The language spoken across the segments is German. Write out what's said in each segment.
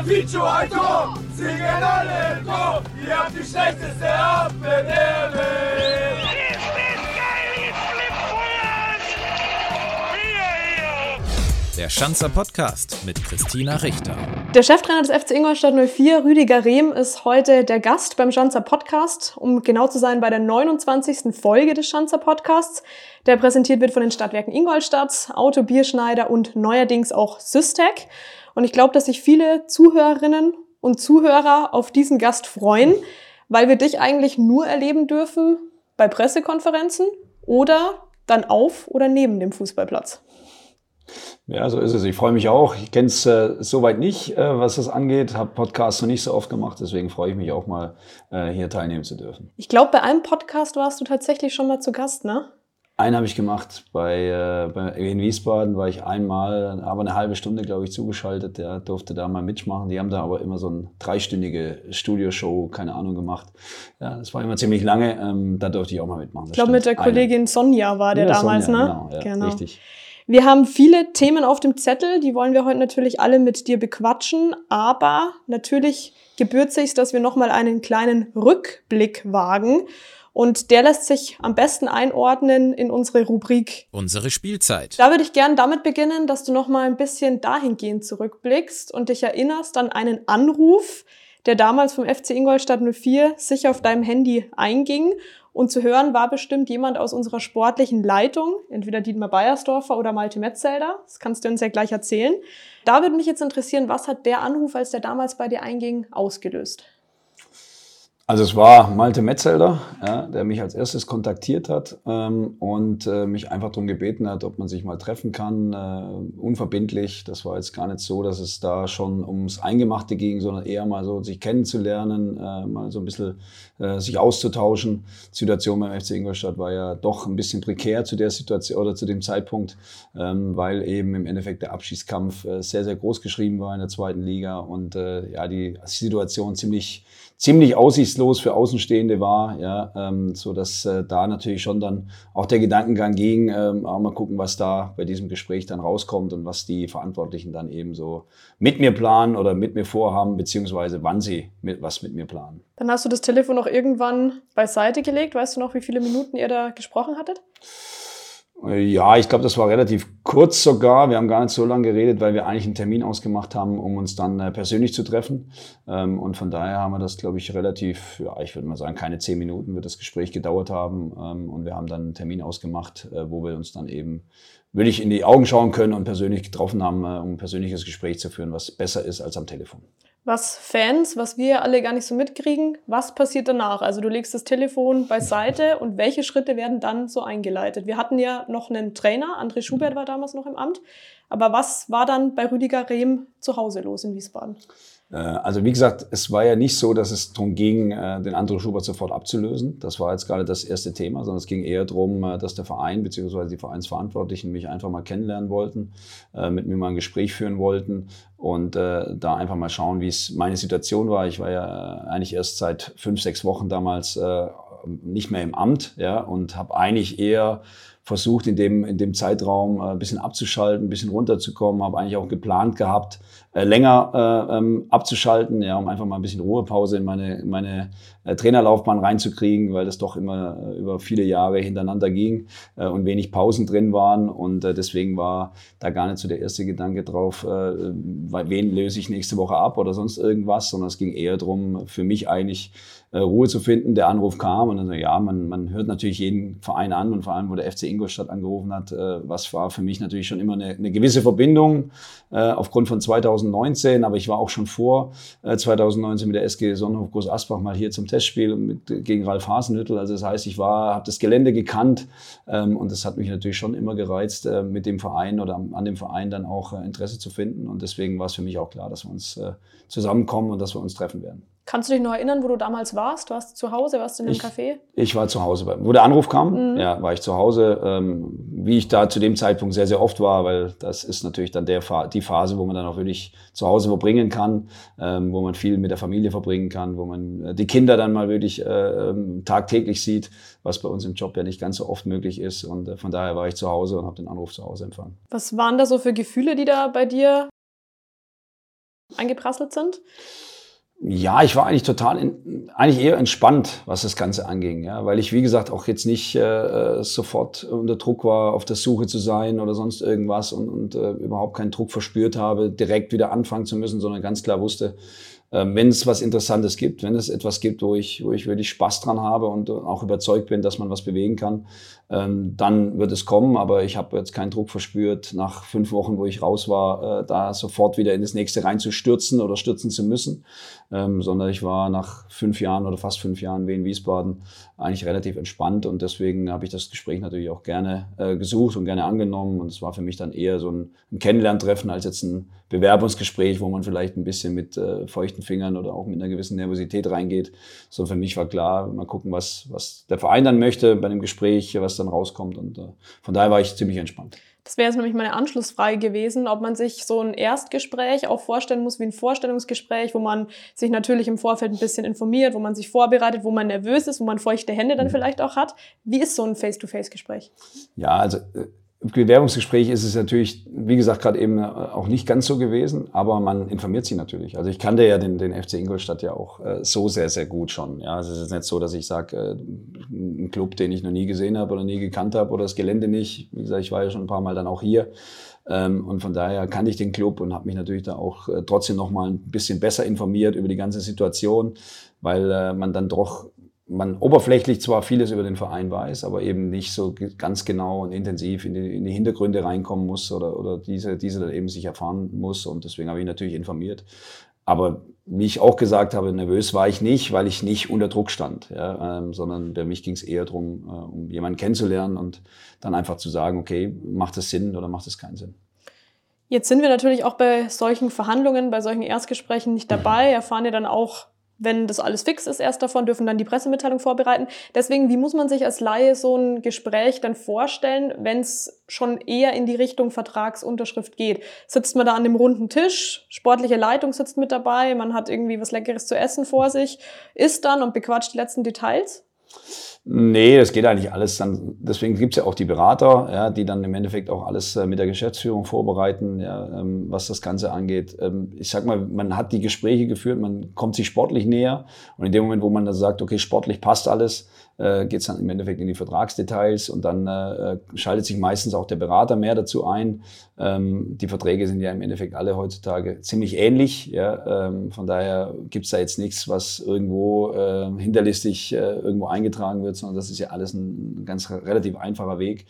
Ein Tor, singen alle im Chor. Ihr habt die schlechteste Abwehr der Welt. Ist das geil, jetzt flippt Vollgas! Wir hier! Der Schanzer Podcast mit Christina Richter. Der Cheftrainer des FC Ingolstadt 04, Rüdiger Rehm, ist heute der Gast beim Schanzer Podcast, um genau zu sein bei der 29. Folge des Schanzer Podcasts, der präsentiert wird von den Stadtwerken Ingolstadt, Auto Bierschneider und neuerdings auch Systec. Und ich glaube, dass sich viele Zuhörerinnen und Zuhörer auf diesen Gast freuen, weil wir dich eigentlich nur erleben dürfen bei Pressekonferenzen oder dann auf oder neben dem Fußballplatz. Ja, so ist es. Ich freue mich auch. Ich kenne es äh, soweit nicht, äh, was das angeht. Habe Podcasts noch nicht so oft gemacht, deswegen freue ich mich auch mal, äh, hier teilnehmen zu dürfen. Ich glaube, bei einem Podcast warst du tatsächlich schon mal zu Gast, ne? Einen habe ich gemacht bei, äh, bei in Wiesbaden, war ich einmal, aber eine halbe Stunde, glaube ich, zugeschaltet. Der durfte da mal mitmachen. Die haben da aber immer so eine dreistündige Studioshow, keine Ahnung, gemacht. Ja, das war immer ziemlich lange. Ähm, da durfte ich auch mal mitmachen. Ich glaube, mit der Kollegin Eine. Sonja war der ja, damals, Sonja, ne? Genau, ja, genau. richtig. Wir haben viele Themen auf dem Zettel, die wollen wir heute natürlich alle mit dir bequatschen, aber natürlich gebührt sich, dass wir nochmal einen kleinen Rückblick wagen. Und der lässt sich am besten einordnen in unsere Rubrik Unsere Spielzeit. Da würde ich gern damit beginnen, dass du nochmal ein bisschen dahingehend zurückblickst und dich erinnerst an einen Anruf, der damals vom FC Ingolstadt 04 sicher auf deinem Handy einging. Und zu hören war bestimmt jemand aus unserer sportlichen Leitung, entweder Dietmar Beiersdorfer oder Malte Metzelder. Das kannst du uns ja gleich erzählen. Da würde mich jetzt interessieren, was hat der Anruf, als der damals bei dir einging, ausgelöst? Also es war Malte Metzelder, ja, der mich als erstes kontaktiert hat ähm, und äh, mich einfach darum gebeten hat, ob man sich mal treffen kann, äh, unverbindlich. Das war jetzt gar nicht so, dass es da schon ums Eingemachte ging, sondern eher mal so sich kennenzulernen, äh, mal so ein bisschen äh, sich auszutauschen. Die Situation beim FC Ingolstadt war ja doch ein bisschen prekär zu der Situation oder zu dem Zeitpunkt, ähm, weil eben im Endeffekt der Abschießkampf äh, sehr, sehr groß geschrieben war in der zweiten Liga und äh, ja, die Situation ziemlich ziemlich aussichtslos für Außenstehende war, ja, ähm, so dass äh, da natürlich schon dann auch der Gedankengang ging, ähm, auch mal gucken, was da bei diesem Gespräch dann rauskommt und was die Verantwortlichen dann eben so mit mir planen oder mit mir vorhaben, beziehungsweise wann sie mit, was mit mir planen. Dann hast du das Telefon auch irgendwann beiseite gelegt. Weißt du noch, wie viele Minuten ihr da gesprochen hattet? Ja, ich glaube, das war relativ kurz sogar. Wir haben gar nicht so lange geredet, weil wir eigentlich einen Termin ausgemacht haben, um uns dann äh, persönlich zu treffen. Ähm, und von daher haben wir das, glaube ich, relativ, ja, ich würde mal sagen, keine zehn Minuten wird das Gespräch gedauert haben. Ähm, und wir haben dann einen Termin ausgemacht, äh, wo wir uns dann eben wirklich in die Augen schauen können und persönlich getroffen haben, äh, um ein persönliches Gespräch zu führen, was besser ist als am Telefon was Fans, was wir alle gar nicht so mitkriegen, was passiert danach? Also du legst das Telefon beiseite und welche Schritte werden dann so eingeleitet? Wir hatten ja noch einen Trainer, André Schubert war damals noch im Amt, aber was war dann bei Rüdiger Rehm zu Hause los in Wiesbaden? Äh, also wie gesagt, es war ja nicht so, dass es darum ging, äh, den André Schubert sofort abzulösen. Das war jetzt gerade das erste Thema, sondern es ging eher darum, äh, dass der Verein bzw. die Vereinsverantwortlichen mich einfach mal kennenlernen wollten, mit mir mal ein Gespräch führen wollten und da einfach mal schauen, wie es meine Situation war. Ich war ja eigentlich erst seit fünf, sechs Wochen damals nicht mehr im Amt ja, und habe eigentlich eher versucht, in dem, in dem Zeitraum ein bisschen abzuschalten, ein bisschen runterzukommen, habe eigentlich auch geplant gehabt, äh, länger äh, ähm, abzuschalten, ja, um einfach mal ein bisschen Ruhepause in meine, in meine äh, Trainerlaufbahn reinzukriegen, weil das doch immer äh, über viele Jahre hintereinander ging äh, und wenig Pausen drin waren. Und äh, deswegen war da gar nicht so der erste Gedanke drauf, äh, wen löse ich nächste Woche ab oder sonst irgendwas, sondern es ging eher darum, für mich eigentlich äh, Ruhe zu finden. Der Anruf kam und dann, ja, man, man hört natürlich jeden Verein an und vor allem, wo der FC Ingolstadt angerufen hat, äh, was war für mich natürlich schon immer eine, eine gewisse Verbindung äh, aufgrund von 2019, aber ich war auch schon vor äh, 2019 mit der SG Sonnenhof Groß Asbach mal hier zum Testspiel mit, gegen Ralf Hasenhüttel. Also das heißt, ich war, habe das Gelände gekannt ähm, und das hat mich natürlich schon immer gereizt, äh, mit dem Verein oder an dem Verein dann auch äh, Interesse zu finden. Und deswegen war es für mich auch klar, dass wir uns äh, zusammenkommen und dass wir uns treffen werden. Kannst du dich noch erinnern, wo du damals warst? Warst du zu Hause? Warst du in einem ich, Café? Ich war zu Hause. Wo der Anruf kam, mhm. ja, war ich zu Hause. Ähm, wie ich da zu dem Zeitpunkt sehr, sehr oft war, weil das ist natürlich dann der, die Phase, wo man dann auch wirklich zu Hause verbringen kann, ähm, wo man viel mit der Familie verbringen kann, wo man äh, die Kinder dann mal wirklich äh, ähm, tagtäglich sieht, was bei uns im Job ja nicht ganz so oft möglich ist. Und äh, von daher war ich zu Hause und habe den Anruf zu Hause empfangen. Was waren da so für Gefühle, die da bei dir eingeprasselt sind? Ja, ich war eigentlich total, in, eigentlich eher entspannt, was das Ganze anging, ja, weil ich wie gesagt auch jetzt nicht äh, sofort unter Druck war, auf der Suche zu sein oder sonst irgendwas und, und äh, überhaupt keinen Druck verspürt habe, direkt wieder anfangen zu müssen, sondern ganz klar wusste, ähm, wenn es was Interessantes gibt, wenn es etwas gibt, wo ich, wo ich wirklich Spaß dran habe und auch überzeugt bin, dass man was bewegen kann, ähm, dann wird es kommen. Aber ich habe jetzt keinen Druck verspürt, nach fünf Wochen, wo ich raus war, äh, da sofort wieder in das nächste reinzustürzen oder stürzen zu müssen, ähm, sondern ich war nach fünf Jahren oder fast fünf Jahren wie in Wiesbaden eigentlich relativ entspannt und deswegen habe ich das Gespräch natürlich auch gerne äh, gesucht und gerne angenommen und es war für mich dann eher so ein, ein Kennenlerntreffen als jetzt ein Bewerbungsgespräch, wo man vielleicht ein bisschen mit äh, feuchten Fingern oder auch mit einer gewissen Nervosität reingeht. So für mich war klar, mal gucken, was, was der Verein dann möchte bei dem Gespräch, was dann rauskommt und äh, von daher war ich ziemlich entspannt. Das wäre jetzt nämlich meine Anschlussfrage gewesen, ob man sich so ein Erstgespräch auch vorstellen muss wie ein Vorstellungsgespräch, wo man sich natürlich im Vorfeld ein bisschen informiert, wo man sich vorbereitet, wo man nervös ist, wo man feuchte Hände dann mhm. vielleicht auch hat. Wie ist so ein Face-to-Face-Gespräch? Ja, also Bewerbungsgespräch ist es natürlich, wie gesagt, gerade eben auch nicht ganz so gewesen, aber man informiert sich natürlich. Also ich kannte ja den, den FC Ingolstadt ja auch äh, so sehr, sehr gut schon. Ja, es ist nicht so, dass ich sage, äh, ein Club, den ich noch nie gesehen habe oder nie gekannt habe oder das Gelände nicht. Wie gesagt, ich war ja schon ein paar Mal dann auch hier. Ähm, und von daher kannte ich den Club und habe mich natürlich da auch äh, trotzdem noch mal ein bisschen besser informiert über die ganze Situation, weil äh, man dann doch man oberflächlich zwar vieles über den Verein weiß, aber eben nicht so ganz genau und intensiv in die, in die Hintergründe reinkommen muss oder, oder diese, diese dann eben sich erfahren muss. Und deswegen habe ich natürlich informiert. Aber wie ich auch gesagt habe, nervös war ich nicht, weil ich nicht unter Druck stand, ja, ähm, sondern bei mich ging es eher darum, äh, um jemanden kennenzulernen und dann einfach zu sagen, okay, macht es Sinn oder macht es keinen Sinn. Jetzt sind wir natürlich auch bei solchen Verhandlungen, bei solchen Erstgesprächen nicht dabei, erfahren ja dann auch wenn das alles fix ist, erst davon dürfen dann die Pressemitteilung vorbereiten. Deswegen, wie muss man sich als Laie so ein Gespräch dann vorstellen, wenn es schon eher in die Richtung Vertragsunterschrift geht? Sitzt man da an dem runden Tisch, sportliche Leitung sitzt mit dabei, man hat irgendwie was Leckeres zu essen vor sich, isst dann und bequatscht die letzten Details? Nee, das geht eigentlich alles dann. Deswegen gibt's ja auch die Berater, ja, die dann im Endeffekt auch alles äh, mit der Geschäftsführung vorbereiten, ja, ähm, was das Ganze angeht. Ähm, ich sag mal, man hat die Gespräche geführt, man kommt sich sportlich näher und in dem Moment, wo man dann sagt, okay, sportlich passt alles, äh, geht es dann im Endeffekt in die Vertragsdetails und dann äh, schaltet sich meistens auch der Berater mehr dazu ein. Ähm, die Verträge sind ja im Endeffekt alle heutzutage ziemlich ähnlich. Ja? Ähm, von daher gibt es da jetzt nichts, was irgendwo äh, hinterlistig äh, irgendwo eingetragen wird, sondern das ist ja alles ein ganz relativ einfacher Weg.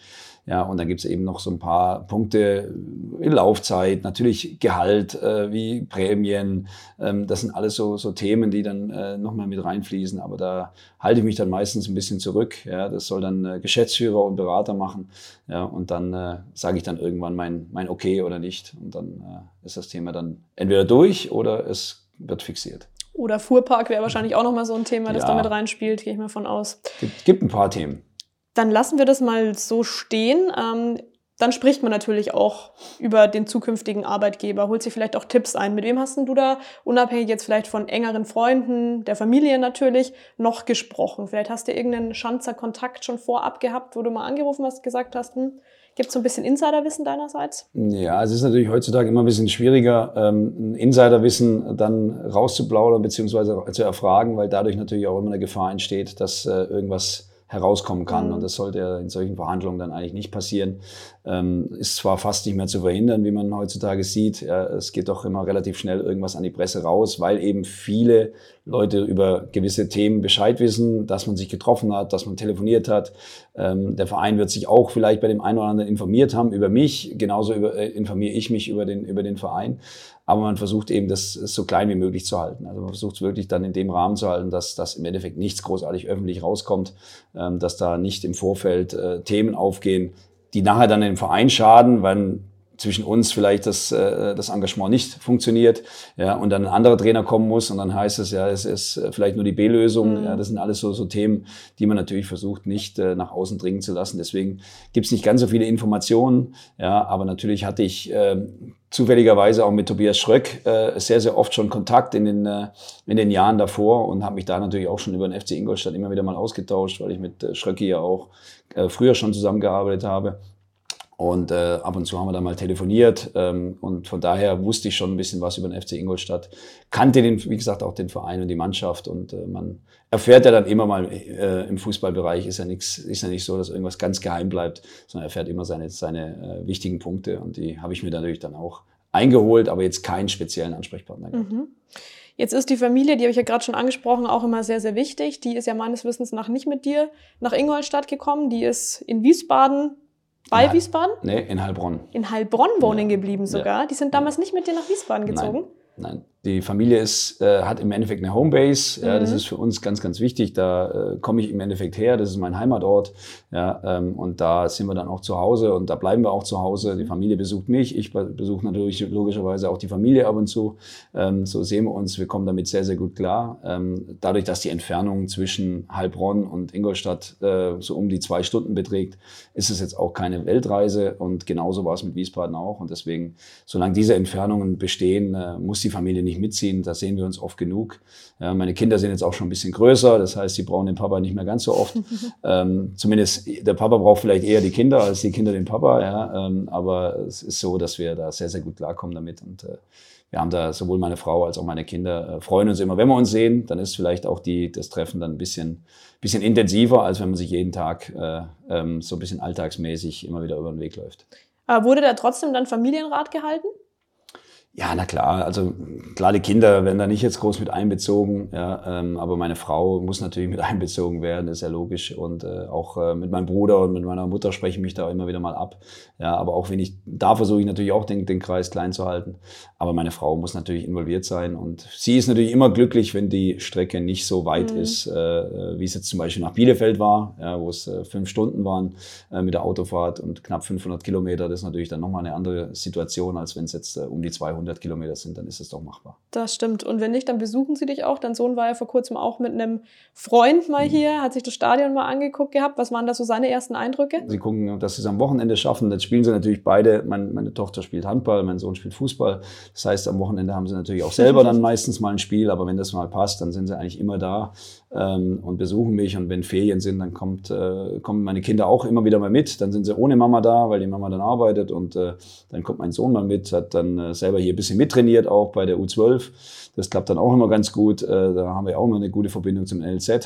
Ja, und dann gibt es eben noch so ein paar Punkte in Laufzeit, natürlich Gehalt, äh, wie Prämien. Ähm, das sind alles so, so Themen, die dann äh, nochmal mit reinfließen. Aber da halte ich mich dann meistens ein bisschen zurück. Ja, das soll dann äh, Geschäftsführer und Berater machen. Ja, und dann äh, sage ich dann irgendwann mein, mein Okay oder nicht. Und dann äh, ist das Thema dann entweder durch oder es wird fixiert. Oder Fuhrpark wäre wahrscheinlich auch nochmal so ein Thema, das ja. da mit reinspielt, gehe ich mal von aus. Gibt, gibt ein paar Themen. Dann lassen wir das mal so stehen. Ähm, dann spricht man natürlich auch über den zukünftigen Arbeitgeber, holt sich vielleicht auch Tipps ein. Mit wem hast du da, unabhängig jetzt vielleicht von engeren Freunden, der Familie natürlich, noch gesprochen? Vielleicht hast du irgendeinen Schanzer Kontakt schon vorab gehabt, wo du mal angerufen hast, gesagt hast, hm, Gibt es so ein bisschen Insiderwissen deinerseits? Ja, es ist natürlich heutzutage immer ein bisschen schwieriger, ähm, Insiderwissen dann rauszuplaudern bzw. zu erfragen, weil dadurch natürlich auch immer eine Gefahr entsteht, dass äh, irgendwas herauskommen kann. Mhm. Und das sollte ja in solchen Verhandlungen dann eigentlich nicht passieren. Ähm, ist zwar fast nicht mehr zu verhindern, wie man heutzutage sieht. Ja, es geht doch immer relativ schnell irgendwas an die Presse raus, weil eben viele Leute über gewisse Themen Bescheid wissen, dass man sich getroffen hat, dass man telefoniert hat. Ähm, der Verein wird sich auch vielleicht bei dem einen oder anderen informiert haben über mich. Genauso über, äh, informiere ich mich über den, über den Verein. Aber man versucht eben, das so klein wie möglich zu halten. Also man versucht es wirklich dann in dem Rahmen zu halten, dass, dass im Endeffekt nichts großartig öffentlich rauskommt, ähm, dass da nicht im Vorfeld äh, Themen aufgehen, die nachher dann dem Verein schaden, weil zwischen uns vielleicht das, äh, das Engagement nicht funktioniert, ja, und dann ein anderer Trainer kommen muss und dann heißt es ja, es ist äh, vielleicht nur die B-Lösung. Mhm. Ja, das sind alles so, so Themen, die man natürlich versucht, nicht äh, nach außen dringen zu lassen. Deswegen gibt's nicht ganz so viele Informationen, ja, aber natürlich hatte ich äh, zufälligerweise auch mit Tobias Schröck äh, sehr, sehr oft schon Kontakt in den, äh, in den Jahren davor und habe mich da natürlich auch schon über den FC Ingolstadt immer wieder mal ausgetauscht, weil ich mit äh, Schröcki ja auch äh, früher schon zusammengearbeitet habe. Und äh, ab und zu haben wir dann mal telefoniert. Ähm, und von daher wusste ich schon ein bisschen was über den FC Ingolstadt. Kannte den, wie gesagt, auch den Verein und die Mannschaft. Und äh, man erfährt ja dann immer mal äh, im Fußballbereich, ist ja nichts, ist ja nicht so, dass irgendwas ganz geheim bleibt, sondern erfährt immer seine, seine äh, wichtigen Punkte. Und die habe ich mir natürlich dann auch eingeholt, aber jetzt keinen speziellen Ansprechpartner gehabt. Mhm. Jetzt ist die Familie, die habe ich ja gerade schon angesprochen, auch immer sehr, sehr wichtig. Die ist ja meines Wissens nach nicht mit dir nach Ingolstadt gekommen. Die ist in Wiesbaden bei Ja. Wiesbaden? Nee, in Heilbronn. In Heilbronn wohnen Ja. geblieben sogar. Die sind damals nicht mit dir nach Wiesbaden gezogen. Nein, nein. Die Familie ist, äh, hat im Endeffekt eine Homebase. Ja, das Mhm. ist für uns ganz, ganz wichtig. Da äh, komme ich im Endeffekt her. Das ist mein Heimatort. Ja, ähm, und da sind wir dann auch zu Hause und da bleiben wir auch zu Hause. Die Familie besucht mich. Ich be- besuche natürlich logischerweise auch die Familie ab und zu. Ähm, so sehen wir uns. Wir kommen damit sehr, sehr gut klar. Ähm, dadurch, dass die Entfernung zwischen Heilbronn und Ingolstadt äh, so um die zwei Stunden beträgt, ist es jetzt auch keine Weltreise. Und genauso war es mit Wiesbaden auch. Und deswegen, solange diese Entfernungen bestehen, äh, muss die Familie nicht mitziehen. Da sehen wir uns oft genug. Ja, meine Kinder sind jetzt auch schon ein bisschen größer. Das heißt, sie brauchen den Papa nicht mehr ganz so oft. ähm, zumindest der Papa braucht vielleicht eher die Kinder als die Kinder den Papa. Ja, ähm, aber es ist so, dass wir da sehr, sehr gut klarkommen damit. Und äh, wir haben da sowohl meine Frau als auch meine Kinder äh, freuen uns immer, wenn wir uns sehen. Dann ist vielleicht auch die, das Treffen dann ein bisschen, bisschen intensiver, als wenn man sich jeden Tag äh, ähm, so ein bisschen alltagsmäßig immer wieder über den Weg läuft. Aber wurde da trotzdem dann Familienrat gehalten? Ja, na klar. Also klar, die Kinder werden da nicht jetzt groß mit einbezogen, ja, ähm, aber meine Frau muss natürlich mit einbezogen werden, ist ja logisch. Und äh, auch äh, mit meinem Bruder und mit meiner Mutter spreche ich mich da immer wieder mal ab. Ja, aber auch wenn ich, da versuche ich natürlich auch den, den Kreis klein zu halten. Aber meine Frau muss natürlich involviert sein und sie ist natürlich immer glücklich, wenn die Strecke nicht so weit ist, äh, wie es jetzt zum Beispiel nach Bielefeld war, ja, wo es äh, fünf Stunden waren äh, mit der Autofahrt und knapp 500 Kilometer. Das ist natürlich dann nochmal eine andere Situation, als wenn es jetzt äh, um die 200 Kilometer sind, dann ist es doch machbar. Das stimmt. Und wenn nicht, dann besuchen sie dich auch. Dein Sohn war ja vor kurzem auch mit einem Freund mal Mhm. hier, hat sich das Stadion mal angeguckt gehabt. Was waren da so seine ersten Eindrücke? Sie gucken, dass sie es am Wochenende schaffen. Jetzt spielen sie natürlich beide. Mein, meine Tochter spielt Handball, mein Sohn spielt Fußball. Das heißt, am Wochenende haben sie natürlich auch selber dann meistens mal ein Spiel. Aber wenn das mal passt, dann sind sie eigentlich immer da und besuchen mich. Und wenn Ferien sind, dann kommt, äh, kommen meine Kinder auch immer wieder mal mit. Dann sind sie ohne Mama da, weil die Mama dann arbeitet. Und äh, dann kommt mein Sohn mal mit, hat dann äh, selber hier ein bisschen mittrainiert, auch bei der U12. Das klappt dann auch immer ganz gut. Äh, da haben wir auch immer eine gute Verbindung zum LZ, ähm,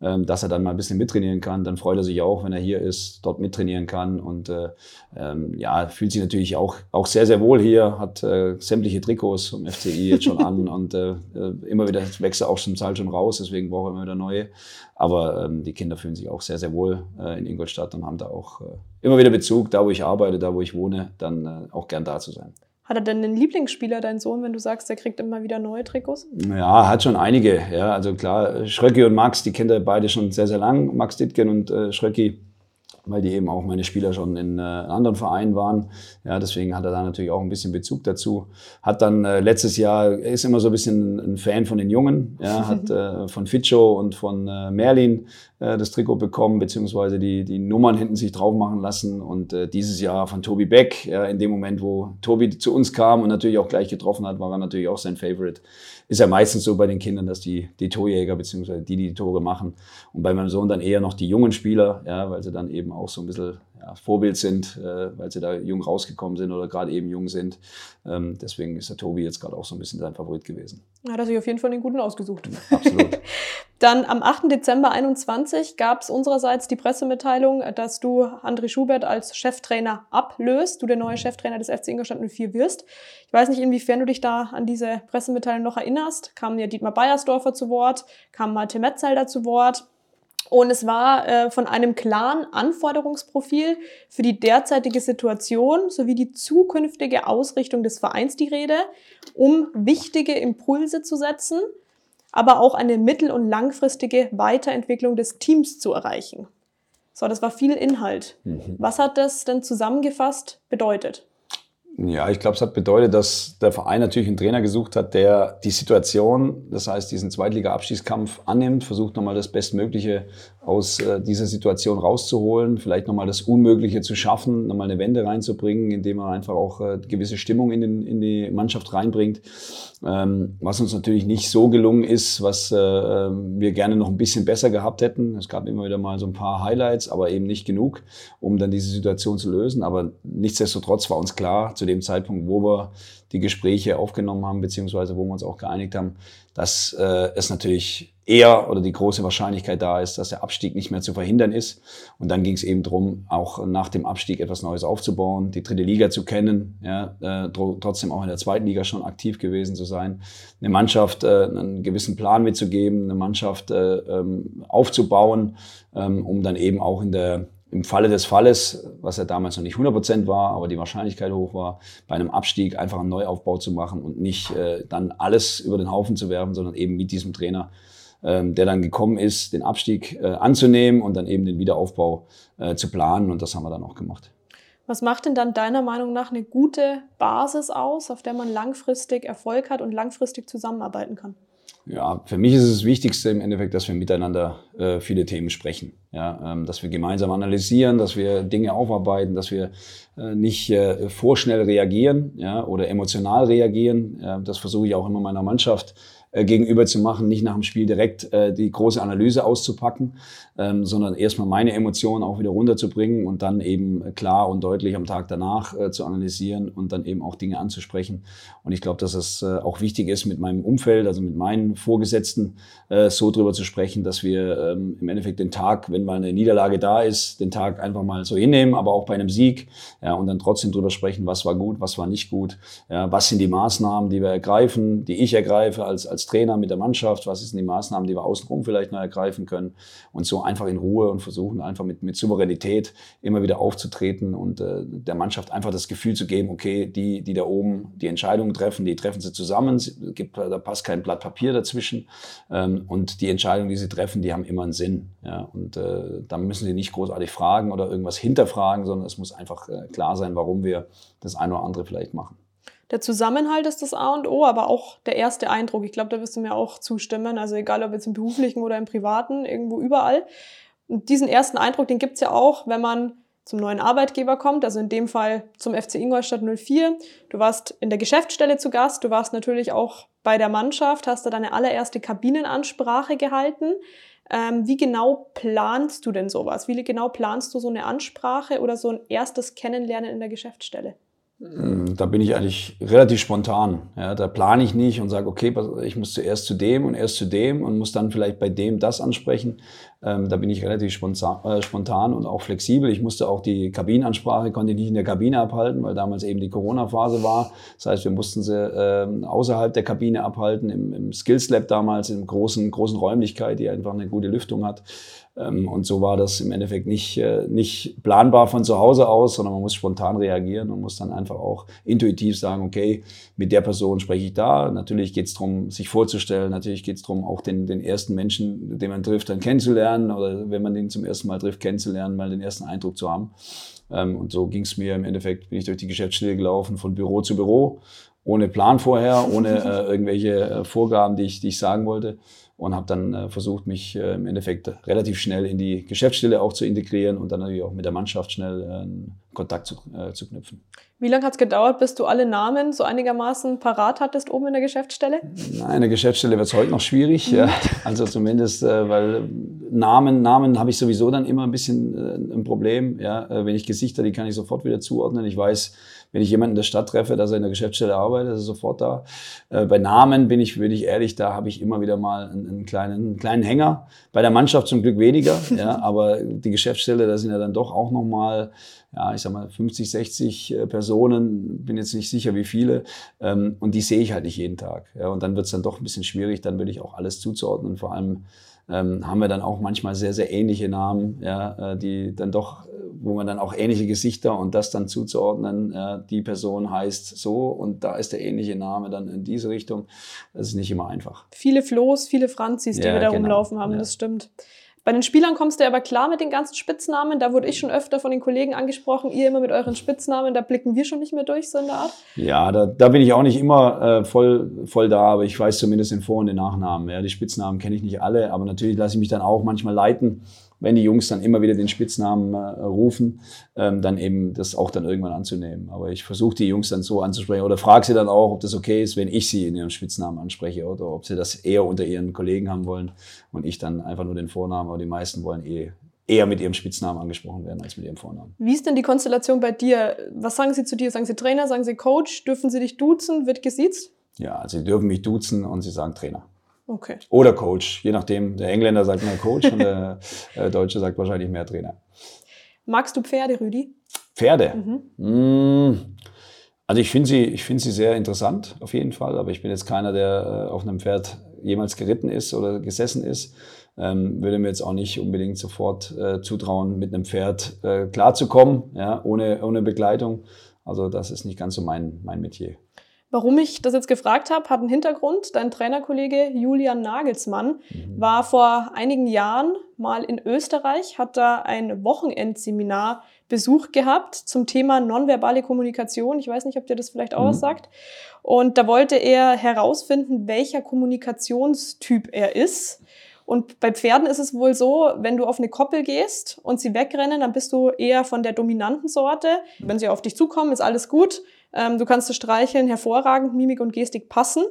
dass er dann mal ein bisschen mittrainieren kann. Dann freut er sich auch, wenn er hier ist, dort mittrainieren kann. Und äh, ähm, ja, fühlt sich natürlich auch, auch sehr, sehr wohl hier, hat äh, sämtliche Trikots vom FCI jetzt schon an und äh, äh, immer wieder wächst er auch zum Teil schon raus, deswegen braucht er immer wieder neue. Aber ähm, die Kinder fühlen sich auch sehr, sehr wohl äh, in Ingolstadt und haben da auch äh, immer wieder Bezug, da wo ich arbeite, da wo ich wohne, dann äh, auch gern da zu sein. Hat er denn einen Lieblingsspieler, dein Sohn, wenn du sagst, der kriegt immer wieder neue Trikots? Ja, hat schon einige. Ja, also klar, Schröcki und Max, die kennt er beide schon sehr, sehr lang. Max Dittgen und äh, Schröcki, weil die eben auch meine Spieler schon in äh, anderen Vereinen waren. Ja, deswegen hat er da natürlich auch ein bisschen Bezug dazu. Hat dann äh, letztes Jahr, er ist immer so ein bisschen ein Fan von den Jungen. Ja, hat äh, von Fitschow und von äh, Merlin äh, das Trikot bekommen, beziehungsweise die, die Nummern hinten sich drauf machen lassen. Und äh, dieses Jahr von Tobi Beck, ja, in dem Moment, wo Tobi zu uns kam und natürlich auch gleich getroffen hat, war er natürlich auch sein Favorite. Ist ja meistens so bei den Kindern, dass die, die Torjäger, beziehungsweise die, die die Tore machen. Und bei meinem Sohn dann eher noch die jungen Spieler, ja, weil sie dann eben auch so ein bisschen ja, Vorbild sind, äh, weil sie da jung rausgekommen sind oder gerade eben jung sind. Ähm, deswegen ist der Tobi jetzt gerade auch so ein bisschen sein Favorit gewesen. Hat er sich auf jeden Fall den guten ausgesucht. Absolut. Dann am 8. Dezember 21 gab es unsererseits die Pressemitteilung, dass du André Schubert als Cheftrainer ablöst, du der neue Cheftrainer des FC Ingolstadt 04 wirst. Ich weiß nicht, inwiefern du dich da an diese Pressemitteilung noch erinnerst. Kam ja Dietmar Beiersdorfer zu Wort, kam Malte Metzelder zu Wort. Und es war äh, von einem klaren Anforderungsprofil für die derzeitige Situation sowie die zukünftige Ausrichtung des Vereins die Rede, um wichtige Impulse zu setzen, aber auch eine mittel- und langfristige Weiterentwicklung des Teams zu erreichen. So, das war viel Inhalt. Mhm. Was hat das denn zusammengefasst bedeutet? Ja, ich glaube, es hat bedeutet, dass der Verein natürlich einen Trainer gesucht hat, der die Situation, das heißt diesen Zweitliga-Abstiegskampf annimmt, versucht nochmal das Bestmögliche aus äh, dieser Situation rauszuholen, vielleicht nochmal das Unmögliche zu schaffen, nochmal eine Wende reinzubringen, indem er einfach auch äh, gewisse Stimmung in, den, in die Mannschaft reinbringt. Ähm, was uns natürlich nicht so gelungen ist, was äh, ähm, wir gerne noch ein bisschen besser gehabt hätten. Es gab immer wieder mal so ein paar Highlights, aber eben nicht genug, um dann diese Situation zu lösen. Aber nichtsdestotrotz war uns klar, zu dem Zeitpunkt, wo wir die Gespräche aufgenommen haben, beziehungsweise wo wir uns auch geeinigt haben, dass äh, es natürlich eher oder die große Wahrscheinlichkeit da ist, dass der Abstieg nicht mehr zu verhindern ist. Und dann ging es eben drum, auch nach dem Abstieg etwas Neues aufzubauen, die dritte Liga zu kennen, ja, äh, trotzdem auch in der zweiten Liga schon aktiv gewesen zu sein, eine Mannschaft äh, einen gewissen Plan mitzugeben, eine Mannschaft äh, ähm, aufzubauen, ähm, um dann eben auch in der im Falle des Falles, was ja damals noch nicht 100% war, aber die Wahrscheinlichkeit hoch war, bei einem Abstieg einfach einen Neuaufbau zu machen und nicht äh, dann alles über den Haufen zu werfen, sondern eben mit diesem Trainer, ähm, der dann gekommen ist, den Abstieg äh, anzunehmen und dann eben den Wiederaufbau äh, zu planen und das haben wir dann auch gemacht. Was macht denn dann deiner Meinung nach eine gute Basis aus, auf der man langfristig Erfolg hat und langfristig zusammenarbeiten kann? Ja, für mich ist es das Wichtigste im Endeffekt, dass wir miteinander äh, viele Themen sprechen. Ja, ähm, dass wir gemeinsam analysieren, dass wir Dinge aufarbeiten, dass wir äh, nicht äh, vorschnell reagieren ja, oder emotional reagieren. Das versuche ich auch immer meiner Mannschaft äh, gegenüber zu machen, nicht nach dem Spiel direkt äh, die große Analyse auszupacken, ähm, sondern erstmal meine Emotionen auch wieder runterzubringen und dann eben klar und deutlich am Tag danach äh, zu analysieren und dann eben auch Dinge anzusprechen. Und ich glaube, dass es äh, auch wichtig ist, mit meinem Umfeld, also mit meinen Vorgesetzten, äh, so drüber zu sprechen, dass wir ähm, im Endeffekt den Tag, wenn mal eine Niederlage da ist, den Tag einfach mal so hinnehmen, aber auch bei einem Sieg, ja, und dann trotzdem drüber sprechen, was war gut, was war nicht gut, ja, was sind die Maßnahmen, die wir ergreifen, die ich ergreife als, als Trainer mit der Mannschaft, was sind die Maßnahmen, die wir außenrum vielleicht noch ergreifen können und so einfach in Ruhe und versuchen einfach mit, mit Souveränität immer wieder aufzutreten und äh, der Mannschaft einfach das Gefühl zu geben, okay, die, die da oben die Entscheidungen treffen, die treffen sie zusammen, es gibt, da passt kein Blatt Papier dazwischen ähm, und die Entscheidungen, die sie treffen, die haben immer einen Sinn. Ja? Und äh, da müssen sie nicht großartig fragen oder irgendwas hinterfragen, sondern es muss einfach äh, klar sein, warum wir das eine oder andere vielleicht machen. Der Zusammenhalt ist das A und O, aber auch der erste Eindruck. Ich glaube, da wirst du mir auch zustimmen. Also egal, ob jetzt im beruflichen oder im privaten, irgendwo überall. Und diesen ersten Eindruck, den gibt's ja auch, wenn man zum neuen Arbeitgeber kommt, also in dem Fall zum FC Ingolstadt 04. Du warst in der Geschäftsstelle zu Gast, du warst natürlich auch bei der Mannschaft, hast da deine allererste Kabinenansprache gehalten. Ähm, wie genau planst du denn sowas? Wie genau planst du so eine Ansprache oder so ein erstes Kennenlernen in der Geschäftsstelle? Ähm, da bin ich eigentlich relativ spontan. Ja, da plane ich nicht und sage, okay, ich muss zuerst zu dem und erst zu dem und muss dann vielleicht bei dem das ansprechen. Ähm, da bin ich relativ spontan, äh, spontan und auch flexibel. Ich musste auch die Kabinenansprache, konnte ich nicht in der Kabine abhalten, weil damals eben die Corona-Phase war. Das heißt, wir mussten sie äh, außerhalb der Kabine abhalten, im, im Skills Lab damals, in großen, großen Räumlichkeit, die einfach eine gute Lüftung hat. Ähm, und so war das im Endeffekt nicht, äh, nicht planbar von zu Hause aus, sondern man muss spontan reagieren und muss dann einfach auch intuitiv sagen, okay, mit der Person spreche ich da. Natürlich geht es darum, sich vorzustellen. Natürlich geht es darum, auch den, den ersten Menschen, den man trifft, dann kennenzulernen oder wenn man den zum ersten Mal trifft, kennenzulernen, mal den ersten Eindruck zu haben. Ähm, und so ging es mir im Endeffekt, bin ich durch die Geschäftsstelle gelaufen, von Büro zu Büro, ohne Plan vorher, ohne äh, irgendwelche äh, Vorgaben, die ich, die ich sagen wollte und habe dann äh, versucht, mich äh, im Endeffekt relativ schnell in die Geschäftsstelle auch zu integrieren und dann natürlich auch mit der Mannschaft schnell äh, Kontakt zu, äh, zu knüpfen. Wie lange hat es gedauert, bis du alle Namen so einigermaßen parat hattest oben in der Geschäftsstelle? Nein, in der Geschäftsstelle wird es heute noch schwierig. ja. Also zumindest, äh, weil Namen, Namen habe ich sowieso dann immer ein bisschen äh, ein Problem. Ja. Äh, wenn ich Gesichter, die kann ich sofort wieder zuordnen. Ich weiß, wenn ich jemanden in der Stadt treffe, dass er in der Geschäftsstelle arbeitet, ist er sofort da. Äh, bei Namen bin ich, bin ich ehrlich, da habe ich immer wieder mal einen, einen, kleinen, einen kleinen Hänger. Bei der Mannschaft zum Glück weniger, ja, aber die Geschäftsstelle, da sind ja dann doch auch nochmal ja, ich sag mal 50, 60 äh, Personen, bin jetzt nicht sicher wie viele, ähm, und die sehe ich halt nicht jeden Tag. Ja, und dann wird es dann doch ein bisschen schwierig, dann will ich auch alles zuzuordnen. Vor allem ähm, haben wir dann auch manchmal sehr, sehr ähnliche Namen, ja, äh, die dann doch, wo man dann auch ähnliche Gesichter und das dann zuzuordnen, ja, die Person heißt so und da ist der ähnliche Name dann in diese Richtung. Das ist nicht immer einfach. Viele Flo's, viele Franzis, die ja, wir da genau. rumlaufen haben, das stimmt. Bei den Spielern kommst du aber klar mit den ganzen Spitznamen. Da wurde ich schon öfter von den Kollegen angesprochen, ihr immer mit euren Spitznamen, da blicken wir schon nicht mehr durch, so in der Art. Ja, da, da bin ich auch nicht immer äh, voll, voll da, aber ich weiß zumindest den Vor- und den Nachnamen. Ja, die Spitznamen kenne ich nicht alle, aber natürlich lasse ich mich dann auch manchmal leiten wenn die Jungs dann immer wieder den Spitznamen äh, rufen, ähm, dann eben das auch dann irgendwann anzunehmen. Aber ich versuche die Jungs dann so anzusprechen oder frage sie dann auch, ob das okay ist, wenn ich sie in ihrem Spitznamen anspreche oder ob sie das eher unter ihren Kollegen haben wollen und ich dann einfach nur den Vornamen. Aber die meisten wollen eh eher mit ihrem Spitznamen angesprochen werden als mit ihrem Vornamen. Wie ist denn die Konstellation bei dir? Was sagen sie zu dir? Sagen sie Trainer, sagen sie Coach? Dürfen sie dich duzen? Wird gesiezt? Ja, sie dürfen mich duzen und sie sagen Trainer. Okay. Oder Coach, je nachdem. Der Engländer sagt mehr Coach und der äh, Deutsche sagt wahrscheinlich mehr Trainer. Magst du Pferde, Rüdi? Pferde? Mhm. Mm, also ich finde sie, ich finde sie sehr interessant, auf jeden Fall. Aber ich bin jetzt keiner, der äh, auf einem Pferd jemals geritten ist oder gesessen ist. Ähm, würde mir jetzt auch nicht unbedingt sofort äh, zutrauen, mit einem Pferd äh, klarzukommen, ja, ohne, ohne Begleitung. Also das ist nicht ganz so mein, mein Metier. Warum ich das jetzt gefragt habe, hat einen Hintergrund. Dein Trainerkollege Julian Nagelsmann mhm. war vor einigen Jahren mal in Österreich, hat da ein Wochenendseminar Besuch gehabt zum Thema nonverbale Kommunikation. Ich weiß nicht, ob dir das vielleicht auch mhm. was sagt. Und da wollte er herausfinden, welcher Kommunikationstyp er ist. Und bei Pferden ist es wohl so, wenn du auf eine Koppel gehst und sie wegrennen, dann bist du eher von der dominanten Sorte. Wenn sie auf dich zukommen, ist alles gut. Ähm, du kannst du streicheln, hervorragend, Mimik und Gestik passen.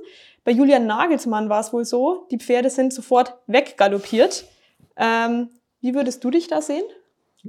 Bei Julian Nagelsmann war es wohl so, die Pferde sind sofort weggaloppiert. Ähm, wie würdest du dich da sehen?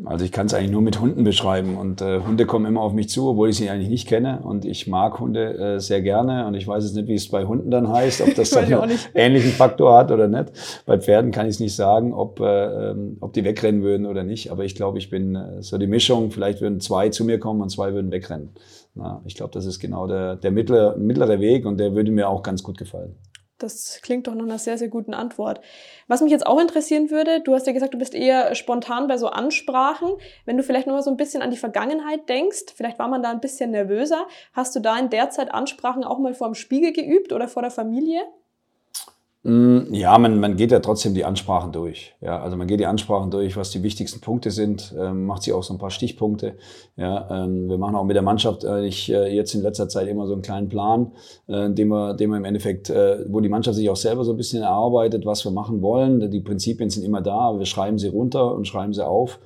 Also ich kann es eigentlich nur mit Hunden beschreiben und äh, Hunde kommen immer auf mich zu, obwohl ich sie eigentlich nicht kenne und ich mag Hunde äh, sehr gerne und ich weiß jetzt nicht, wie es bei Hunden dann heißt, ob das dann einen ähnlichen Faktor hat oder nicht. Bei Pferden kann ich es nicht sagen, ob, äh, ähm, ob die wegrennen würden oder nicht, aber ich glaube, ich bin äh, so die Mischung, vielleicht würden zwei zu mir kommen und zwei würden wegrennen. Na, ich glaube, das ist genau der, der mittlere, mittlere Weg und der würde mir auch ganz gut gefallen. Das klingt doch nach einer sehr, sehr guten Antwort. Was mich jetzt auch interessieren würde, du hast ja gesagt, du bist eher spontan bei so Ansprachen. Wenn du vielleicht noch mal so ein bisschen an die Vergangenheit denkst, vielleicht war man da ein bisschen nervöser. Hast du da in der Zeit Ansprachen auch mal vor dem Spiegel geübt oder vor der Familie? Mm, ja, man, man geht ja trotzdem die Ansprachen durch. Ja, also man geht die Ansprachen durch, was die wichtigsten Punkte sind, ähm, macht sie auch so ein paar Stichpunkte. Ja, ähm, wir machen auch mit der Mannschaft eigentlich äh, jetzt in letzter Zeit immer so einen kleinen Plan, äh, den wir, den wir im Endeffekt, äh, wo die Mannschaft sich auch selber so ein bisschen erarbeitet, was wir machen wollen. Die Prinzipien sind immer da, aber wir schreiben sie runter und schreiben sie auf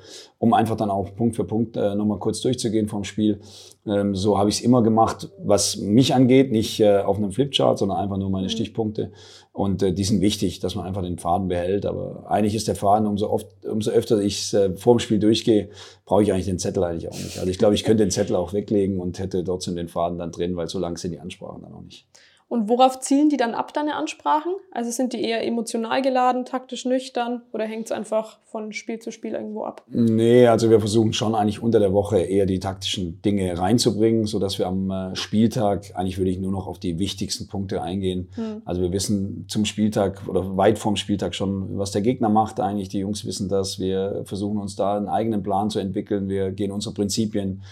um einfach dann auch Punkt für Punkt äh, nochmal kurz durchzugehen vom Spiel. Ähm, so habe ich es immer gemacht, was mich angeht, nicht äh, auf einem Flipchart, sondern einfach nur meine mhm. Stichpunkte. Und äh, die sind wichtig, dass man einfach den Faden behält. Aber eigentlich ist der Faden, umso, oft, umso öfter ich äh, vor dem Spiel durchgehe, brauche ich eigentlich den Zettel eigentlich auch nicht. Also ich glaube, ich könnte den Zettel auch weglegen und hätte trotzdem den Faden dann drin, weil so lang sind die Ansprachen dann auch nicht. Und worauf zielen die dann ab, deine Ansprachen? Also sind die eher emotional geladen, taktisch nüchtern oder hängt es einfach von Spiel zu Spiel irgendwo ab? Nee, also wir versuchen schon eigentlich unter der Woche eher die taktischen Dinge reinzubringen, sodass wir am äh, Spieltag eigentlich würde ich nur noch auf die wichtigsten Punkte eingehen. Hm. Also wir wissen zum Spieltag oder weit vorm Spieltag schon, was der Gegner macht eigentlich. Die Jungs wissen das. Wir versuchen uns da einen eigenen Plan zu entwickeln. Wir gehen unsere Prinzipien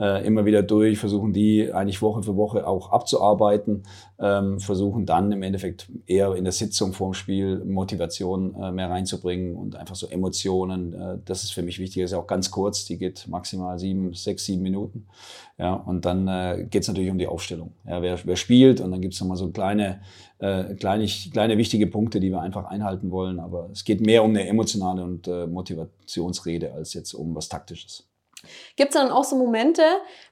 äh, immer wieder durch, versuchen die eigentlich Woche für Woche auch abzuarbeiten, ähm, versuchen dann im Endeffekt eher in der Sitzung vorm Spiel Motivation äh, mehr reinzubringen und einfach so Emotionen. Äh, das ist für mich wichtig. Das ist ja auch ganz kurz, die geht maximal sieben, sechs, sieben Minuten. Ja, und dann äh, geht es natürlich um die Aufstellung. Ja, wer, wer spielt und dann gibt es nochmal so kleine, äh, kleine, kleine wichtige Punkte, die wir einfach einhalten wollen. Aber es geht mehr um eine emotionale und äh, Motivationsrede als jetzt um was Taktisches. Gibt es dann auch so Momente,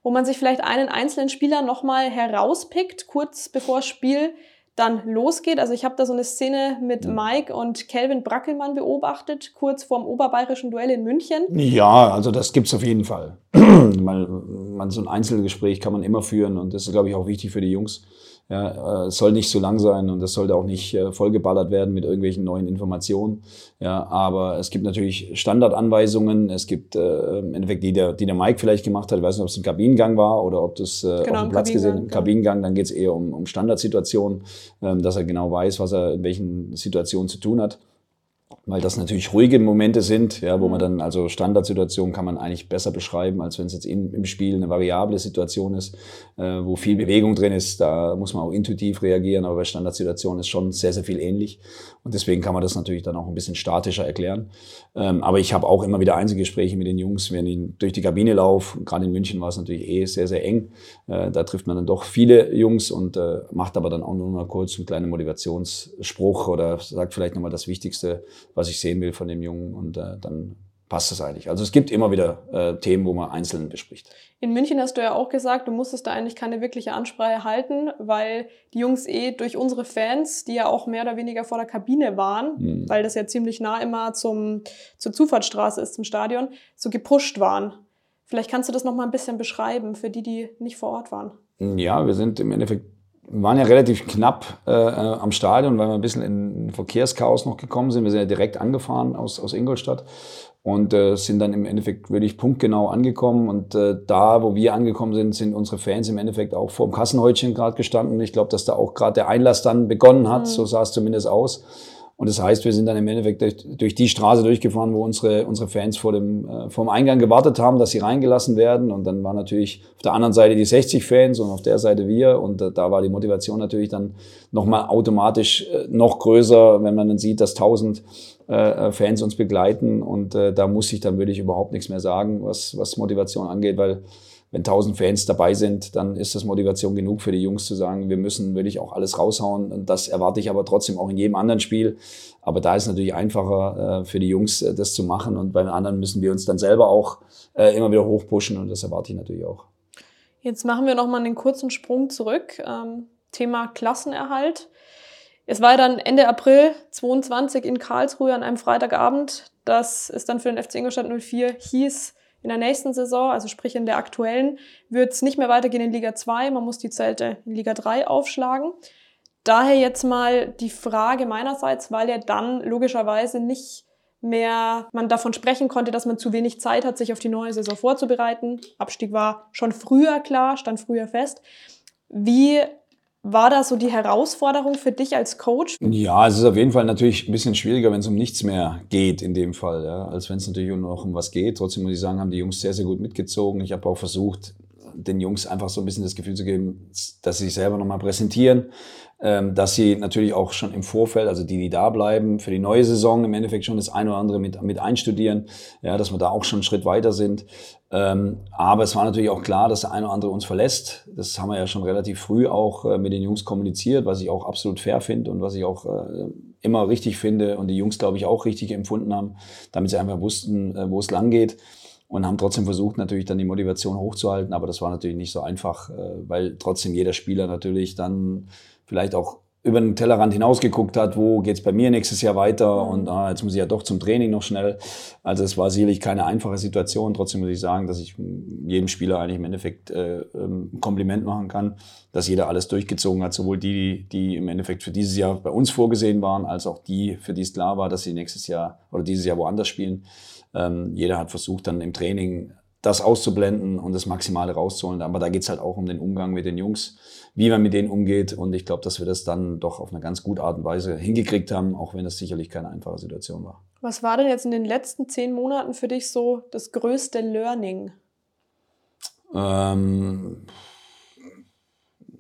wo man sich vielleicht einen einzelnen Spieler nochmal herauspickt, kurz bevor das Spiel dann losgeht? Also ich habe da so eine Szene mit Mike und Kelvin Brackelmann beobachtet, kurz vorm oberbayerischen Duell in München. Ja, also das gibt es auf jeden Fall. man, man, so ein Einzelgespräch kann man immer führen und das ist, glaube ich, auch wichtig für die Jungs ja, äh, es soll nicht zu lang sein und es sollte auch nicht äh, vollgeballert werden mit irgendwelchen neuen Informationen. Ja, aber es gibt natürlich Standardanweisungen. Es gibt äh, im Endeffekt, die der, die der Mike vielleicht gemacht hat. Ich weiß nicht, ob es ein Kabinengang war oder ob das äh, genau, auf dem Platz gesehen im Kabinengang. Dann geht es eher um, um Standardsituationen, ähm, dass er genau weiß, was er in welchen Situationen zu tun hat. Weil das natürlich ruhige Momente sind, ja, wo man dann, also Standardsituationen kann man eigentlich besser beschreiben, als wenn es jetzt in, im Spiel eine variable Situation ist, äh, wo viel Bewegung drin ist. Da muss man auch intuitiv reagieren, aber bei Standardsituationen ist schon sehr, sehr viel ähnlich. Und deswegen kann man das natürlich dann auch ein bisschen statischer erklären. Ähm, aber ich habe auch immer wieder Einzelgespräche mit den Jungs, wenn ich durch die Kabine laufe. Gerade in München war es natürlich eh sehr, sehr eng. Äh, da trifft man dann doch viele Jungs und äh, macht aber dann auch nur mal kurz einen kleinen Motivationsspruch oder sagt vielleicht nochmal das Wichtigste, was ich sehen will von dem Jungen und äh, dann passt es eigentlich. Also es gibt immer wieder äh, Themen, wo man einzeln bespricht. In München hast du ja auch gesagt, du musstest da eigentlich keine wirkliche Ansprache halten, weil die Jungs eh durch unsere Fans, die ja auch mehr oder weniger vor der Kabine waren, mhm. weil das ja ziemlich nah immer zum, zur Zufahrtsstraße ist, zum Stadion, so gepusht waren. Vielleicht kannst du das nochmal ein bisschen beschreiben für die, die nicht vor Ort waren. Ja, wir sind im Endeffekt wir waren ja relativ knapp äh, äh, am Stadion, weil wir ein bisschen in Verkehrschaos noch gekommen sind. Wir sind ja direkt angefahren aus, aus Ingolstadt und äh, sind dann im Endeffekt wirklich punktgenau angekommen. Und äh, da, wo wir angekommen sind, sind unsere Fans im Endeffekt auch vor dem Kassenhäutchen gerade gestanden. Ich glaube, dass da auch gerade der Einlass dann begonnen hat, mhm. so sah es zumindest aus. Und das heißt, wir sind dann im Endeffekt durch, durch die Straße durchgefahren, wo unsere, unsere Fans vor dem, äh, vor dem Eingang gewartet haben, dass sie reingelassen werden. Und dann waren natürlich auf der anderen Seite die 60 Fans und auf der Seite wir. Und äh, da war die Motivation natürlich dann nochmal automatisch äh, noch größer, wenn man dann sieht, dass 1000 äh, Fans uns begleiten. Und äh, da muss ich dann wirklich überhaupt nichts mehr sagen, was, was Motivation angeht, weil wenn 1000 Fans dabei sind, dann ist das Motivation genug für die Jungs zu sagen, wir müssen wirklich auch alles raushauen. Und das erwarte ich aber trotzdem auch in jedem anderen Spiel. Aber da ist es natürlich einfacher äh, für die Jungs, äh, das zu machen. Und bei den anderen müssen wir uns dann selber auch äh, immer wieder hochpushen. Und das erwarte ich natürlich auch. Jetzt machen wir nochmal einen kurzen Sprung zurück. Ähm, Thema Klassenerhalt. Es war dann Ende April 22 in Karlsruhe an einem Freitagabend, dass es dann für den FC Ingolstadt 04 hieß, in der nächsten Saison, also sprich in der aktuellen, wird es nicht mehr weitergehen in Liga 2. Man muss die Zelte in Liga 3 aufschlagen. Daher jetzt mal die Frage meinerseits, weil ja dann logischerweise nicht mehr man davon sprechen konnte, dass man zu wenig Zeit hat, sich auf die neue Saison vorzubereiten. Abstieg war schon früher klar, stand früher fest. Wie war da so die Herausforderung für dich als Coach? Ja, es ist auf jeden Fall natürlich ein bisschen schwieriger, wenn es um nichts mehr geht in dem Fall, ja, als wenn es natürlich noch um was geht. Trotzdem muss ich sagen, haben die Jungs sehr, sehr gut mitgezogen. Ich habe auch versucht, den Jungs einfach so ein bisschen das Gefühl zu geben, dass sie sich selber nochmal präsentieren, dass sie natürlich auch schon im Vorfeld, also die, die da bleiben, für die neue Saison im Endeffekt schon das eine oder andere mit, mit einstudieren, ja, dass wir da auch schon einen Schritt weiter sind. Ähm, aber es war natürlich auch klar, dass der eine oder andere uns verlässt. Das haben wir ja schon relativ früh auch äh, mit den Jungs kommuniziert, was ich auch absolut fair finde und was ich auch äh, immer richtig finde und die Jungs, glaube ich, auch richtig empfunden haben, damit sie einfach wussten, äh, wo es lang geht und haben trotzdem versucht, natürlich dann die Motivation hochzuhalten. Aber das war natürlich nicht so einfach, äh, weil trotzdem jeder Spieler natürlich dann vielleicht auch über den Tellerrand hinausgeguckt hat, wo geht's bei mir nächstes Jahr weiter mhm. und ah, jetzt muss ich ja doch zum Training noch schnell. Also es war sicherlich keine einfache Situation. Trotzdem muss ich sagen, dass ich jedem Spieler eigentlich im Endeffekt äh, ähm, ein Kompliment machen kann, dass jeder alles durchgezogen hat, sowohl die, die im Endeffekt für dieses Jahr bei uns vorgesehen waren, als auch die, für die es klar war, dass sie nächstes Jahr oder dieses Jahr woanders spielen. Ähm, jeder hat versucht, dann im Training das auszublenden und das Maximale rauszuholen. Aber da geht's halt auch um den Umgang mit den Jungs, wie man mit denen umgeht. Und ich glaube, dass wir das dann doch auf eine ganz gute Art und Weise hingekriegt haben, auch wenn es sicherlich keine einfache Situation war. Was war denn jetzt in den letzten zehn Monaten für dich so das größte Learning? Ähm,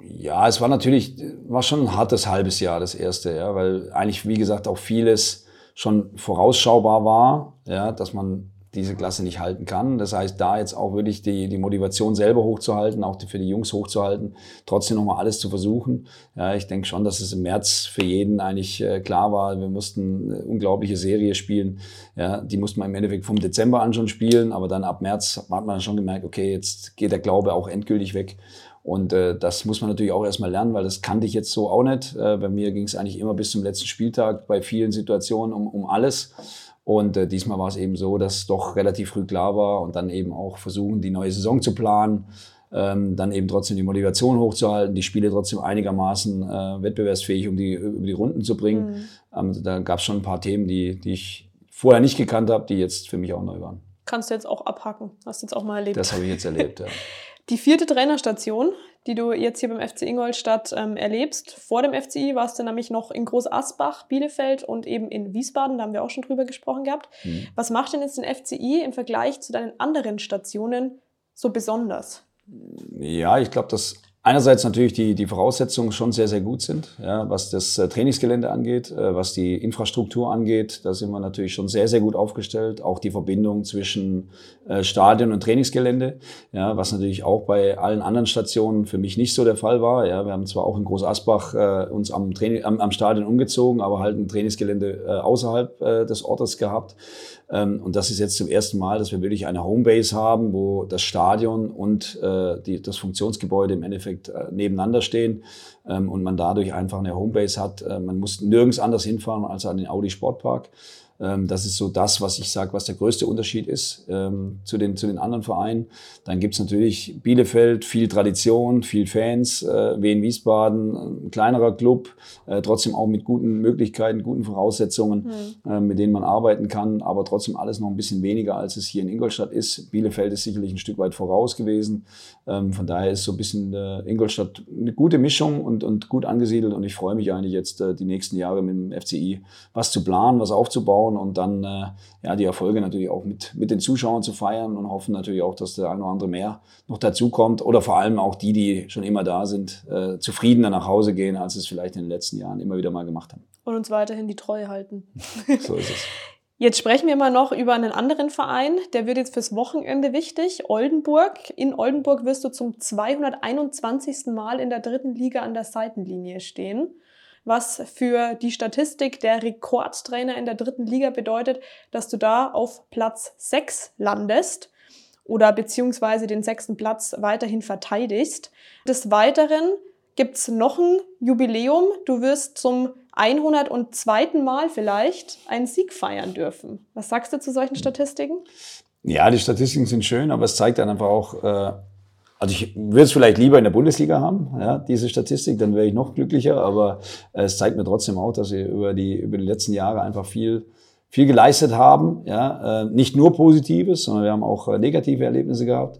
ja, es war natürlich, war schon ein hartes halbes Jahr, das erste, ja, weil eigentlich, wie gesagt, auch vieles schon vorausschaubar war, ja, dass man diese Klasse nicht halten kann. Das heißt, da jetzt auch wirklich die, die Motivation selber hochzuhalten, auch für die Jungs hochzuhalten, trotzdem nochmal alles zu versuchen. Ja, ich denke schon, dass es im März für jeden eigentlich äh, klar war. Wir mussten eine unglaubliche Serie spielen. Ja, die mussten wir im Endeffekt vom Dezember an schon spielen, aber dann ab März hat man schon gemerkt, okay, jetzt geht der Glaube auch endgültig weg. Und äh, das muss man natürlich auch erstmal lernen, weil das kannte ich jetzt so auch nicht. Äh, bei mir ging es eigentlich immer bis zum letzten Spieltag bei vielen Situationen um, um alles. Und äh, diesmal war es eben so, dass doch relativ früh klar war und dann eben auch versuchen, die neue Saison zu planen, ähm, dann eben trotzdem die Motivation hochzuhalten, die Spiele trotzdem einigermaßen äh, wettbewerbsfähig um die, über die Runden zu bringen. Mhm. Ähm, da gab es schon ein paar Themen, die, die ich vorher nicht gekannt habe, die jetzt für mich auch neu waren. Kannst du jetzt auch abhacken. Hast du jetzt auch mal erlebt. Das habe ich jetzt erlebt, ja. Die vierte Trainerstation, die du jetzt hier beim FC Ingolstadt ähm, erlebst. Vor dem FCI warst du nämlich noch in Groß Asbach, Bielefeld und eben in Wiesbaden, da haben wir auch schon drüber gesprochen gehabt. Mhm. Was macht denn jetzt den FCI im Vergleich zu deinen anderen Stationen so besonders? Ja, ich glaube, dass einerseits natürlich die, die Voraussetzungen schon sehr, sehr gut sind, ja, was das äh, Trainingsgelände angeht, äh, was die Infrastruktur angeht. Da sind wir natürlich schon sehr, sehr gut aufgestellt. Auch die Verbindung zwischen äh, Stadion und Trainingsgelände, ja, was natürlich auch bei allen anderen Stationen für mich nicht so der Fall war. Ja, wir haben zwar auch in Groß Asbach äh, uns am, Training, am, am Stadion umgezogen, aber halt ein Trainingsgelände äh, außerhalb äh, des Ortes gehabt. Ähm, und das ist jetzt zum ersten Mal, dass wir wirklich eine Homebase haben, wo das Stadion und äh, die, das Funktionsgebäude im Endeffekt äh, nebeneinander stehen ähm, und man dadurch einfach eine Homebase hat. Äh, man muss nirgends anders hinfahren als an den Audi Sportpark. Ähm, das ist so das, was ich sage, was der größte Unterschied ist ähm, zu, den, zu den anderen Vereinen. Dann gibt's natürlich Bielefeld, viel Tradition, viel Fans, äh, Wien Wiesbaden, ein kleinerer Club, äh, trotzdem auch mit guten Möglichkeiten, guten Voraussetzungen, mhm. äh, mit denen man arbeiten kann, aber trotzdem alles noch ein bisschen weniger, als es hier in Ingolstadt ist. Bielefeld ist sicherlich ein Stück weit voraus gewesen. Ähm, von daher ist so ein bisschen äh, Ingolstadt eine gute Mischung und, und gut angesiedelt und ich freue mich eigentlich jetzt äh, die nächsten Jahre mit dem FCI was zu planen, was aufzubauen und dann äh, ja, die Erfolge natürlich auch mit, mit den Zuschauern zu feiern und hoffen natürlich auch, dass der eine oder andere mehr noch dazukommt oder vor allem auch die, die schon immer da sind, äh, zufriedener nach Hause gehen, als es vielleicht in den letzten Jahren immer wieder mal gemacht haben. Und uns weiterhin die Treue halten. so ist es. Jetzt sprechen wir mal noch über einen anderen Verein, der wird jetzt fürs Wochenende wichtig, Oldenburg. In Oldenburg wirst du zum 221. Mal in der dritten Liga an der Seitenlinie stehen was für die Statistik der Rekordtrainer in der dritten Liga bedeutet, dass du da auf Platz 6 landest oder beziehungsweise den sechsten Platz weiterhin verteidigst. Des Weiteren gibt es noch ein Jubiläum. Du wirst zum 102. Mal vielleicht einen Sieg feiern dürfen. Was sagst du zu solchen Statistiken? Ja, die Statistiken sind schön, aber es zeigt dann einfach auch, äh, also ich würde es vielleicht lieber in der Bundesliga haben, ja, diese Statistik, dann wäre ich noch glücklicher, aber äh, es zeigt mir trotzdem auch, dass wir über die, über die letzten Jahre einfach viel, viel geleistet haben. Ja, äh, nicht nur Positives, sondern wir haben auch äh, negative Erlebnisse gehabt.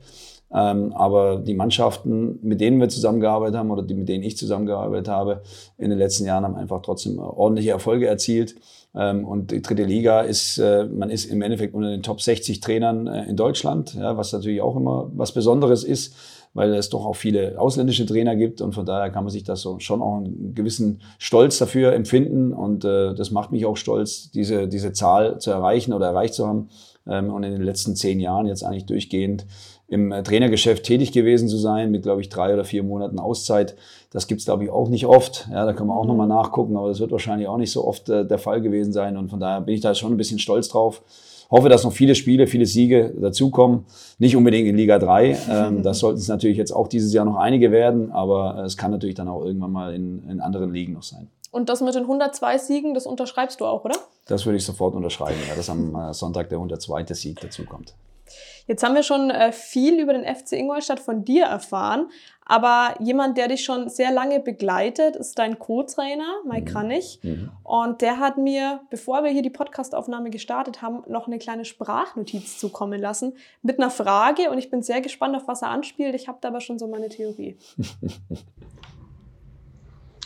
Ähm, aber die Mannschaften, mit denen wir zusammengearbeitet haben oder die, mit denen ich zusammengearbeitet habe, in den letzten Jahren haben einfach trotzdem ordentliche Erfolge erzielt. Ähm, und die dritte Liga ist, äh, man ist im Endeffekt unter den Top 60 Trainern äh, in Deutschland, ja, was natürlich auch immer was Besonderes ist, weil es doch auch viele ausländische Trainer gibt und von daher kann man sich das so schon auch einen gewissen Stolz dafür empfinden und äh, das macht mich auch stolz, diese, diese Zahl zu erreichen oder erreicht zu haben ähm, und in den letzten zehn Jahren jetzt eigentlich durchgehend im äh, Trainergeschäft tätig gewesen zu sein, mit, glaube ich, drei oder vier Monaten Auszeit. Das gibt's glaube ich, auch nicht oft. Ja, da kann man auch nochmal nachgucken, aber das wird wahrscheinlich auch nicht so oft äh, der Fall gewesen sein. Und von daher bin ich da schon ein bisschen stolz drauf. Hoffe, dass noch viele Spiele, viele Siege dazukommen. Nicht unbedingt in Liga 3. Ähm, das sollten es natürlich jetzt auch dieses Jahr noch einige werden, aber es kann natürlich dann auch irgendwann mal in, in anderen Ligen noch sein. Und das mit den 102 Siegen, das unterschreibst du auch, oder? Das würde ich sofort unterschreiben, ja, dass am äh, Sonntag der 102. Sieg dazukommt. Jetzt haben wir schon äh, viel über den FC Ingolstadt von dir erfahren, aber jemand, der dich schon sehr lange begleitet, ist dein Co-Trainer, Mike mhm. Kranich. Mhm. Und der hat mir, bevor wir hier die Podcastaufnahme gestartet haben, noch eine kleine Sprachnotiz zukommen lassen mit einer Frage. Und ich bin sehr gespannt, auf was er anspielt. Ich habe da aber schon so meine Theorie.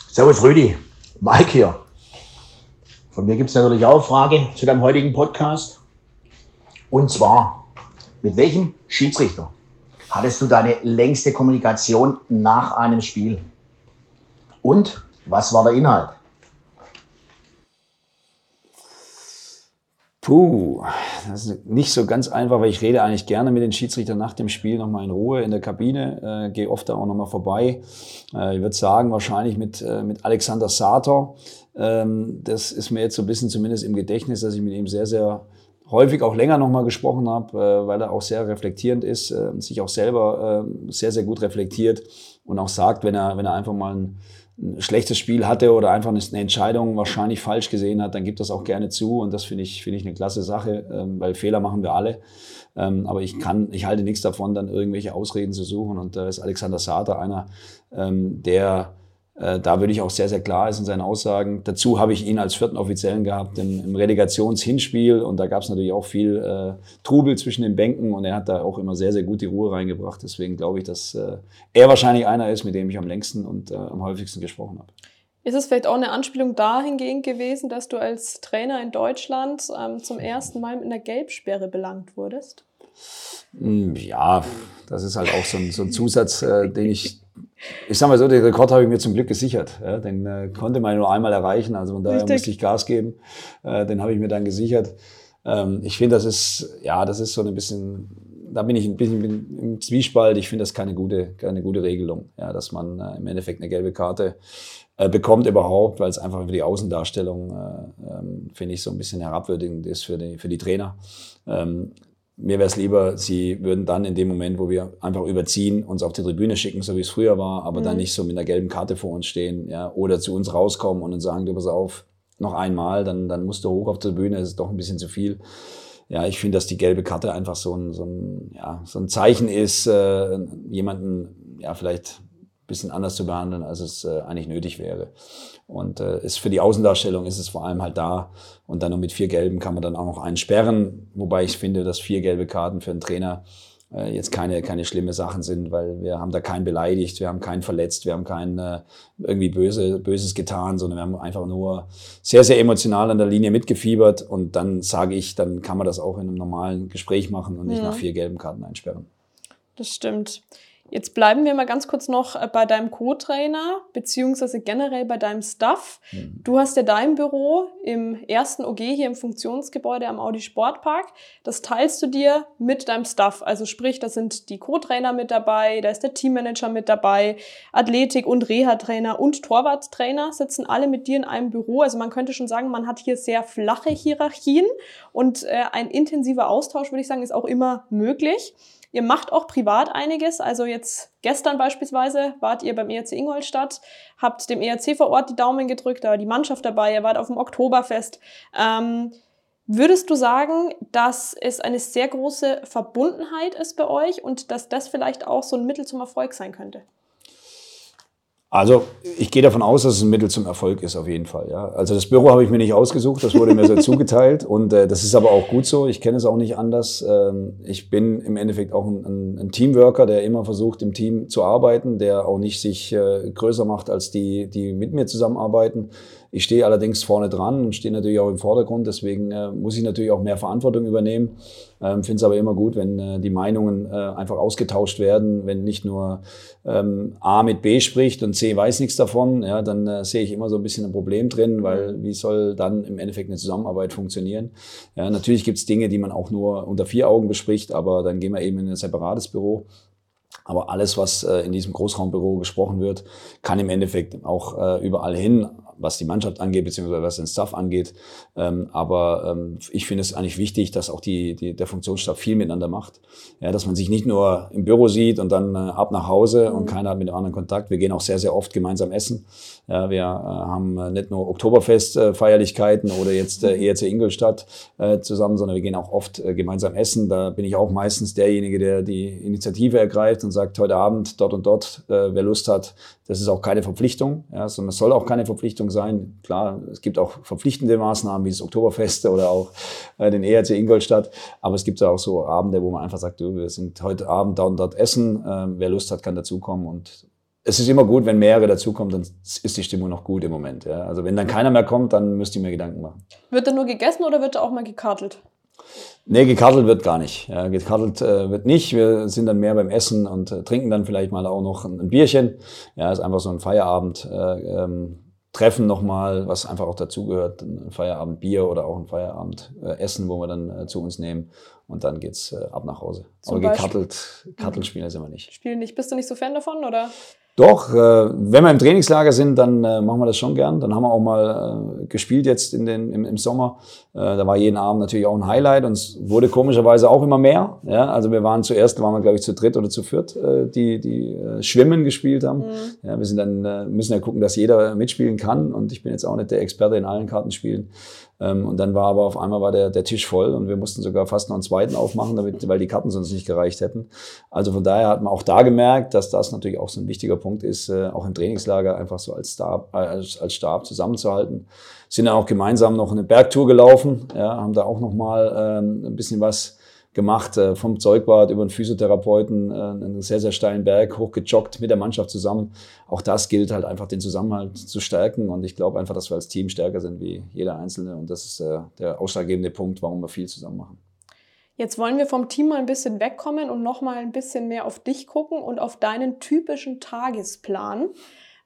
Servus Rüdi, Mike hier. Von mir gibt es natürlich auch eine Frage zu deinem heutigen Podcast. Und zwar, mit welchem Schiedsrichter hattest du deine längste Kommunikation nach einem Spiel? Und was war der Inhalt? Puh, das ist nicht so ganz einfach, weil ich rede eigentlich gerne mit den Schiedsrichtern nach dem Spiel nochmal in Ruhe in der Kabine, äh, gehe oft da auch nochmal vorbei. Äh, ich würde sagen, wahrscheinlich mit, äh, mit Alexander Sator. Ähm, das ist mir jetzt so ein bisschen zumindest im Gedächtnis, dass ich mit ihm sehr, sehr häufig auch länger nochmal gesprochen habe, äh, weil er auch sehr reflektierend ist, äh, sich auch selber äh, sehr, sehr gut reflektiert und auch sagt, wenn er, wenn er einfach mal ein, ein schlechtes Spiel hatte oder einfach eine Entscheidung wahrscheinlich falsch gesehen hat, dann gibt das auch gerne zu und das finde ich, finde ich eine klasse Sache, ähm, weil Fehler machen wir alle. Ähm, aber ich kann, ich halte nichts davon, dann irgendwelche Ausreden zu suchen und da ist Alexander Sater einer, ähm, der da würde ich auch sehr, sehr klar ist in seinen Aussagen. Dazu habe ich ihn als vierten Offiziellen gehabt im, im Relegationshinspiel und da gab es natürlich auch viel äh, Trubel zwischen den Bänken und er hat da auch immer sehr, sehr gut die Ruhe reingebracht. Deswegen glaube ich, dass äh, er wahrscheinlich einer ist, mit dem ich am längsten und äh, am häufigsten gesprochen habe. Ist es vielleicht auch eine Anspielung dahingehend gewesen, dass du als Trainer in Deutschland ähm, zum ersten Mal mit einer Gelbsperre belangt wurdest? Hm, ja, das ist halt auch so ein, so ein Zusatz, äh, den ich ich sag mal so, den Rekord habe ich mir zum Glück gesichert. Ja, den äh, konnte man nur einmal erreichen, also von daher Richtig. musste ich Gas geben. Äh, den habe ich mir dann gesichert. Ähm, ich finde, das ist, ja, das ist so ein bisschen, da bin ich ein bisschen im Zwiespalt. Ich finde das keine gute, keine gute Regelung, ja, dass man äh, im Endeffekt eine gelbe Karte äh, bekommt überhaupt, weil es einfach für die Außendarstellung, äh, ähm, finde ich, so ein bisschen herabwürdigend ist für die, für die Trainer. Ähm, mir wäre es lieber, sie würden dann in dem Moment, wo wir einfach überziehen, uns auf die Tribüne schicken, so wie es früher war, aber mhm. dann nicht so mit einer gelben Karte vor uns stehen, ja, oder zu uns rauskommen und uns sagen, du pass auf, noch einmal, dann, dann musst du hoch auf die Tribüne, das ist doch ein bisschen zu viel. Ja, ich finde, dass die gelbe Karte einfach so ein, so ein, ja, so ein Zeichen ist, äh, jemanden, ja, vielleicht bisschen anders zu behandeln, als es äh, eigentlich nötig wäre. Und äh, ist für die Außendarstellung ist es vor allem halt da. Und dann noch mit vier Gelben kann man dann auch noch einen sperren. Wobei ich finde, dass vier gelbe Karten für einen Trainer äh, jetzt keine, keine schlimme Sachen sind, weil wir haben da keinen beleidigt, wir haben keinen verletzt, wir haben keinen äh, irgendwie böse, Böses getan, sondern wir haben einfach nur sehr, sehr emotional an der Linie mitgefiebert. Und dann sage ich, dann kann man das auch in einem normalen Gespräch machen und nicht ja. nach vier gelben Karten einsperren. Das stimmt. Jetzt bleiben wir mal ganz kurz noch äh, bei deinem Co-Trainer, beziehungsweise generell bei deinem Staff. Mhm. Du hast ja dein Büro im ersten OG hier im Funktionsgebäude am Audi Sportpark. Das teilst du dir mit deinem Staff. Also sprich, da sind die Co-Trainer mit dabei, da ist der Teammanager mit dabei, Athletik- und Reha-Trainer und Torwarttrainer sitzen alle mit dir in einem Büro. Also man könnte schon sagen, man hat hier sehr flache Hierarchien und äh, ein intensiver Austausch, würde ich sagen, ist auch immer möglich. Ihr macht auch privat einiges. Also jetzt gestern beispielsweise wart ihr beim ERC Ingolstadt, habt dem ERC vor Ort die Daumen gedrückt, da war die Mannschaft dabei, ihr wart auf dem Oktoberfest. Ähm, würdest du sagen, dass es eine sehr große Verbundenheit ist bei euch und dass das vielleicht auch so ein Mittel zum Erfolg sein könnte? Also ich gehe davon aus, dass es ein Mittel zum Erfolg ist, auf jeden Fall. Ja. Also das Büro habe ich mir nicht ausgesucht, das wurde mir so zugeteilt und äh, das ist aber auch gut so. Ich kenne es auch nicht anders. Ähm, ich bin im Endeffekt auch ein, ein, Teamworker, der immer versucht, im Team zu arbeiten, der auch nicht sich äh, größer macht als die, die mit mir zusammenarbeiten. Ich stehe allerdings vorne dran und stehe natürlich auch im Vordergrund, deswegen äh, muss ich natürlich auch mehr Verantwortung übernehmen. Ähm, Finde es aber immer gut, wenn äh, die Meinungen äh, einfach ausgetauscht werden, wenn nicht nur ähm, A mit B spricht und C weiß nichts davon, ja, dann äh, sehe ich immer so ein bisschen ein Problem drin, weil wie soll dann im Endeffekt eine Zusammenarbeit funktionieren? Ja, natürlich gibt es Dinge, die man auch nur unter vier Augen bespricht, aber dann gehen wir eben in ein separates Büro. Aber alles, was äh, in diesem Großraumbüro gesprochen wird, kann im Endeffekt auch äh, überall hin was die Mannschaft angeht, beziehungsweise was den Staff angeht. Ähm, aber ähm, ich finde es eigentlich wichtig, dass auch die, die, der Funktionsstab viel miteinander macht. Ja, dass man sich nicht nur im Büro sieht und dann äh, ab nach Hause mhm. und keiner hat mit dem anderen Kontakt. Wir gehen auch sehr, sehr oft gemeinsam essen. Ja, wir äh, haben äh, nicht nur Oktoberfest-Feierlichkeiten oder jetzt äh, ERC Ingolstadt äh, zusammen, sondern wir gehen auch oft äh, gemeinsam essen. Da bin ich auch meistens derjenige, der die Initiative ergreift und sagt, heute Abend dort und dort, äh, wer Lust hat, das ist auch keine Verpflichtung, ja, sondern es soll auch keine Verpflichtung sein. Klar, es gibt auch verpflichtende Maßnahmen wie das Oktoberfeste oder auch äh, den ERC Ingolstadt, aber es gibt auch so Abende, wo man einfach sagt, du, wir sind heute Abend da und dort essen, äh, wer Lust hat, kann dazukommen und es ist immer gut, wenn mehrere dazukommen, dann ist die Stimmung noch gut im Moment. Ja. Also wenn dann keiner mehr kommt, dann müsst ihr mir Gedanken machen. Wird da nur gegessen oder wird da auch mal gekartelt? Nee, gekartelt wird gar nicht. Ja, gekartelt äh, wird nicht. Wir sind dann mehr beim Essen und äh, trinken dann vielleicht mal auch noch ein, ein, Bierchen. Ja, ist einfach so ein Feierabend. Äh, ähm, Treffen nochmal, was einfach auch dazugehört, ein Feierabendbier oder auch ein Feierabendessen, wo wir dann äh, zu uns nehmen und dann geht's äh, ab nach Hause. Zum Aber gekartelt, kartelt spielen sind wir nicht. Spielen nicht. Bist du nicht so Fan davon oder? Doch, äh, wenn wir im Trainingslager sind, dann äh, machen wir das schon gern. Dann haben wir auch mal äh, gespielt jetzt in den, im, im Sommer. Äh, da war jeden Abend natürlich auch ein Highlight und es wurde komischerweise auch immer mehr. Ja? Also wir waren zuerst, waren wir glaube ich zu dritt oder zu viert, äh, die, die äh, Schwimmen gespielt haben. Mhm. Ja, wir sind dann, äh, müssen ja gucken, dass jeder mitspielen kann und ich bin jetzt auch nicht der Experte in allen Kartenspielen. Ähm, und dann war aber auf einmal war der, der Tisch voll und wir mussten sogar fast noch einen zweiten aufmachen, damit, weil die Karten sonst nicht gereicht hätten. Also von daher hat man auch da gemerkt, dass das natürlich auch so ein wichtiger Punkt ist, äh, auch im Trainingslager einfach so als Stab, als, als Stab zusammenzuhalten. Sind dann auch gemeinsam noch eine Bergtour gelaufen, ja, haben da auch noch mal ähm, ein bisschen was gemacht, äh, vom Zeugbad über den Physiotherapeuten, äh, einen sehr, sehr steilen Berg hochgejoggt mit der Mannschaft zusammen. Auch das gilt halt einfach, den Zusammenhalt zu stärken. Und ich glaube einfach, dass wir als Team stärker sind wie jeder Einzelne. Und das ist äh, der ausschlaggebende Punkt, warum wir viel zusammen machen. Jetzt wollen wir vom Team mal ein bisschen wegkommen und noch mal ein bisschen mehr auf dich gucken und auf deinen typischen Tagesplan.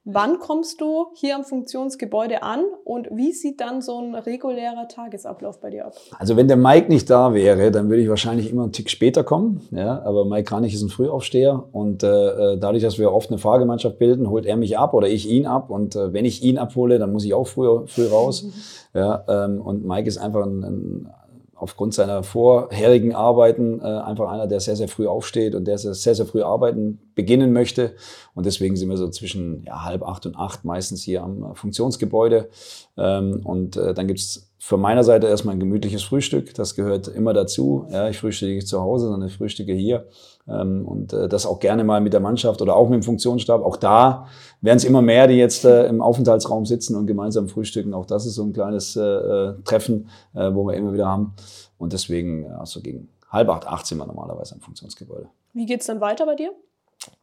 Wann kommst du hier am Funktionsgebäude an und wie sieht dann so ein regulärer Tagesablauf bei dir ab? Also wenn der Mike nicht da wäre, dann würde ich wahrscheinlich immer einen Tick später kommen. Ja, aber Mike Kranich ist ein Frühaufsteher und äh, äh, dadurch, dass wir oft eine Fahrgemeinschaft bilden, holt er mich ab oder ich ihn ab. Und äh, wenn ich ihn abhole, dann muss ich auch früh, früh raus. Ja, ähm, und Mike ist einfach ein, ein aufgrund seiner vorherigen Arbeiten äh, einfach einer, der sehr, sehr früh aufsteht und der sehr, sehr früh arbeiten beginnen möchte. Und deswegen sind wir so zwischen ja, halb acht und acht meistens hier am Funktionsgebäude. Ähm, und äh, dann gibt's von meiner Seite erstmal ein gemütliches Frühstück. Das gehört immer dazu. Ja, ich frühstücke nicht zu Hause, sondern ich frühstücke hier. Ähm, und äh, das auch gerne mal mit der Mannschaft oder auch mit dem Funktionsstab. Auch da werden es immer mehr, die jetzt äh, im Aufenthaltsraum sitzen und gemeinsam frühstücken. Auch das ist so ein kleines äh, Treffen, wo wir immer wieder haben. Und deswegen, also gegen halb acht, acht sind wir normalerweise am Funktionsgebäude. Wie geht's dann weiter bei dir?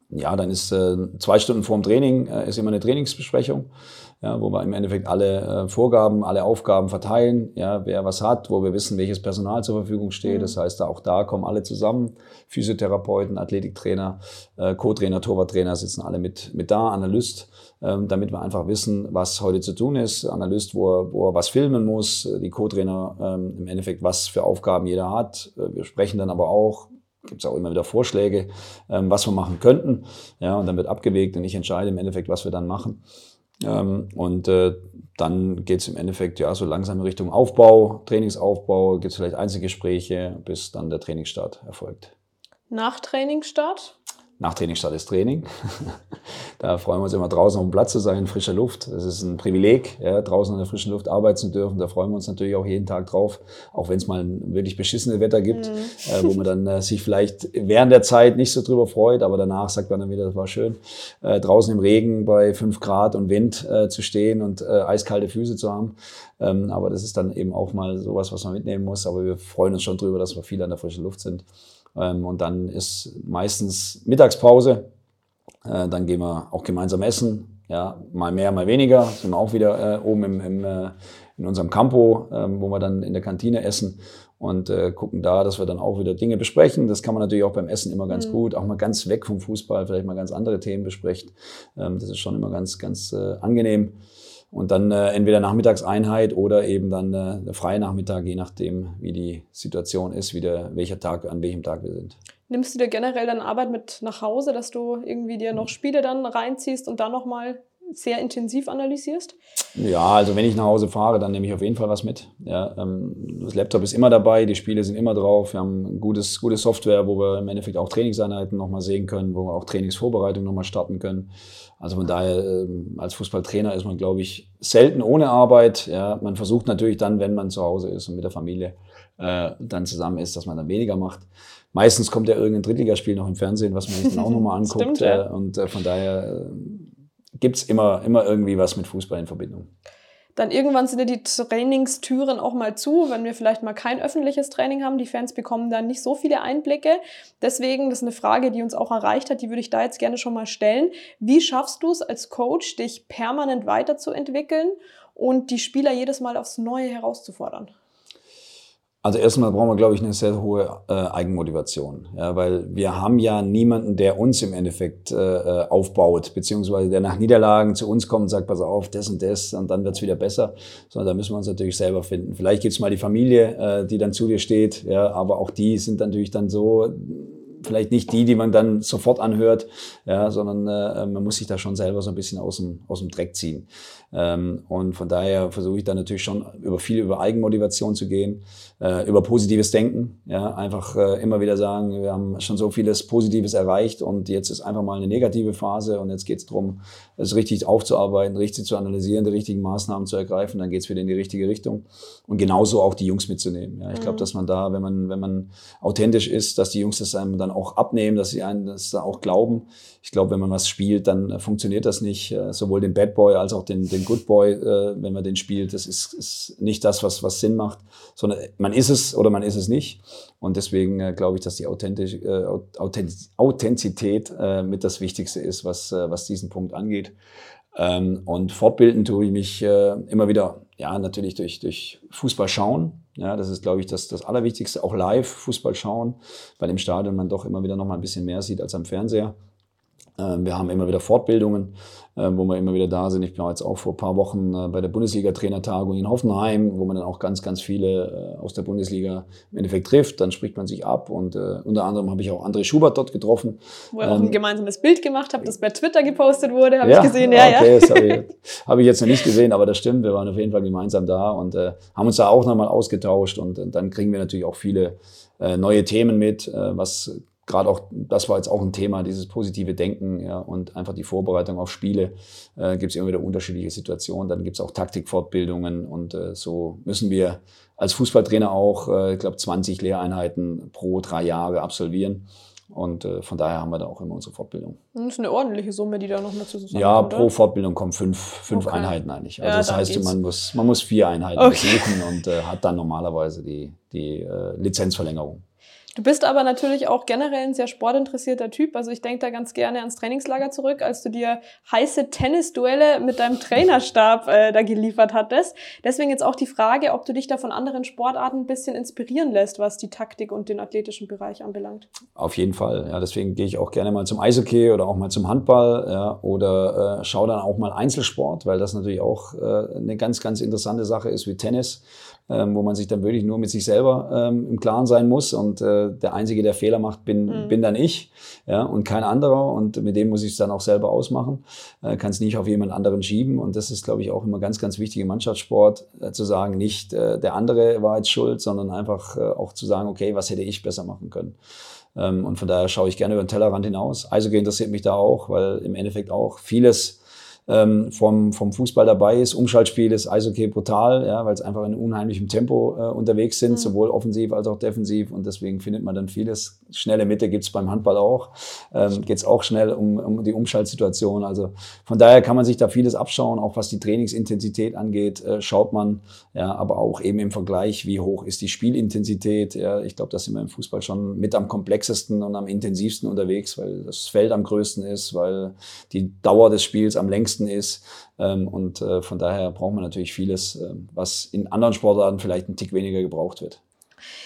Ja, dann ist äh, zwei Stunden vorm Training äh, ist immer eine Trainingsbesprechung ja, wo wir im Endeffekt alle äh, Vorgaben, alle Aufgaben verteilen, ja, wer was hat, wo wir wissen, welches Personal zur Verfügung steht. Mhm. Das heißt, auch da kommen alle zusammen. Physiotherapeuten, Athletiktrainer, äh, Co-Trainer, Torwarttrainer sitzen alle mit, mit da, Analyst, ähm, damit wir einfach wissen, was heute zu tun ist. Analyst, wo er, wo er was filmen muss, die Co-Trainer ähm, im Endeffekt, was für Aufgaben jeder hat. Äh, wir sprechen dann aber auch, gibt es auch immer wieder Vorschläge, ähm, was wir machen könnten. Ja, und dann wird abgewegt und ich entscheide im Endeffekt, was wir dann machen. Ähm, und äh, dann geht es im Endeffekt ja so langsam in Richtung Aufbau, Trainingsaufbau, gibt es vielleicht Einzelgespräche, bis dann der Trainingsstart erfolgt. Nach Trainingsstart? Nach Trainingsstart ist Training. da freuen wir uns immer draußen auf dem Platz zu sein, in frischer Luft. Das ist ein Privileg, ja, draußen in der frischen Luft arbeiten zu dürfen. Da freuen wir uns natürlich auch jeden Tag drauf, auch wenn es mal ein wirklich beschissenes Wetter gibt, mhm. äh, wo man dann äh, sich vielleicht während der Zeit nicht so drüber freut, aber danach sagt man dann wieder, das war schön, äh, draußen im Regen bei fünf Grad und Wind äh, zu stehen und äh, eiskalte Füße zu haben. Ähm, aber das ist dann eben auch mal sowas, was man mitnehmen muss. Aber wir freuen uns schon drüber, dass wir viel an der frischen Luft sind. Ähm, und dann ist meistens Mittagspause. Äh, dann gehen wir auch gemeinsam essen. Ja, mal mehr, mal weniger. Sind wir auch wieder äh, oben im, im, äh, in unserem Campo, ähm, wo wir dann in der Kantine essen und gucken da, dass wir dann auch wieder Dinge besprechen. Das kann man natürlich auch beim Essen immer ganz mhm. gut, auch mal ganz weg vom Fußball, vielleicht mal ganz andere Themen besprechen. Ähm, das ist schon immer ganz, ganz angenehm. Und dann äh, entweder Nachmittagseinheit oder eben dann äh, der freie Nachmittag, je nachdem, wie die Situation ist, wie der, welcher Tag, an welchem Tag wir sind. Nimmst du dir generell dann Arbeit mit nach Hause, dass du irgendwie dir noch Spiele dann reinziehst und dann nochmal sehr intensiv analysierst? Ja, also wenn ich nach Hause fahre, dann nehme ich auf jeden Fall was mit. Ja, ähm, das Laptop ist immer dabei, die Spiele sind immer drauf. Wir haben gutes, gute Software, wo wir im Endeffekt auch Trainingseinheiten nochmal sehen können, wo wir auch Trainingsvorbereitung nochmal starten können. Also von daher, ähm, als Fußballtrainer ist man, glaube ich, selten ohne Arbeit. Ja, man versucht natürlich dann, wenn man zu Hause ist und mit der Familie äh, dann zusammen ist, dass man dann weniger macht. Meistens kommt ja irgendein Drittligaspiel noch im Fernsehen, was man sich dann auch nochmal anguckt. Stimmt, ja. äh, und äh, von daher gibt es immer, immer irgendwie was mit Fußball in Verbindung. Dann irgendwann sind ja die Trainingstüren auch mal zu, wenn wir vielleicht mal kein öffentliches Training haben. Die Fans bekommen dann nicht so viele Einblicke. Deswegen, das ist eine Frage, die uns auch erreicht hat, die würde ich da jetzt gerne schon mal stellen. Wie schaffst du es als Coach, dich permanent weiterzuentwickeln und die Spieler jedes Mal aufs Neue herauszufordern? Also erstmal brauchen wir, glaube ich, eine sehr hohe äh, Eigenmotivation, ja, weil wir haben ja niemanden, der uns im Endeffekt äh, äh, aufbaut, beziehungsweise der nach Niederlagen zu uns kommt und sagt, pass auf, das und das und dann wird's wieder besser, sondern da müssen wir uns natürlich selber finden. Vielleicht gibt's mal die Familie, äh, die dann zu dir steht, ja, aber auch die sind natürlich dann so vielleicht nicht die, die man dann sofort anhört, ja, sondern äh, man muss sich da schon selber so ein bisschen aus dem, aus dem Dreck ziehen. Ähm, und von daher versuche ich da natürlich schon über viel über Eigenmotivation zu gehen, äh, über positives Denken. Ja, einfach äh, immer wieder sagen, wir haben schon so vieles Positives erreicht und jetzt ist einfach mal eine negative Phase und jetzt geht es darum, es richtig aufzuarbeiten, richtig zu analysieren, die richtigen Maßnahmen zu ergreifen, dann geht es wieder in die richtige Richtung. Und genauso auch die Jungs mitzunehmen. Ja, ich glaube, mhm. dass man da, wenn man, wenn man authentisch ist, dass die Jungs das einem dann auch abnehmen, dass sie einen das da auch glauben. Ich glaube, wenn man was spielt, dann funktioniert das nicht. Äh, sowohl den Bad Boy als auch den, den Good Boy, äh, wenn man den spielt, das ist, ist nicht das, was, was Sinn macht, sondern man ist es oder man ist es nicht. Und deswegen äh, glaube ich, dass die äh, Authentizität äh, mit das Wichtigste ist, was, äh, was diesen Punkt angeht. Ähm, und fortbilden tue ich mich äh, immer wieder, ja, natürlich durch, durch Fußball schauen. Ja, das ist, glaube ich, das, das Allerwichtigste. Auch live Fußball schauen, weil im Stadion man doch immer wieder noch mal ein bisschen mehr sieht als am Fernseher. Ähm, wir haben immer wieder Fortbildungen, ähm, wo wir immer wieder da sind. Ich war jetzt auch vor ein paar Wochen äh, bei der Bundesliga-Trainertagung in Hoffenheim, wo man dann auch ganz, ganz viele äh, aus der Bundesliga im Endeffekt trifft. Dann spricht man sich ab und äh, unter anderem habe ich auch André Schubert dort getroffen. Wo ihr ähm, auch ein ähm, gemeinsames Bild gemacht habt, das bei Twitter gepostet wurde, habe ja, ich gesehen. Ja, okay, ja. das habe ich, hab ich, jetzt noch nicht gesehen, aber das stimmt. Wir waren auf jeden Fall gemeinsam da und äh, haben uns da auch nochmal ausgetauscht und, und, dann kriegen wir natürlich auch viele äh, neue Themen mit, was gerade auch, das war jetzt auch ein Thema, dieses positive Denken ja, und einfach die Vorbereitung auf Spiele. Äh, gibt es immer wieder unterschiedliche Situationen. Dann gibt es auch Taktikfortbildungen und äh, so müssen wir als Fußballtrainer auch, äh, ich glaube, 20 Lehreinheiten pro drei Jahre absolvieren. Und äh, von daher haben wir da auch immer unsere Fortbildung. Das ist eine ordentliche Summe, die da noch mit zusammenkommt. Ja, pro Fortbildung kommen fünf, fünf okay. Einheiten eigentlich. Also ja, das heißt, man muss, man muss vier Einheiten okay. besuchen und äh, hat dann normalerweise die, die äh, Lizenzverlängerung. Du bist aber natürlich auch generell ein sehr sportinteressierter Typ. Also ich denke da ganz gerne ans Trainingslager zurück, als du dir heiße Tennisduelle mit deinem Trainerstab äh, da geliefert hattest. Deswegen jetzt auch die Frage, ob du dich da von anderen Sportarten ein bisschen inspirieren lässt, was die Taktik und den athletischen Bereich anbelangt. Auf jeden Fall. Ja, deswegen gehe ich auch gerne mal zum Eishockey oder auch mal zum Handball ja, oder äh, schaue dann auch mal Einzelsport, weil das natürlich auch äh, eine ganz, ganz interessante Sache ist wie Tennis ähm, wo man sich dann wirklich nur mit sich selber ähm, im Klaren sein muss und äh, der Einzige, der Fehler macht, bin, mhm. bin dann ich ja, und kein anderer und mit dem muss ich es dann auch selber ausmachen, äh, kann es nicht auf jemand anderen schieben und das ist, glaube ich, auch immer ganz, ganz wichtig im Mannschaftssport, äh, zu sagen, nicht äh, der andere war jetzt schuld, sondern einfach äh, auch zu sagen, okay, was hätte ich besser machen können. Ähm, und von daher schaue ich gerne über den Tellerrand hinaus. Eishockey interessiert mich da auch, weil im Endeffekt auch vieles ähm, vom, vom Fußball dabei ist. Umschaltspiel ist Eishockey brutal, ja, weil es einfach in unheimlichem Tempo äh, unterwegs sind, mhm. sowohl offensiv als auch defensiv. Und deswegen findet man dann vieles. Schnelle Mitte gibt's beim Handball auch. Ähm, Geht auch schnell um, um die Umschaltsituation. Also von daher kann man sich da vieles abschauen, auch was die Trainingsintensität angeht, äh, schaut man, ja, aber auch eben im Vergleich, wie hoch ist die Spielintensität. Ja, ich glaube, da sind wir im Fußball schon mit am komplexesten und am intensivsten unterwegs, weil das Feld am größten ist, weil die Dauer des Spiels am längsten nächsten ist. Ähm, und äh, von daher braucht man natürlich vieles, ähm, was in anderen Sportarten vielleicht ein Tick weniger gebraucht wird.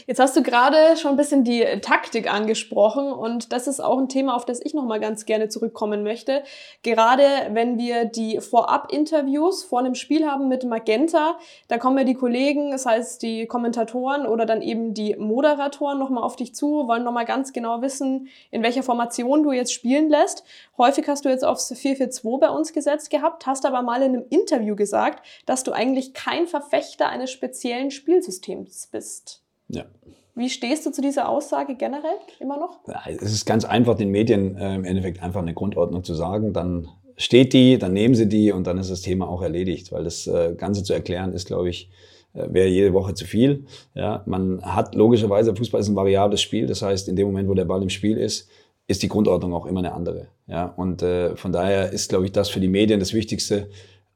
Jetzt hast du gerade schon ein bisschen die Taktik angesprochen und das ist auch ein Thema, auf das ich noch mal ganz gerne zurückkommen möchte. Gerade wenn wir die Vorab-Interviews vor einem Spiel haben mit Magenta, da kommen ja die Kollegen, das heißt die Kommentatoren oder dann eben die Moderatoren noch mal auf dich zu, wollen noch mal ganz genau wissen, in welcher Formation du jetzt spielen lässt. Häufig hast du jetzt aufs 4-4-2 bei uns gesetzt gehabt, hast aber mal in einem Interview gesagt, dass du eigentlich kein Verfechter eines speziellen Spielsystems bist. Ja. Wie stehst du zu dieser Aussage generell immer noch? Ja, es ist ganz einfach, den Medien äh, im Endeffekt einfach eine Grundordnung zu sagen. Dann steht die, dann nehmen sie die und dann ist das Thema auch erledigt. Weil das äh, Ganze zu erklären ist, glaube ich, äh, wäre jede Woche zu viel. Ja, man hat logischerweise, Fußball ist ein variables Spiel. Das heißt, in dem Moment, wo der Ball im Spiel ist, ist die Grundordnung auch immer eine andere. Ja, und äh, von daher ist, glaube ich, das für die Medien das Wichtigste,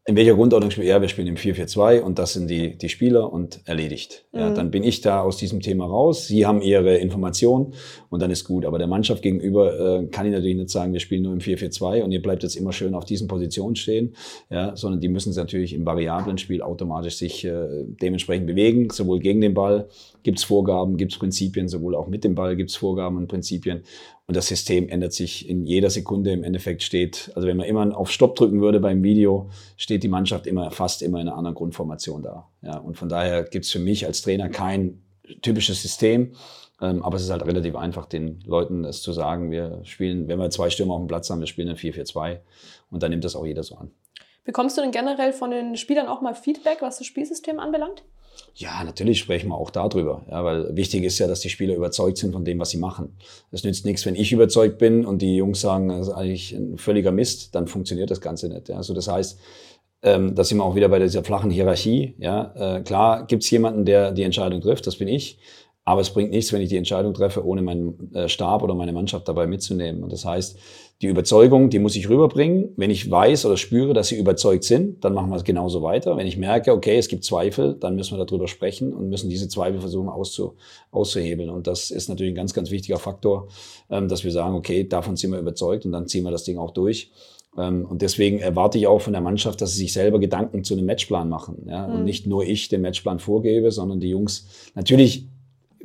in welcher Grundordnung spielen wir? Ja, wir spielen im 4-4-2 und das sind die, die Spieler und erledigt. Ja, mhm. Dann bin ich da aus diesem Thema raus. Sie haben ihre Informationen und dann ist gut. Aber der Mannschaft gegenüber äh, kann ich natürlich nicht sagen, wir spielen nur im 4-4-2 und ihr bleibt jetzt immer schön auf diesen Positionen stehen, ja, sondern die müssen sich natürlich im variablen Spiel automatisch sich äh, dementsprechend bewegen, sowohl gegen den Ball gibt es Vorgaben, gibt es Prinzipien, sowohl auch mit dem Ball gibt es Vorgaben und Prinzipien. Und das System ändert sich in jeder Sekunde. Im Endeffekt steht, also wenn man immer auf Stopp drücken würde beim Video, steht die Mannschaft immer fast immer in einer anderen Grundformation da. Ja, und von daher gibt es für mich als Trainer kein typisches System, Ähm, aber es ist halt relativ einfach, den Leuten das zu sagen. Wir spielen, wenn wir zwei Stürmer auf dem Platz haben, wir spielen ein 4-4-2 und dann nimmt das auch jeder so an. Bekommst du denn generell von den Spielern auch mal Feedback, was das Spielsystem anbelangt? Ja, natürlich sprechen wir auch darüber. Ja, weil wichtig ist ja, dass die Spieler überzeugt sind von dem, was sie machen. Es nützt nichts, wenn ich überzeugt bin und die Jungs sagen, das ist eigentlich ein völliger Mist, dann funktioniert das Ganze nicht. Ja. Also das heißt, ähm, da sind wir auch wieder bei dieser flachen Hierarchie. Ja. Äh, klar gibt es jemanden, der die Entscheidung trifft, das bin ich. Aber es bringt nichts, wenn ich die Entscheidung treffe, ohne meinen äh, Stab oder meine Mannschaft dabei mitzunehmen. Und das heißt, die Überzeugung, die muss ich rüberbringen. Wenn ich weiß oder spüre, dass sie überzeugt sind, dann machen wir es genauso weiter. Wenn ich merke, okay, es gibt Zweifel, dann müssen wir darüber sprechen und müssen diese Zweifel versuchen auszu, auszuhebeln. Und das ist natürlich ein ganz, ganz wichtiger Faktor, ähm, dass wir sagen, okay, davon sind wir überzeugt und dann ziehen wir das Ding auch durch. Ähm, und deswegen erwarte ich auch von der Mannschaft, dass sie sich selber Gedanken zu einem Matchplan machen. Ja? Mhm. Und nicht nur ich den Matchplan vorgebe, sondern die Jungs natürlich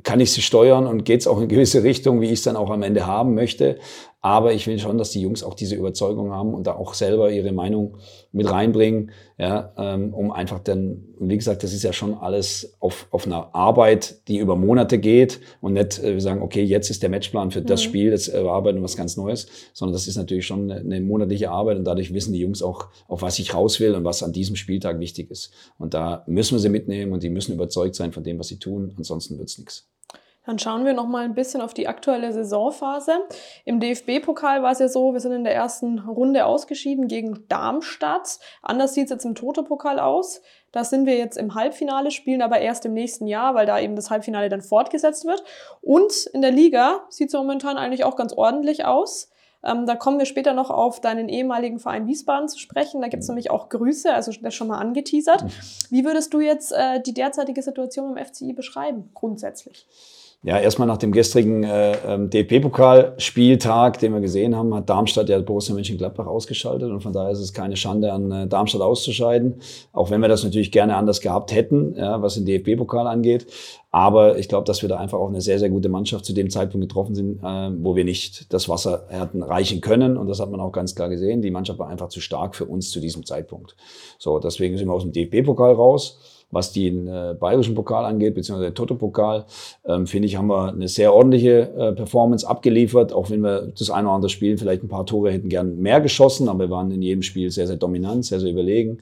kann ich sie steuern und geht es auch in gewisse Richtung, wie ich es dann auch am Ende haben möchte. Aber ich will schon, dass die Jungs auch diese Überzeugung haben und da auch selber ihre Meinung mit reinbringen, ja, ähm, um einfach dann, wie gesagt, das ist ja schon alles auf, auf einer Arbeit, die über Monate geht und nicht äh, wir sagen, okay, jetzt ist der Matchplan für das mhm. Spiel, jetzt erarbeiten wir was ganz Neues, sondern das ist natürlich schon eine, eine monatliche Arbeit und dadurch wissen die Jungs auch, auf was ich raus will und was an diesem Spieltag wichtig ist. Und da müssen wir sie mitnehmen und die müssen überzeugt sein von dem, was sie tun, ansonsten wird's nichts. Dann schauen wir noch mal ein bisschen auf die aktuelle Saisonphase. Im DFB-Pokal war es ja so, wir sind in der ersten Runde ausgeschieden gegen Darmstadt. Anders sieht es jetzt im Toto-Pokal aus. Da sind wir jetzt im Halbfinale, spielen aber erst im nächsten Jahr, weil da eben das Halbfinale dann fortgesetzt wird. Und in der Liga sieht es momentan eigentlich auch ganz ordentlich aus. Ähm, da kommen wir später noch auf deinen ehemaligen Verein Wiesbaden zu sprechen. Da gibt es nämlich auch Grüße, also das schon mal angeteasert. Wie würdest du jetzt äh, die derzeitige Situation im FCI beschreiben, grundsätzlich? Ja, erstmal nach dem gestrigen äh, ähm, DFB-Pokalspieltag, den wir gesehen haben, hat Darmstadt ja Borussia Mönchengladbach ausgeschaltet und von daher ist es keine Schande, an äh, Darmstadt auszuscheiden, auch wenn wir das natürlich gerne anders gehabt hätten, ja, was den DFB-Pokal angeht. Aber ich glaube, dass wir da einfach auch eine sehr, sehr gute Mannschaft zu dem Zeitpunkt getroffen sind, äh, wo wir nicht das Wasser hätten reichen können. Und das hat man auch ganz klar gesehen. Die Mannschaft war einfach zu stark für uns zu diesem Zeitpunkt. So, deswegen sind wir aus dem DFB-Pokal raus. Was den äh, bayerischen Pokal angeht, beziehungsweise den Toto-Pokal, ähm, finde ich, haben wir eine sehr ordentliche äh, Performance abgeliefert, auch wenn wir das eine oder andere Spiel vielleicht ein paar Tore hätten gern mehr geschossen, aber wir waren in jedem Spiel sehr, sehr dominant, sehr, sehr überlegen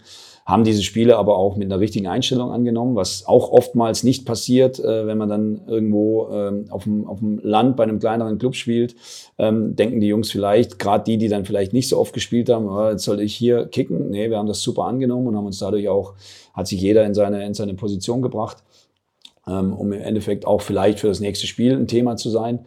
haben diese Spiele aber auch mit einer richtigen Einstellung angenommen, was auch oftmals nicht passiert, äh, wenn man dann irgendwo ähm, auf, dem, auf dem Land bei einem kleineren Club spielt. Ähm, denken die Jungs vielleicht, gerade die, die dann vielleicht nicht so oft gespielt haben, oh, jetzt soll ich hier kicken. Nee, wir haben das super angenommen und haben uns dadurch auch, hat sich jeder in seine, in seine Position gebracht ähm, um im Endeffekt auch vielleicht für das nächste Spiel ein Thema zu sein.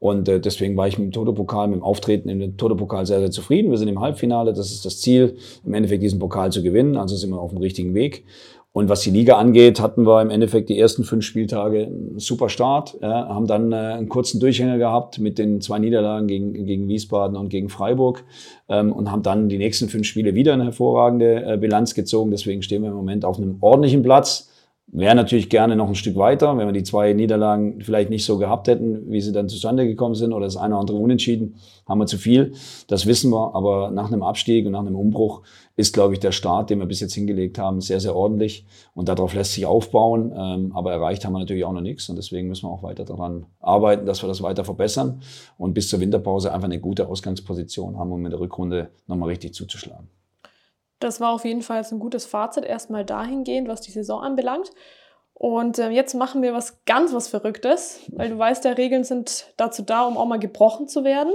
Und äh, deswegen war ich mit dem Toto-Pokal, mit dem Auftreten im Toto-Pokal sehr, sehr zufrieden. Wir sind im Halbfinale. Das ist das Ziel, im Endeffekt diesen Pokal zu gewinnen. Also sind wir auf dem richtigen Weg. Und was die Liga angeht, hatten wir im Endeffekt die ersten fünf Spieltage einen super Start, ja, haben dann äh, einen kurzen Durchhänger gehabt mit den zwei Niederlagen gegen, gegen Wiesbaden und gegen Freiburg ähm, und haben dann die nächsten fünf Spiele wieder eine hervorragende äh, Bilanz gezogen. Deswegen stehen wir im Moment auf einem ordentlichen Platz. Wäre natürlich gerne noch ein Stück weiter, wenn wir die zwei Niederlagen vielleicht nicht so gehabt hätten, wie sie dann zustande gekommen sind oder das eine oder andere Unentschieden, haben wir zu viel. Das wissen wir, aber nach einem Abstieg und nach einem Umbruch ist, glaube ich, der Start, den wir bis jetzt hingelegt haben, sehr, sehr ordentlich und darauf lässt sich aufbauen. Ähm, aber erreicht haben wir natürlich auch noch nichts und deswegen müssen wir auch weiter daran arbeiten, dass wir das weiter verbessern und bis zur Winterpause einfach eine gute Ausgangsposition haben, um in der Rückrunde nochmal richtig zuzuschlagen. Das war auf jeden Fall ein gutes Fazit erstmal dahingehend, was die Saison anbelangt. Und äh, jetzt machen wir was ganz was Verrücktes, weil du weißt, der Regeln sind dazu da, um auch mal gebrochen zu werden.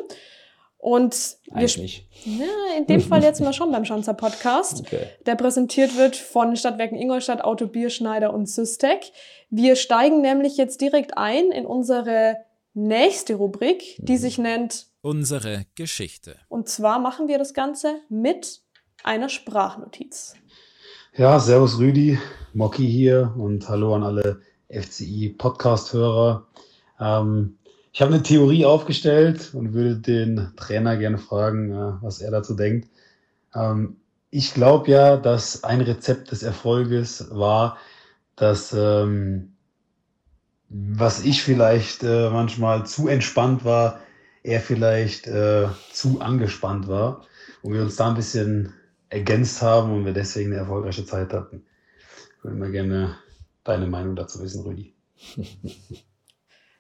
Und wir, nicht. Ja, in dem Fall jetzt mal schon beim Schanzer Podcast, okay. der präsentiert wird von Stadtwerken Ingolstadt, Auto Bierschneider und Systec. Wir steigen nämlich jetzt direkt ein in unsere nächste Rubrik, die mhm. sich nennt Unsere Geschichte. Und zwar machen wir das Ganze mit einer Sprachnotiz. Ja, servus Rüdi, Mocky hier und hallo an alle FCI-Podcast-Hörer. Ähm, ich habe eine Theorie aufgestellt und würde den Trainer gerne fragen, äh, was er dazu denkt. Ähm, ich glaube ja, dass ein Rezept des Erfolges war, dass ähm, was ich vielleicht äh, manchmal zu entspannt war, er vielleicht äh, zu angespannt war und wir uns da ein bisschen ergänzt haben und wir deswegen eine erfolgreiche Zeit hatten. Ich würde mal gerne deine Meinung dazu wissen, Rüdi.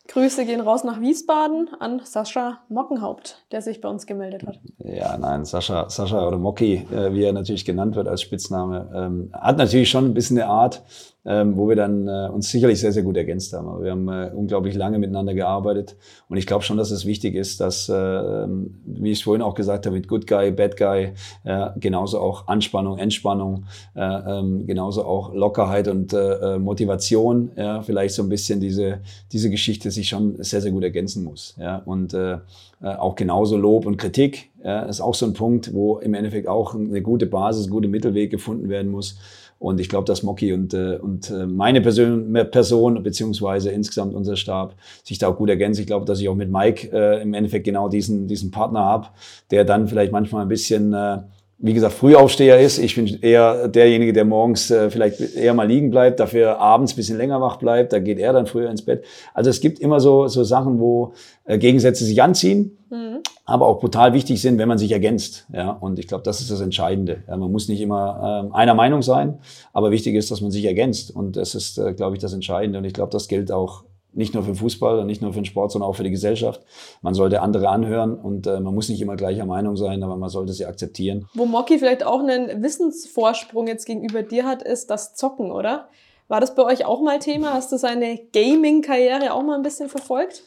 Grüße gehen raus nach Wiesbaden an Sascha Mockenhaupt, der sich bei uns gemeldet hat. Ja, nein, Sascha, Sascha oder Mocki, äh, wie er natürlich genannt wird als Spitzname, ähm, hat natürlich schon ein bisschen eine Art, ähm, wo wir dann äh, uns sicherlich sehr, sehr gut ergänzt haben. Aber wir haben äh, unglaublich lange miteinander gearbeitet und ich glaube schon, dass es wichtig ist, dass, äh, wie ich vorhin auch gesagt habe, mit Good Guy, Bad Guy, äh, genauso auch Anspannung, Entspannung, äh, ähm, genauso auch Lockerheit und äh, äh Motivation, ja, vielleicht so ein bisschen diese, diese Geschichte sich schon sehr, sehr gut ergänzen muss. Ja, und äh, äh auch genauso Lob und Kritik ja, ist auch so ein Punkt, wo im Endeffekt auch eine gute Basis, ein guter Mittelweg gefunden werden muss. Und ich glaube, dass Mocky und, äh, und äh, meine Person, Person beziehungsweise insgesamt unser Stab sich da auch gut ergänzen. Ich glaube, dass ich auch mit Mike äh, im Endeffekt genau diesen, diesen Partner habe, der dann vielleicht manchmal ein bisschen äh, wie gesagt, Frühaufsteher ist. Ich bin eher derjenige, der morgens äh, vielleicht eher mal liegen bleibt, dafür abends bisschen länger wach bleibt. Da geht er dann früher ins Bett. Also es gibt immer so, so Sachen, wo äh, Gegensätze sich anziehen, mhm. aber auch brutal wichtig sind, wenn man sich ergänzt. Ja, und ich glaube, das ist das Entscheidende. Ja, man muss nicht immer äh, einer Meinung sein, aber wichtig ist, dass man sich ergänzt. Und das ist, äh, glaube ich, das Entscheidende. Und ich glaube, das gilt auch nicht nur für den Fußball und nicht nur für den Sport, sondern auch für die Gesellschaft. Man sollte andere anhören und äh, man muss nicht immer gleicher Meinung sein, aber man sollte sie akzeptieren. Wo Mocky vielleicht auch einen Wissensvorsprung jetzt gegenüber dir hat, ist das Zocken, oder? War das bei euch auch mal Thema? Hast du seine Gaming-Karriere auch mal ein bisschen verfolgt?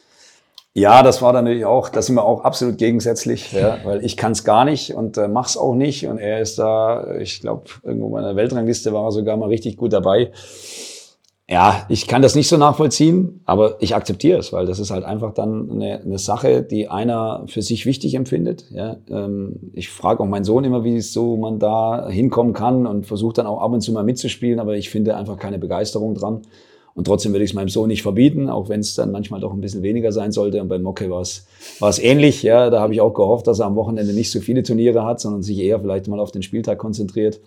Ja, das war dann natürlich auch, da sind wir auch absolut gegensätzlich, ja, weil ich kann es gar nicht und äh, mach's auch nicht und er ist da, ich glaube, irgendwo in der Weltrangliste war er sogar mal richtig gut dabei ja, ich kann das nicht so nachvollziehen, aber ich akzeptiere es, weil das ist halt einfach dann eine, eine Sache, die einer für sich wichtig empfindet. Ja, ähm, ich frage auch meinen Sohn immer, wie es so man da hinkommen kann und versuche dann auch ab und zu mal mitzuspielen, aber ich finde einfach keine Begeisterung dran. Und trotzdem würde ich es meinem Sohn nicht verbieten, auch wenn es dann manchmal doch ein bisschen weniger sein sollte. Und bei Mocke war es war es ähnlich. Ja, da habe ich auch gehofft, dass er am Wochenende nicht so viele Turniere hat, sondern sich eher vielleicht mal auf den Spieltag konzentriert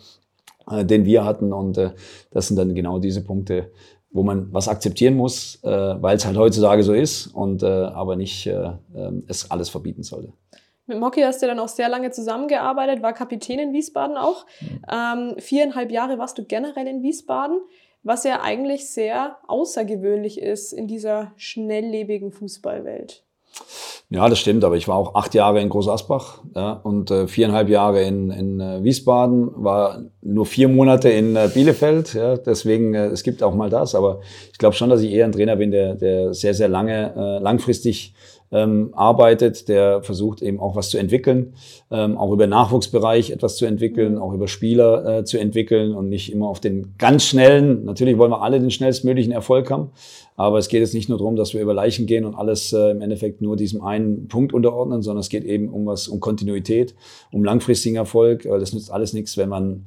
äh, den wir hatten. Und äh, das sind dann genau diese Punkte, wo man was akzeptieren muss, äh, weil es halt heutzutage so ist und äh, aber nicht äh, äh, es alles verbieten sollte. Mit Mocky hast du dann auch sehr lange zusammengearbeitet, war Kapitän in Wiesbaden auch. Mhm. Ähm, viereinhalb Jahre warst du generell in Wiesbaden, was ja eigentlich sehr außergewöhnlich ist in dieser schnelllebigen Fußballwelt. Ja, das stimmt, aber ich war auch acht Jahre in Großasbach ja, und äh, viereinhalb Jahre in, in äh, Wiesbaden, war nur vier Monate in äh, Bielefeld. Ja, deswegen, äh, es gibt auch mal das, aber ich glaube schon, dass ich eher ein Trainer bin, der, der sehr, sehr lange, äh, langfristig ähm, arbeitet, der versucht eben auch was zu entwickeln, ähm, auch über Nachwuchsbereich etwas zu entwickeln, auch über Spieler äh, zu entwickeln und nicht immer auf den ganz schnellen, natürlich wollen wir alle den schnellstmöglichen Erfolg haben, aber es geht jetzt nicht nur darum, dass wir über Leichen gehen und alles äh, im Endeffekt nur diesem einen Punkt unterordnen, sondern es geht eben um was, um Kontinuität, um langfristigen Erfolg. Das nützt alles nichts, wenn man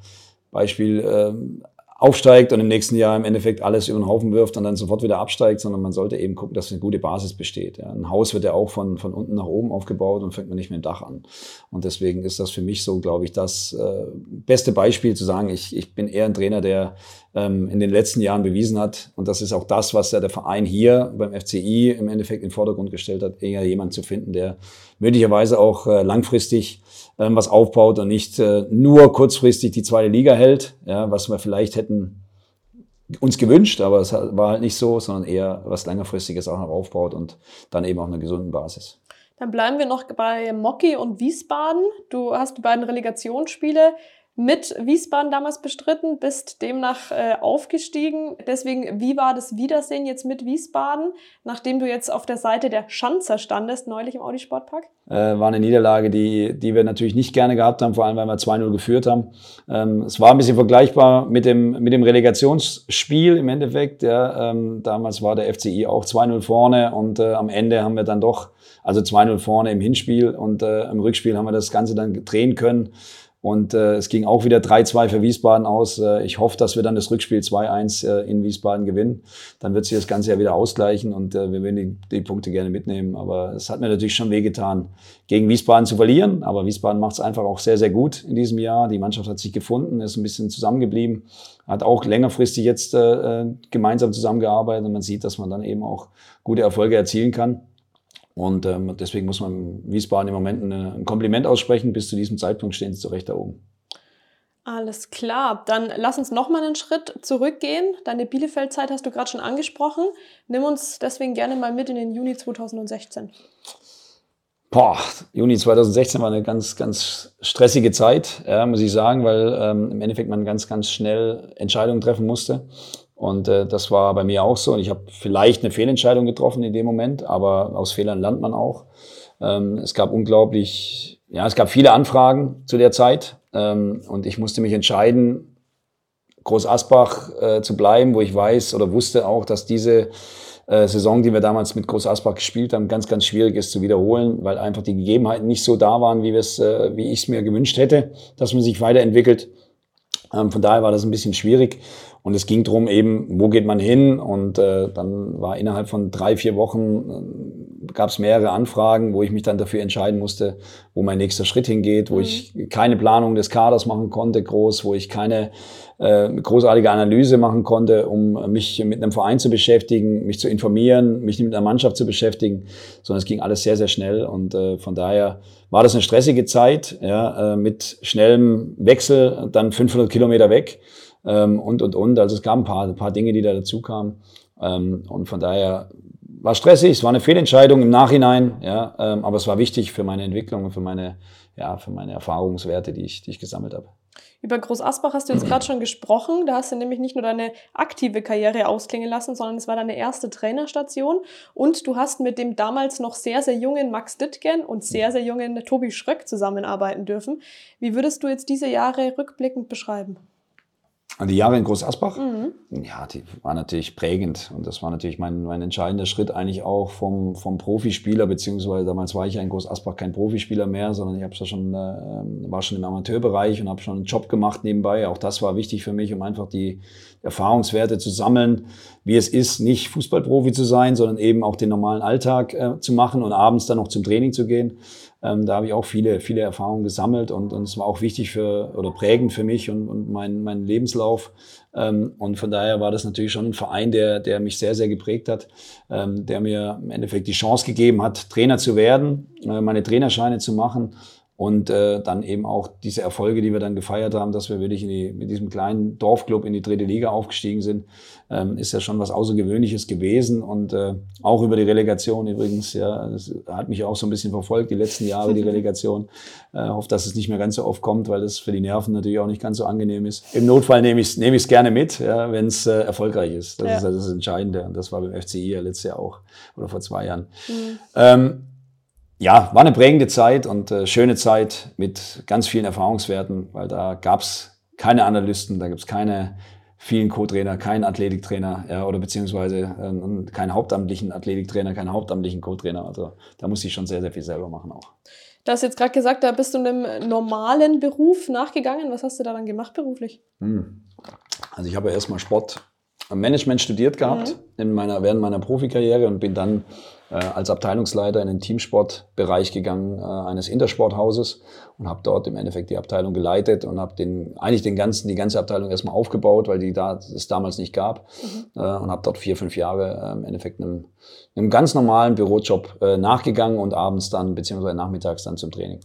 Beispiel ähm, aufsteigt und im nächsten Jahr im Endeffekt alles über den Haufen wirft und dann sofort wieder absteigt, sondern man sollte eben gucken, dass eine gute Basis besteht. Ein Haus wird ja auch von, von unten nach oben aufgebaut und fängt man nicht mit dem Dach an. Und deswegen ist das für mich so, glaube ich, das äh, beste Beispiel zu sagen, ich, ich bin eher ein Trainer, der ähm, in den letzten Jahren bewiesen hat, und das ist auch das, was ja der Verein hier beim FCI im Endeffekt in den Vordergrund gestellt hat, eher jemand zu finden, der möglicherweise auch äh, langfristig ähm, was aufbaut und nicht äh, nur kurzfristig die zweite Liga hält, ja, was wir vielleicht hätten uns gewünscht, aber es war halt nicht so, sondern eher was längerfristiges auch noch aufbaut und dann eben auf einer gesunden Basis. Dann bleiben wir noch bei Mocky und Wiesbaden. Du hast die beiden Relegationsspiele mit Wiesbaden damals bestritten, bist demnach äh, aufgestiegen. Deswegen, wie war das Wiedersehen jetzt mit Wiesbaden, nachdem du jetzt auf der Seite der Schanzer standest, neulich im Audi Sportpark? Äh, war eine Niederlage, die, die wir natürlich nicht gerne gehabt haben, vor allem weil wir 2-0 geführt haben. Ähm, es war ein bisschen vergleichbar mit dem, mit dem Relegationsspiel im Endeffekt. Ja. Ähm, damals war der FCI auch 2-0 vorne und äh, am Ende haben wir dann doch, also 2-0 vorne im Hinspiel und äh, im Rückspiel haben wir das Ganze dann drehen können. Und äh, es ging auch wieder 3-2 für Wiesbaden aus. Äh, ich hoffe, dass wir dann das Rückspiel 2-1 äh, in Wiesbaden gewinnen. Dann wird sich das Ganze ja wieder ausgleichen und äh, wir werden die, die Punkte gerne mitnehmen. Aber es hat mir natürlich schon wehgetan, gegen Wiesbaden zu verlieren. Aber Wiesbaden macht es einfach auch sehr, sehr gut in diesem Jahr. Die Mannschaft hat sich gefunden, ist ein bisschen zusammengeblieben, hat auch längerfristig jetzt äh, gemeinsam zusammengearbeitet und man sieht, dass man dann eben auch gute Erfolge erzielen kann. Und ähm, deswegen muss man Wiesbaden im Moment ein Kompliment aussprechen. Bis zu diesem Zeitpunkt stehen sie zu Recht da oben. Alles klar, dann lass uns noch mal einen Schritt zurückgehen. Deine Bielefeld-Zeit hast du gerade schon angesprochen. Nimm uns deswegen gerne mal mit in den Juni 2016. Boah, Juni 2016 war eine ganz, ganz stressige Zeit, ja, muss ich sagen, weil ähm, im Endeffekt man ganz, ganz schnell Entscheidungen treffen musste. Und äh, das war bei mir auch so. Und ich habe vielleicht eine Fehlentscheidung getroffen in dem Moment, aber aus Fehlern lernt man auch. Ähm, es gab unglaublich, ja, es gab viele Anfragen zu der Zeit. Ähm, und ich musste mich entscheiden, Groß Asbach äh, zu bleiben, wo ich weiß oder wusste auch, dass diese äh, Saison, die wir damals mit Groß Asbach gespielt haben, ganz, ganz schwierig ist zu wiederholen, weil einfach die Gegebenheiten nicht so da waren, wie, wir's, äh, wie ich es mir gewünscht hätte, dass man sich weiterentwickelt. Ähm, von daher war das ein bisschen schwierig. Und es ging drum eben, wo geht man hin? Und äh, dann war innerhalb von drei, vier Wochen, äh, gab es mehrere Anfragen, wo ich mich dann dafür entscheiden musste, wo mein nächster Schritt hingeht, wo mhm. ich keine Planung des Kaders machen konnte, groß, wo ich keine äh, großartige Analyse machen konnte, um mich mit einem Verein zu beschäftigen, mich zu informieren, mich mit einer Mannschaft zu beschäftigen, sondern es ging alles sehr, sehr schnell und äh, von daher war das eine stressige Zeit ja, äh, mit schnellem Wechsel, dann 500 Kilometer weg ähm, und, und, und. Also es gab ein paar, ein paar Dinge, die da dazu kamen. Ähm, und von daher war stressig, es war eine Fehlentscheidung im Nachhinein, ja, ähm, aber es war wichtig für meine Entwicklung und für meine, ja, für meine Erfahrungswerte, die ich, die ich gesammelt habe. Über Groß Asbach hast du jetzt gerade schon gesprochen. Da hast du nämlich nicht nur deine aktive Karriere ausklingen lassen, sondern es war deine erste Trainerstation. Und du hast mit dem damals noch sehr, sehr jungen Max Dittgen und sehr, sehr jungen Tobi Schröck zusammenarbeiten dürfen. Wie würdest du jetzt diese Jahre rückblickend beschreiben? Die Jahre in Groß Asbach, mhm. ja, die waren natürlich prägend. Und das war natürlich mein, mein entscheidender Schritt eigentlich auch vom, vom Profispieler, beziehungsweise damals war ich ja in Groß Asbach kein Profispieler mehr, sondern ich habe ja schon, äh, war schon im Amateurbereich und habe schon einen Job gemacht nebenbei. Auch das war wichtig für mich, um einfach die Erfahrungswerte zu sammeln, wie es ist, nicht Fußballprofi zu sein, sondern eben auch den normalen Alltag äh, zu machen und abends dann noch zum Training zu gehen. Ähm, da habe ich auch viele, viele Erfahrungen gesammelt und, und es war auch wichtig für oder prägend für mich und, und mein, mein Lebenslauf. Ähm, und von daher war das natürlich schon ein Verein, der, der mich sehr, sehr geprägt hat, ähm, der mir im Endeffekt die Chance gegeben hat, Trainer zu werden, äh, meine Trainerscheine zu machen und äh, dann eben auch diese Erfolge, die wir dann gefeiert haben, dass wir wirklich in die, mit diesem kleinen Dorfclub in die dritte Liga aufgestiegen sind, ähm, ist ja schon was Außergewöhnliches gewesen. Und äh, auch über die Relegation übrigens, ja, das hat mich auch so ein bisschen verfolgt, die letzten Jahre, die Relegation. Äh, hoffe, dass es nicht mehr ganz so oft kommt, weil das für die Nerven natürlich auch nicht ganz so angenehm ist. Im Notfall nehme ich es nehme ich's gerne mit, ja, wenn es äh, erfolgreich ist. Das ja. ist also das Entscheidende. Und das war beim FCI ja letztes Jahr auch oder vor zwei Jahren. Mhm. Ähm, ja, war eine prägende Zeit und äh, schöne Zeit mit ganz vielen Erfahrungswerten, weil da gab's keine Analysten, da gibt's keine vielen Co-Trainer, keinen Athletiktrainer ja, oder beziehungsweise äh, keinen hauptamtlichen Athletiktrainer, keinen hauptamtlichen Co-Trainer. Also da muss ich schon sehr, sehr viel selber machen auch. Du hast jetzt gerade gesagt, da bist du einem normalen Beruf nachgegangen. Was hast du da dann gemacht beruflich? Hm. Also ich habe ja erstmal Sportmanagement studiert gehabt mhm. in meiner, während meiner Profikarriere und bin dann äh, als Abteilungsleiter in den Teamsportbereich gegangen äh, eines Intersporthauses und habe dort im Endeffekt die Abteilung geleitet und habe den eigentlich den ganzen die ganze Abteilung erstmal aufgebaut, weil die da es damals nicht gab mhm. äh, und habe dort vier fünf Jahre äh, im Endeffekt einem, einem ganz normalen Bürojob äh, nachgegangen und abends dann beziehungsweise nachmittags dann zum Training.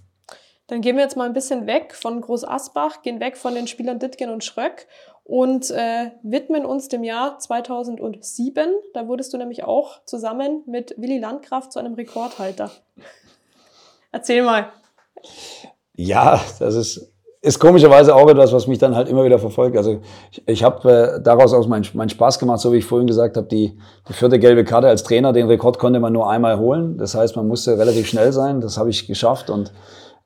Dann gehen wir jetzt mal ein bisschen weg von Groß Asbach, gehen weg von den Spielern Dittgen und Schröck und äh, widmen uns dem Jahr 2007. Da wurdest du nämlich auch zusammen mit Willy Landgraf zu einem Rekordhalter. Erzähl mal. Ja, das ist, ist komischerweise auch etwas, was mich dann halt immer wieder verfolgt. Also ich, ich habe äh, daraus auch meinen mein Spaß gemacht, so wie ich vorhin gesagt habe, die, die vierte gelbe Karte als Trainer, den Rekord konnte man nur einmal holen. Das heißt, man musste relativ schnell sein. Das habe ich geschafft und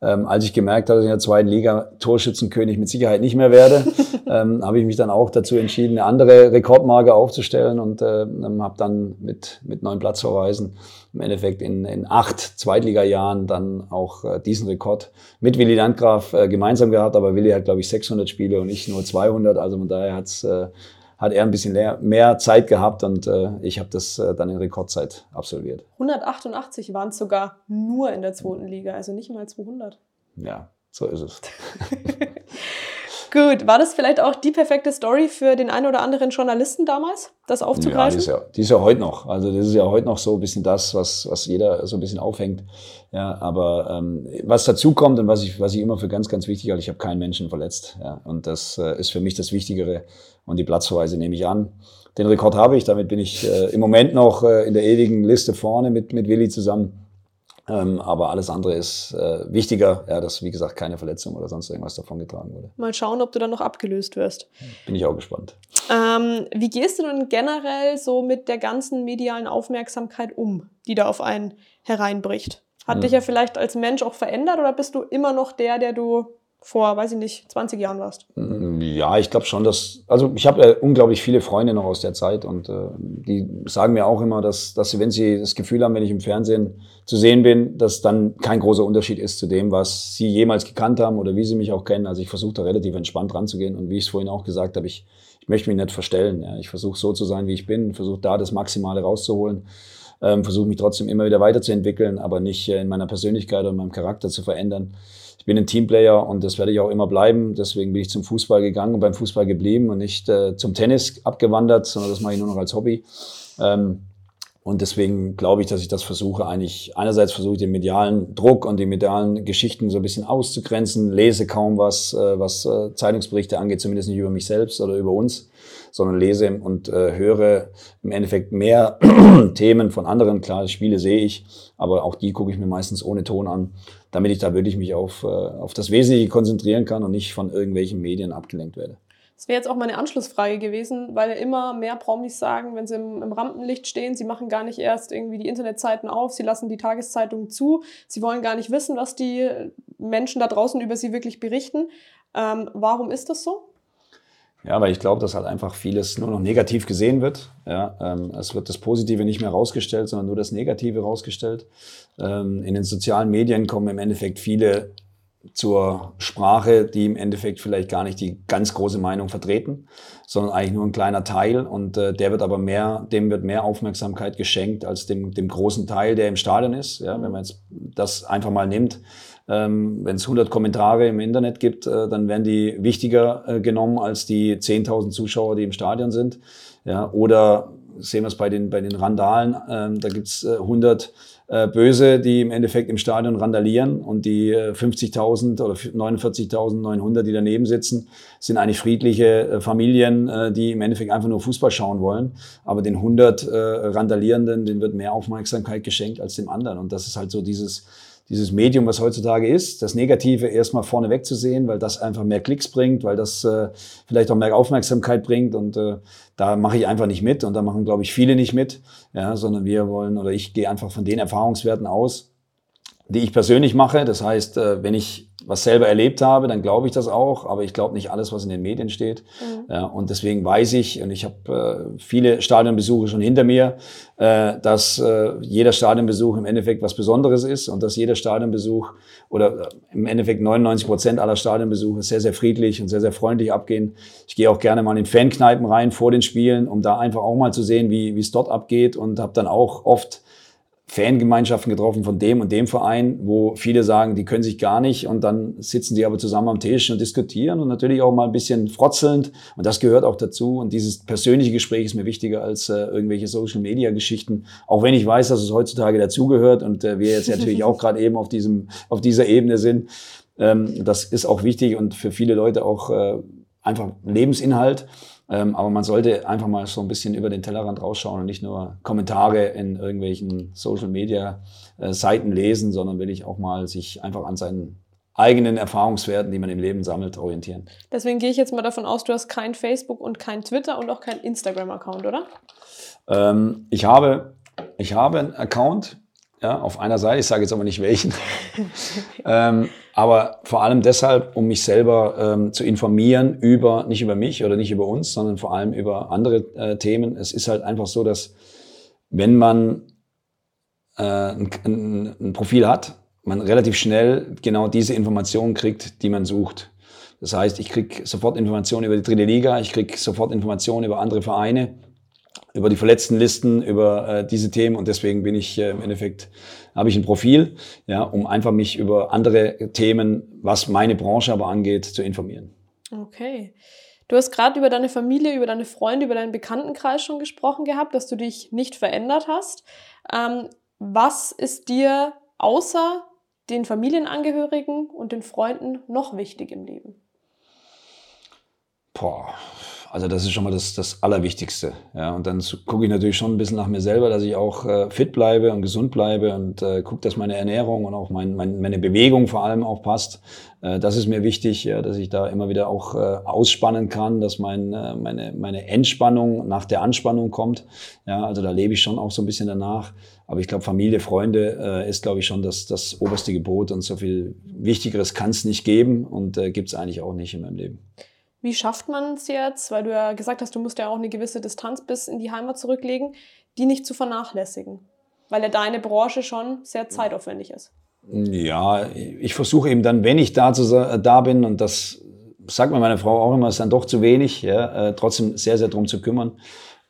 ähm, als ich gemerkt habe, dass ich in der zweiten Liga Torschützenkönig mit Sicherheit nicht mehr werde, ähm, habe ich mich dann auch dazu entschieden, eine andere Rekordmarke aufzustellen und äh, habe dann mit, mit neun Platzverweisen im Endeffekt in, in acht Zweitliga-Jahren dann auch äh, diesen Rekord mit Willi Landgraf äh, gemeinsam gehabt. Aber Willi hat, glaube ich, 600 Spiele und ich nur 200. Also von daher hat's äh, hat er ein bisschen mehr, Zeit gehabt und äh, ich habe das äh, dann in Rekordzeit absolviert. 188 waren es sogar nur in der zweiten Liga, also nicht mal 200. Ja, so ist es. Gut, war das vielleicht auch die perfekte Story für den einen oder anderen Journalisten damals, das Ja, aufzugreifen? die ist ja, die ist ja heute noch. Also das ist ja heute noch so ein bisschen das, was, was jeder so ein bisschen aufhängt. Ja, aber ähm, was dazu kommt und was ich, was ich immer für ganz, ganz wichtig halte, ich habe keinen Menschen verletzt. Ja, und das äh, ist für mich das Wichtigere. Und die Platzverweise nehme ich an. Den Rekord habe ich, damit bin ich äh, im Moment noch äh, in der ewigen Liste vorne mit, mit Willi zusammen. Ähm, aber alles andere ist äh, wichtiger, ja, dass wie gesagt keine Verletzung oder sonst irgendwas davongetragen wurde. Mal schauen, ob du dann noch abgelöst wirst. Bin ich auch gespannt. Ähm, wie gehst du denn generell so mit der ganzen medialen Aufmerksamkeit um, die da auf einen hereinbricht? Hat Hm. dich ja vielleicht als Mensch auch verändert oder bist du immer noch der, der du vor, weiß ich nicht, 20 Jahren warst? Ja, ich glaube schon, dass, also ich habe ja unglaublich viele Freunde noch aus der Zeit und äh, die sagen mir auch immer, dass, dass sie, wenn sie das Gefühl haben, wenn ich im Fernsehen zu sehen bin, dass dann kein großer Unterschied ist zu dem, was sie jemals gekannt haben oder wie sie mich auch kennen. Also ich versuche da relativ entspannt ranzugehen und wie ich es vorhin auch gesagt habe, ich, ich möchte mich nicht verstellen. Ja. Ich versuche so zu sein, wie ich bin, versuche da das Maximale rauszuholen. Ähm, versuche mich trotzdem immer wieder weiterzuentwickeln, aber nicht äh, in meiner Persönlichkeit oder in meinem Charakter zu verändern. Ich bin ein Teamplayer und das werde ich auch immer bleiben. Deswegen bin ich zum Fußball gegangen und beim Fußball geblieben und nicht äh, zum Tennis abgewandert, sondern das mache ich nur noch als Hobby. Ähm, und deswegen glaube ich, dass ich das versuche, eigentlich, einerseits versuche ich den medialen Druck und die medialen Geschichten so ein bisschen auszugrenzen, lese kaum was, äh, was äh, Zeitungsberichte angeht, zumindest nicht über mich selbst oder über uns, sondern lese und äh, höre im Endeffekt mehr Themen von anderen. Klar, Spiele sehe ich, aber auch die gucke ich mir meistens ohne Ton an, damit ich da wirklich mich auf, äh, auf das Wesentliche konzentrieren kann und nicht von irgendwelchen Medien abgelenkt werde. Das wäre jetzt auch meine Anschlussfrage gewesen, weil immer mehr Promis sagen, wenn sie im, im Rampenlicht stehen, sie machen gar nicht erst irgendwie die Internetseiten auf, sie lassen die Tageszeitungen zu, sie wollen gar nicht wissen, was die Menschen da draußen über sie wirklich berichten. Ähm, warum ist das so? Ja, weil ich glaube, dass halt einfach vieles nur noch negativ gesehen wird. Ja, ähm, es wird das Positive nicht mehr rausgestellt, sondern nur das Negative rausgestellt. Ähm, in den sozialen Medien kommen im Endeffekt viele zur Sprache, die im Endeffekt vielleicht gar nicht die ganz große Meinung vertreten, sondern eigentlich nur ein kleiner Teil und äh, der wird aber mehr, dem wird mehr Aufmerksamkeit geschenkt als dem, dem großen Teil, der im Stadion ist. Ja, wenn man jetzt das einfach mal nimmt, ähm, wenn es 100 Kommentare im Internet gibt, äh, dann werden die wichtiger äh, genommen als die 10.000 Zuschauer, die im Stadion sind. Ja, oder sehen wir es bei den, bei den Randalen, ähm, da gibt's äh, 100 äh, Böse, die im Endeffekt im Stadion randalieren und die äh, 50.000 oder 49.900, die daneben sitzen, sind eigentlich friedliche äh, Familien, äh, die im Endeffekt einfach nur Fußball schauen wollen. Aber den 100 äh, Randalierenden, denen wird mehr Aufmerksamkeit geschenkt als dem anderen. Und das ist halt so dieses, dieses Medium, was heutzutage ist, das Negative erstmal vorne wegzusehen, weil das einfach mehr Klicks bringt, weil das äh, vielleicht auch mehr Aufmerksamkeit bringt und äh, da mache ich einfach nicht mit und da machen, glaube ich, viele nicht mit, ja, sondern wir wollen oder ich gehe einfach von den Erfahrungswerten aus, die ich persönlich mache. Das heißt, äh, wenn ich was selber erlebt habe, dann glaube ich das auch, aber ich glaube nicht alles, was in den Medien steht. Ja, und deswegen weiß ich, und ich habe äh, viele Stadionbesuche schon hinter mir, äh, dass äh, jeder Stadionbesuch im Endeffekt was Besonderes ist und dass jeder Stadionbesuch oder im Endeffekt 99 Prozent aller Stadionbesuche sehr, sehr friedlich und sehr, sehr freundlich abgehen. Ich gehe auch gerne mal in Fankneipen rein vor den Spielen, um da einfach auch mal zu sehen, wie wie es dort abgeht und habe dann auch oft Fangemeinschaften getroffen von dem und dem Verein, wo viele sagen, die können sich gar nicht und dann sitzen die aber zusammen am Tisch und diskutieren und natürlich auch mal ein bisschen frotzelnd und das gehört auch dazu und dieses persönliche Gespräch ist mir wichtiger als äh, irgendwelche Social Media Geschichten, auch wenn ich weiß, dass es heutzutage dazugehört und äh, wir jetzt natürlich auch gerade eben auf diesem auf dieser Ebene sind. Ähm, das ist auch wichtig und für viele Leute auch äh, einfach Lebensinhalt. Ähm, aber man sollte einfach mal so ein bisschen über den Tellerrand rausschauen und nicht nur Kommentare in irgendwelchen Social Media äh, Seiten lesen, sondern will ich auch mal sich einfach an seinen eigenen Erfahrungswerten, die man im Leben sammelt, orientieren. Deswegen gehe ich jetzt mal davon aus, du hast kein Facebook und kein Twitter und auch kein Instagram-Account, oder? Ähm, ich habe, ich habe einen Account, ja, auf einer Seite, ich sage jetzt aber nicht welchen, ähm, aber vor allem deshalb, um mich selber ähm, zu informieren über, nicht über mich oder nicht über uns, sondern vor allem über andere äh, Themen. Es ist halt einfach so, dass wenn man äh, ein, ein, ein Profil hat, man relativ schnell genau diese Informationen kriegt, die man sucht. Das heißt, ich krieg sofort Informationen über die dritte Liga, ich krieg sofort Informationen über andere Vereine, über die Verletztenlisten, über äh, diese Themen und deswegen bin ich äh, im Endeffekt habe ich ein Profil, ja, um einfach mich über andere Themen, was meine Branche aber angeht, zu informieren. Okay. Du hast gerade über deine Familie, über deine Freunde, über deinen Bekanntenkreis schon gesprochen gehabt, dass du dich nicht verändert hast. Ähm, was ist dir außer den Familienangehörigen und den Freunden noch wichtig im Leben? Boah, also das ist schon mal das, das Allerwichtigste. Ja, und dann gucke ich natürlich schon ein bisschen nach mir selber, dass ich auch äh, fit bleibe und gesund bleibe und äh, gucke, dass meine Ernährung und auch mein, mein, meine Bewegung vor allem auch passt. Äh, das ist mir wichtig, ja, dass ich da immer wieder auch äh, ausspannen kann, dass mein, äh, meine, meine Entspannung nach der Anspannung kommt. Ja, also da lebe ich schon auch so ein bisschen danach. Aber ich glaube, Familie, Freunde äh, ist, glaube ich, schon das, das oberste Gebot und so viel Wichtigeres kann es nicht geben und äh, gibt es eigentlich auch nicht in meinem Leben. Wie schafft man es jetzt, weil du ja gesagt hast, du musst ja auch eine gewisse Distanz bis in die Heimat zurücklegen, die nicht zu vernachlässigen? Weil ja deine Branche schon sehr zeitaufwendig ist. Ja, ich versuche eben dann, wenn ich da, zu, da bin, und das sagt mir meine Frau auch immer, ist dann doch zu wenig, ja, äh, trotzdem sehr, sehr drum zu kümmern.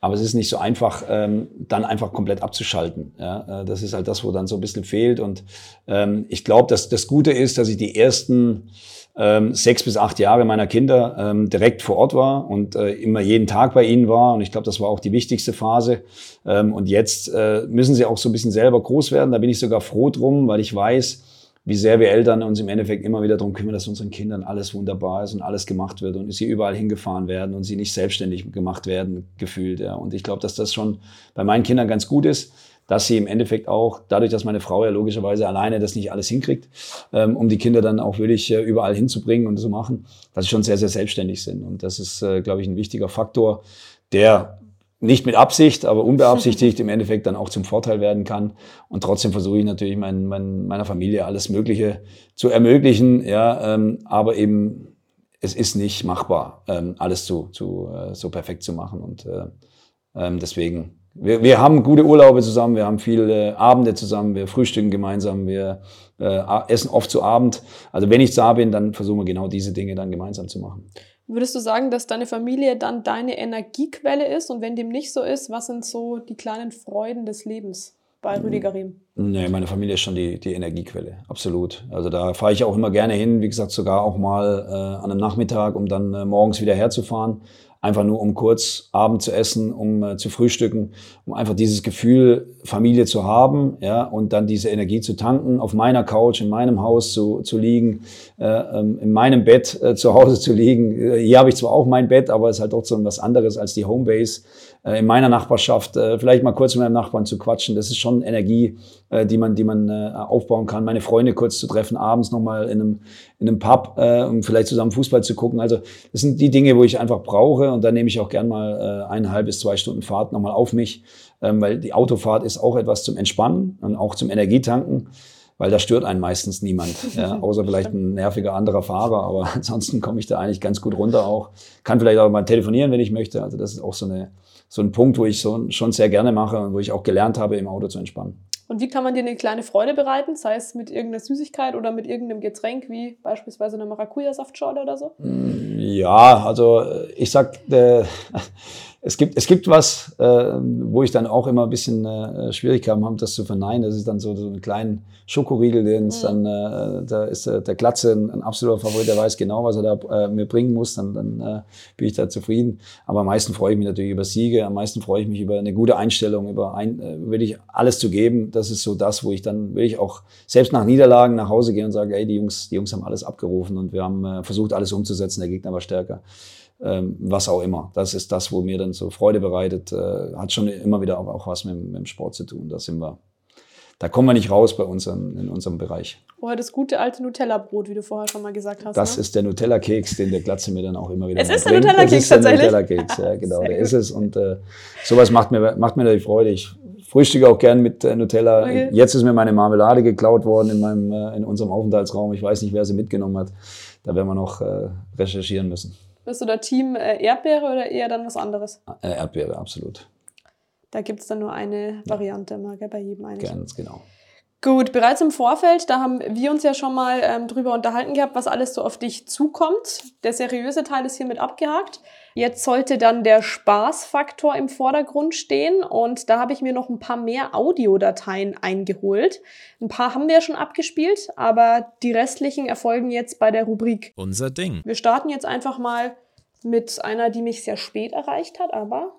Aber es ist nicht so einfach, ähm, dann einfach komplett abzuschalten. Ja? Äh, das ist halt das, wo dann so ein bisschen fehlt. Und ähm, ich glaube, dass das Gute ist, dass ich die ersten ähm, sechs bis acht Jahre meiner Kinder ähm, direkt vor Ort war und äh, immer jeden Tag bei ihnen war. Und ich glaube, das war auch die wichtigste Phase. Ähm, und jetzt äh, müssen sie auch so ein bisschen selber groß werden. Da bin ich sogar froh drum, weil ich weiß, wie sehr wir Eltern uns im Endeffekt immer wieder darum kümmern, dass unseren Kindern alles wunderbar ist und alles gemacht wird und sie überall hingefahren werden und sie nicht selbstständig gemacht werden, gefühlt. Ja. Und ich glaube, dass das schon bei meinen Kindern ganz gut ist dass sie im Endeffekt auch, dadurch, dass meine Frau ja logischerweise alleine das nicht alles hinkriegt, ähm, um die Kinder dann auch wirklich äh, überall hinzubringen und zu machen, dass sie schon sehr, sehr selbstständig sind. Und das ist, äh, glaube ich, ein wichtiger Faktor, der nicht mit Absicht, aber unbeabsichtigt im Endeffekt dann auch zum Vorteil werden kann. Und trotzdem versuche ich natürlich mein, mein, meiner Familie alles Mögliche zu ermöglichen, ja, ähm, aber eben es ist nicht machbar, ähm, alles zu, zu, äh, so perfekt zu machen. Und äh, ähm, deswegen wir, wir haben gute Urlaube zusammen, wir haben viele Abende zusammen, wir frühstücken gemeinsam, wir äh, essen oft zu Abend. Also wenn ich da bin, dann versuchen wir genau diese Dinge dann gemeinsam zu machen. Würdest du sagen, dass deine Familie dann deine Energiequelle ist? Und wenn dem nicht so ist, was sind so die kleinen Freuden des Lebens bei Rüdiger Riem? Nee, meine Familie ist schon die, die Energiequelle, absolut. Also da fahre ich auch immer gerne hin, wie gesagt, sogar auch mal äh, an einem Nachmittag, um dann äh, morgens wieder herzufahren einfach nur um kurz Abend zu essen, um äh, zu frühstücken, um einfach dieses Gefühl Familie zu haben, ja, und dann diese Energie zu tanken, auf meiner Couch, in meinem Haus zu, zu liegen, äh, ähm, in meinem Bett äh, zu Hause zu liegen. Äh, hier habe ich zwar auch mein Bett, aber es ist halt trotzdem was anderes als die Homebase in meiner Nachbarschaft, äh, vielleicht mal kurz mit meinem Nachbarn zu quatschen. Das ist schon Energie, äh, die man, die man äh, aufbauen kann. Meine Freunde kurz zu treffen, abends nochmal in einem, in einem Pub, äh, um vielleicht zusammen Fußball zu gucken. Also das sind die Dinge, wo ich einfach brauche und da nehme ich auch gern mal äh, eineinhalb bis zwei Stunden Fahrt nochmal auf mich, ähm, weil die Autofahrt ist auch etwas zum Entspannen und auch zum Energietanken weil da stört einen meistens niemand, ja, außer vielleicht ein nerviger anderer Fahrer, aber ansonsten komme ich da eigentlich ganz gut runter auch. Kann vielleicht auch mal telefonieren, wenn ich möchte. Also das ist auch so eine so ein Punkt, wo ich so, schon sehr gerne mache und wo ich auch gelernt habe, im Auto zu entspannen. Und wie kann man dir eine kleine Freude bereiten, sei es mit irgendeiner Süßigkeit oder mit irgendeinem Getränk, wie beispielsweise einer Maracuja-Saftschorle oder so? Mm, ja, also ich sag, äh, es gibt, es gibt was, äh, wo ich dann auch immer ein bisschen äh, Schwierigkeiten habe, das zu verneinen. Das ist dann so, so einen kleinen Schokoriegel, den es mhm. dann, äh, da ist äh, der Glatze ein, ein, absoluter Favorit, der weiß genau, was er da äh, mir bringen muss, dann, dann äh, bin ich da zufrieden. Aber am meisten freue ich mich natürlich über Siege, am meisten freue ich mich über eine gute Einstellung, über ein, äh, will ich alles zu geben. Das ist so das, wo ich dann will ich auch selbst nach Niederlagen nach Hause gehen und sage, ey, die Jungs, die Jungs haben alles abgerufen und wir haben äh, versucht, alles umzusetzen, der Gegner war stärker was auch immer. Das ist das, wo mir dann so Freude bereitet. Äh, hat schon immer wieder auch, auch was mit, mit, dem Sport zu tun. Da sind wir, da kommen wir nicht raus bei uns in, unserem Bereich. Oh, das gute alte Nutella-Brot, wie du vorher schon mal gesagt hast. Das ne? ist der Nutella-Keks, den der Glatze mir dann auch immer wieder Es ist der Nutella-Keks tatsächlich? Das ist der Nutella-Keks, ja genau, Sehr der gut. ist es. Und äh, sowas macht mir, macht mir natürlich Freude. Ich frühstücke auch gern mit äh, Nutella. Okay. Jetzt ist mir meine Marmelade geklaut worden in, meinem, äh, in unserem Aufenthaltsraum. Ich weiß nicht, wer sie mitgenommen hat. Da werden wir noch äh, recherchieren müssen. Bist du da Team äh, Erdbeere oder eher dann was anderes? Äh, Erdbeere, absolut. Da gibt es dann nur eine Variante ja. mal, gell, bei jedem eigentlich. Ganz genau. Gut, bereits im Vorfeld, da haben wir uns ja schon mal ähm, drüber unterhalten gehabt, was alles so auf dich zukommt. Der seriöse Teil ist hiermit abgehakt. Jetzt sollte dann der Spaßfaktor im Vordergrund stehen und da habe ich mir noch ein paar mehr Audiodateien eingeholt. Ein paar haben wir schon abgespielt, aber die restlichen erfolgen jetzt bei der Rubrik. Unser Ding. Wir starten jetzt einfach mal mit einer, die mich sehr spät erreicht hat, aber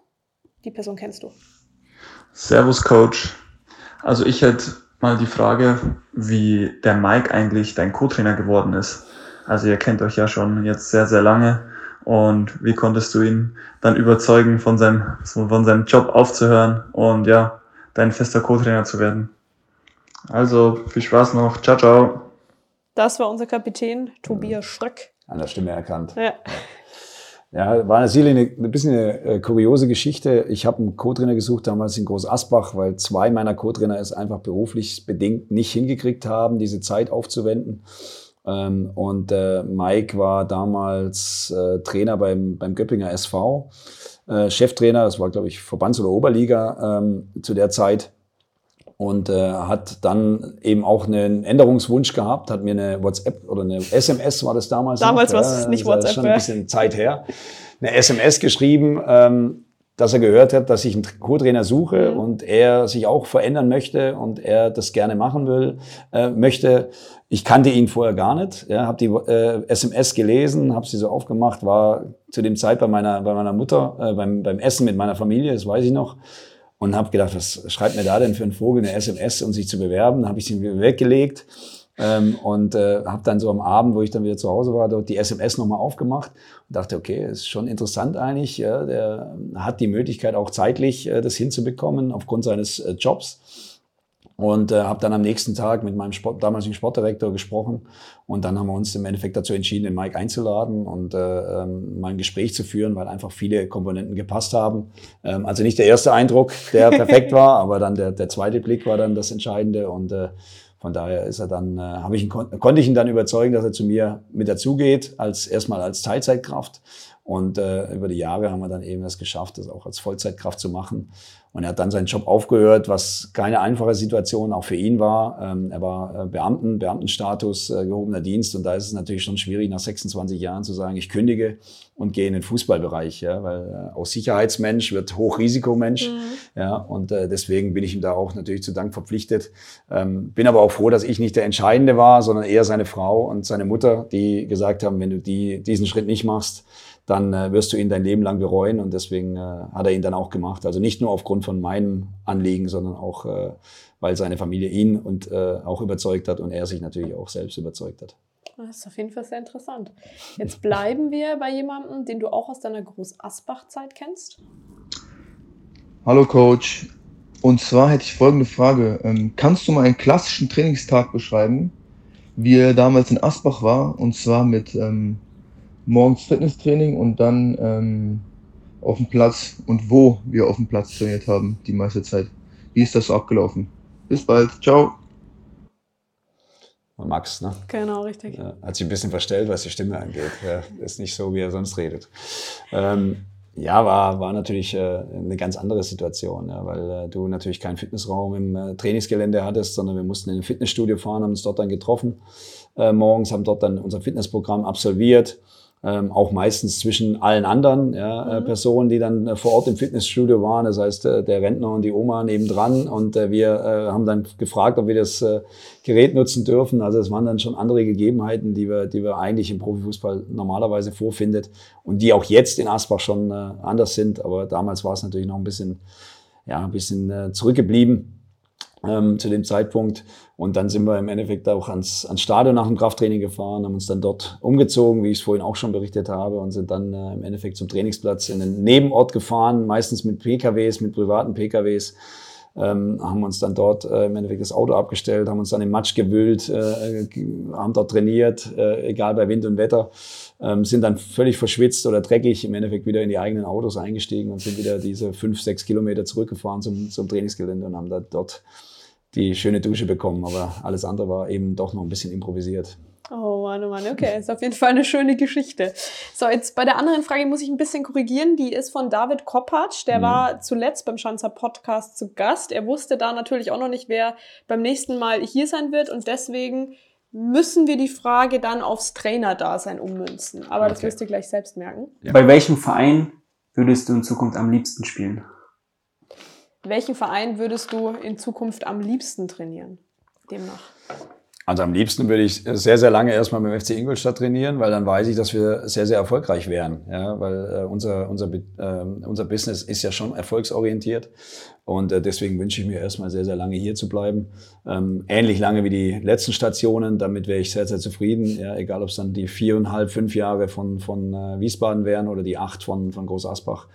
die Person kennst du. Servus Coach. Also ich hätte mal die Frage, wie der Mike eigentlich dein Co-Trainer geworden ist. Also ihr kennt euch ja schon jetzt sehr, sehr lange. Und wie konntest du ihn dann überzeugen, von seinem, von seinem Job aufzuhören und ja, dein fester Co-Trainer zu werden? Also viel Spaß noch. Ciao, ciao. Das war unser Kapitän Tobias Schröck. An der Stimme erkannt. Ja. Ja, war natürlich eine, ein bisschen eine äh, kuriose Geschichte. Ich habe einen Co-Trainer gesucht damals in Groß Asbach, weil zwei meiner Co-Trainer es einfach beruflich bedingt nicht hingekriegt haben, diese Zeit aufzuwenden. Ähm, und äh, Mike war damals äh, Trainer beim, beim Göppinger SV, äh, Cheftrainer, das war, glaube ich, Verbands- oder Oberliga ähm, zu der Zeit und äh, hat dann eben auch einen Änderungswunsch gehabt, hat mir eine WhatsApp oder eine SMS war das damals. Damals war es nicht das ist WhatsApp, schon ein bisschen Zeit her. Eine SMS geschrieben, ähm, dass er gehört hat, dass ich einen Co-Trainer suche Mhm. und er sich auch verändern möchte und er das gerne machen will, äh, möchte. Ich kannte ihn vorher gar nicht, ja, habe die äh, SMS gelesen, habe sie so aufgemacht, war zu dem Zeit bei meiner bei meiner Mutter äh, beim beim Essen mit meiner Familie, das weiß ich noch und habe gedacht, was schreibt mir da denn für ein Vogel eine SMS, um sich zu bewerben? Dann habe ich sie weggelegt ähm, und äh, habe dann so am Abend, wo ich dann wieder zu Hause war, dort die SMS nochmal aufgemacht und dachte, okay, ist schon interessant eigentlich. Ja, der hat die Möglichkeit auch zeitlich äh, das hinzubekommen aufgrund seines äh, Jobs. Und äh, habe dann am nächsten Tag mit meinem Sport, damaligen Sportdirektor gesprochen. Und dann haben wir uns im Endeffekt dazu entschieden, den Mike einzuladen und äh, ähm, mal ein Gespräch zu führen, weil einfach viele Komponenten gepasst haben. Ähm, also nicht der erste Eindruck, der perfekt war, aber dann der, der zweite Blick war dann das Entscheidende. Und äh, von daher ist er dann, äh, ich ihn, kon konnte ich ihn dann überzeugen, dass er zu mir mit dazugeht, als erstmal als Teilzeitkraft. Und äh, über die Jahre haben wir dann eben es geschafft, das auch als Vollzeitkraft zu machen. Und er hat dann seinen Job aufgehört, was keine einfache Situation auch für ihn war. Ähm, er war äh, Beamten, Beamtenstatus, äh, gehobener Dienst. Und da ist es natürlich schon schwierig, nach 26 Jahren zu sagen, ich kündige und gehe in den Fußballbereich. Ja, weil äh, auch Sicherheitsmensch wird Hochrisikomensch. Ja, und äh, deswegen bin ich ihm da auch natürlich zu Dank verpflichtet. Ähm, bin aber auch froh, dass ich nicht der Entscheidende war, sondern eher seine Frau und seine Mutter, die gesagt haben, wenn du die, diesen Schritt nicht machst, dann äh, wirst du ihn dein Leben lang bereuen. Und deswegen äh, hat er ihn dann auch gemacht. Also nicht nur aufgrund von meinem Anliegen, sondern auch, äh, weil seine Familie ihn und äh, auch überzeugt hat und er sich natürlich auch selbst überzeugt hat. Das ist auf jeden Fall sehr interessant. Jetzt bleiben wir bei jemandem, den du auch aus deiner Groß-Asbach-Zeit kennst. Hallo Coach. Und zwar hätte ich folgende Frage. Ähm, kannst du mal einen klassischen Trainingstag beschreiben, wie er damals in Asbach war? Und zwar mit ähm, morgens Fitnesstraining und dann ähm, auf dem Platz und wo wir auf dem Platz trainiert haben, die meiste Zeit. Wie ist das so abgelaufen? Bis bald. Ciao. Max, ne? Genau, richtig. Ja, hat sich ein bisschen verstellt, was die Stimme angeht. Ja, ist nicht so, wie er sonst redet. Ähm, ja, war, war natürlich äh, eine ganz andere Situation, ja, weil äh, du natürlich keinen Fitnessraum im äh, Trainingsgelände hattest, sondern wir mussten in ein Fitnessstudio fahren, haben uns dort dann getroffen. Äh, morgens haben dort dann unser Fitnessprogramm absolviert. Ähm, auch meistens zwischen allen anderen ja, äh, Personen, die dann äh, vor Ort im Fitnessstudio waren. Das heißt, äh, der Rentner und die Oma nebendran. Und äh, wir äh, haben dann gefragt, ob wir das äh, Gerät nutzen dürfen. Also es waren dann schon andere Gegebenheiten, die wir, die wir eigentlich im Profifußball normalerweise vorfindet und die auch jetzt in Asbach schon anders sind. Aber damals war es natürlich noch ein bisschen, ja, ein bisschen zurückgeblieben ähm, zu dem Zeitpunkt. Und dann sind wir im Endeffekt auch ans, ans Stadion nach dem Krafttraining gefahren, haben uns dann dort umgezogen, wie ich es vorhin auch schon berichtet habe, und sind dann äh, im Endeffekt zum Trainingsplatz in den Nebenort gefahren, meistens mit PKWs, mit privaten PKWs. Ähm, haben uns dann dort äh, im Endeffekt das Auto abgestellt, haben uns dann im Matsch gewühlt, äh, haben dort trainiert, äh, egal bei Wind und Wetter, ähm, sind dann völlig verschwitzt oder dreckig im Endeffekt wieder in die eigenen Autos eingestiegen und sind wieder diese fünf, sechs Kilometer zurückgefahren zum, zum Trainingsgelände und haben da dort die schöne Dusche bekommen. Aber alles andere war eben doch noch ein bisschen improvisiert. Oh Mann, oh Mann, okay, ist auf jeden Fall eine schöne Geschichte. So, jetzt bei der anderen Frage muss ich ein bisschen korrigieren. Die ist von David Koppatsch. Der mhm. war zuletzt beim Schanzer Podcast zu Gast. Er wusste da natürlich auch noch nicht, wer beim nächsten Mal hier sein wird und deswegen müssen wir die Frage dann aufs Trainerdasein ummünzen. Aber okay. das wirst du gleich selbst merken. Ja. Bei welchem Verein würdest du in Zukunft am liebsten spielen? Welchen Verein würdest du in Zukunft am liebsten trainieren? Demnach. Also am liebsten würde ich sehr, sehr lange erstmal beim FC Ingolstadt trainieren, weil dann weiß ich, dass wir sehr, sehr erfolgreich wären. Ja, weil äh, unser, unser, äh, unser Business ist ja schon erfolgsorientiert. Und äh, deswegen wünsche ich mir erstmal sehr, sehr lange hier zu bleiben. Ähm, ähnlich lange wie die letzten Stationen. Damit wäre ich sehr, sehr zufrieden. Ja, egal, ob es dann die viereinhalb, fünf Jahre von, von äh, Wiesbaden wären oder die acht von, von Groß Asbach.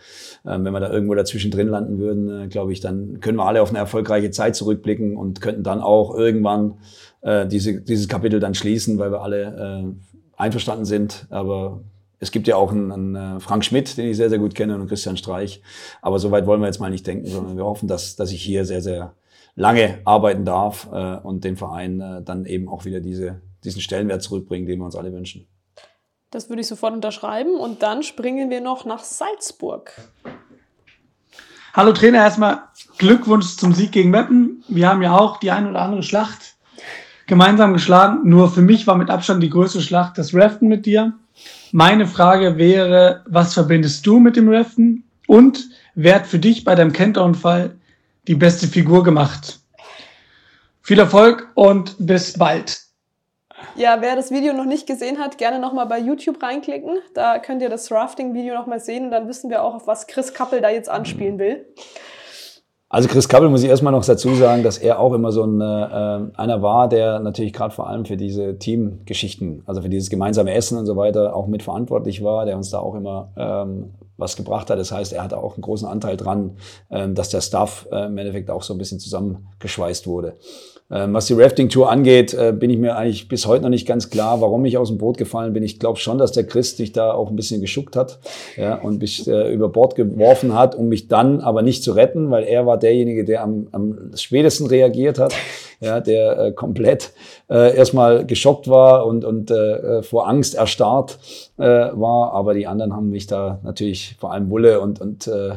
Ähm, wenn wir da irgendwo dazwischen drin landen würden, äh, glaube ich, dann können wir alle auf eine erfolgreiche Zeit zurückblicken und könnten dann auch irgendwann äh, diese, dieses Kapitel dann schließen, weil wir alle äh, einverstanden sind. Aber es gibt ja auch einen, einen äh, Frank Schmidt, den ich sehr, sehr gut kenne, und einen Christian Streich. Aber so weit wollen wir jetzt mal nicht denken, sondern wir hoffen, dass, dass ich hier sehr, sehr lange arbeiten darf äh, und den Verein äh, dann eben auch wieder diese, diesen Stellenwert zurückbringen, den wir uns alle wünschen. Das würde ich sofort unterschreiben. Und dann springen wir noch nach Salzburg. Hallo Trainer, erstmal Glückwunsch zum Sieg gegen Meppen. Wir haben ja auch die ein oder andere Schlacht gemeinsam geschlagen. Nur für mich war mit Abstand die größte Schlacht das Raften mit dir. Meine Frage wäre, was verbindest du mit dem Raften? Und wer hat für dich bei deinem Kenter-Unfall die beste Figur gemacht? Viel Erfolg und bis bald. Ja, wer das Video noch nicht gesehen hat, gerne nochmal bei YouTube reinklicken. Da könnt ihr das Rafting-Video nochmal sehen und dann wissen wir auch, auf was Chris Kappel da jetzt anspielen will. Also Chris Kappel muss ich erstmal noch dazu sagen, dass er auch immer so ein, äh, einer war, der natürlich gerade vor allem für diese Teamgeschichten, also für dieses gemeinsame Essen und so weiter auch mitverantwortlich war, der uns da auch immer ähm, was gebracht hat. Das heißt, er hatte auch einen großen Anteil dran, ähm, dass der Staff äh, im Endeffekt auch so ein bisschen zusammengeschweißt wurde. Ähm, was die Rafting-Tour angeht, äh, bin ich mir eigentlich bis heute noch nicht ganz klar, warum ich aus dem Boot gefallen bin. Ich glaube schon, dass der Christ sich da auch ein bisschen geschuckt hat ja, und mich äh, über Bord geworfen hat, um mich dann aber nicht zu retten, weil er war derjenige, der am, am spätesten reagiert hat, ja, der äh, komplett äh, erstmal geschockt war und, und äh, vor Angst erstarrt äh, war. Aber die anderen haben mich da natürlich, vor allem Wulle und, und äh,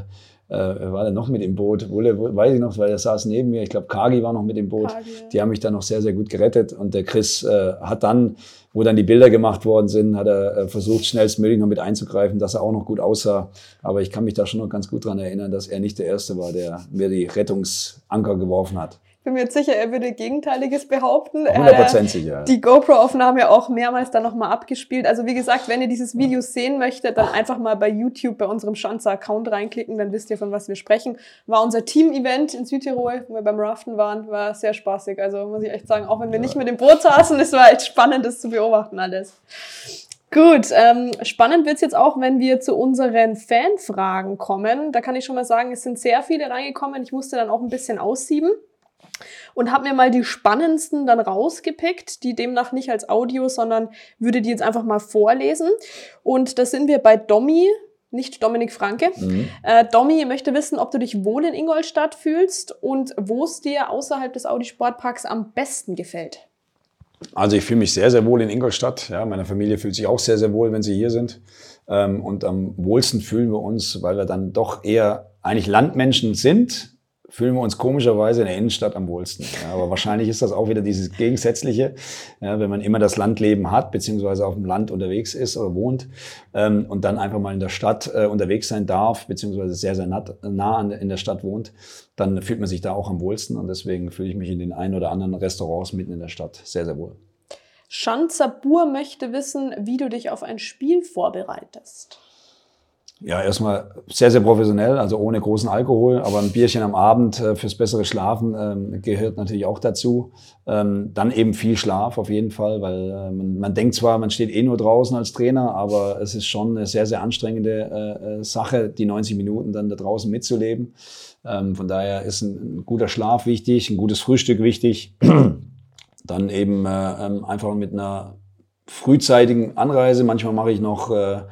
äh, wer war denn noch mit im Boot? Wolle, weiß ich noch, weil er saß neben mir. Ich glaube, Kagi war noch mit im Boot. Kagi, Die haben mich dann noch sehr, sehr gut gerettet. Und der Chris äh, hat dann, wo dann die Bilder gemacht worden sind, hat er äh, versucht, schnellstmöglich noch mit einzugreifen, dass er auch noch gut aussah. Aber ich kann mich da schon noch ganz gut dran erinnern, dass er nicht der Erste war, der mir die Rettungsanker geworfen hat bin mir jetzt sicher, er würde Gegenteiliges behaupten. 100% sicher. Die GoPro-Aufnahme auch mehrmals dann nochmal abgespielt. Also wie gesagt, wenn ihr dieses Video sehen möchtet, dann einfach mal bei YouTube bei unserem Schanzer-Account reinklicken, dann wisst ihr, von was wir sprechen. War unser Team-Event in Südtirol, wo wir beim Raften waren, war sehr spaßig. Also muss ich echt sagen, auch wenn wir ja. nicht mit dem Boot saßen, es war echt spannend, das zu beobachten alles. Gut, ähm, spannend wird's jetzt auch, wenn wir zu unseren Fanfragen kommen. Da kann ich schon mal sagen, es sind sehr viele reingekommen. Ich musste dann auch ein bisschen aussieben und habe mir mal die spannendsten dann rausgepickt, die demnach nicht als Audio, sondern würde die jetzt einfach mal vorlesen. Und da sind wir bei Domi, nicht Dominik Franke. Mhm. Äh, Domi möchte wissen, ob du dich wohl in Ingolstadt fühlst und wo es dir außerhalb des Audi Sportparks am besten gefällt. Also ich fühle mich sehr, sehr wohl in Ingolstadt. Ja, meine Familie fühlt sich auch sehr, sehr wohl, wenn sie hier sind. Ähm, und am wohlsten fühlen wir uns, weil wir dann doch eher eigentlich Landmenschen sind, fühlen wir uns komischerweise in der Innenstadt am wohlsten. Ja, aber wahrscheinlich ist das auch wieder dieses Gegensätzliche, ja, wenn man immer das Landleben hat, beziehungsweise auf dem Land unterwegs ist oder wohnt ähm, und dann einfach mal in der Stadt äh, unterwegs sein darf, beziehungsweise sehr, sehr nah, nah an, in der Stadt wohnt, dann fühlt man sich da auch am wohlsten und deswegen fühle ich mich in den ein oder anderen Restaurants mitten in der Stadt sehr, sehr wohl. Schanzer Bur möchte wissen, wie du dich auf ein Spiel vorbereitest. Ja, erstmal sehr, sehr professionell, also ohne großen Alkohol, aber ein Bierchen am Abend äh, fürs bessere Schlafen ähm, gehört natürlich auch dazu. Ähm, dann eben viel Schlaf auf jeden Fall, weil äh, man, man denkt zwar, man steht eh nur draußen als Trainer, aber es ist schon eine sehr, sehr anstrengende äh, äh Sache, die 90 Minuten dann da draußen mitzuleben. Ähm, von daher ist ein, ein, guter Schlaf wichtig, ein gutes Frühstück wichtig. dann eben äh, ähm, einfach mit einer frühzeitigen Anreise. Manchmal mache ich noch äh,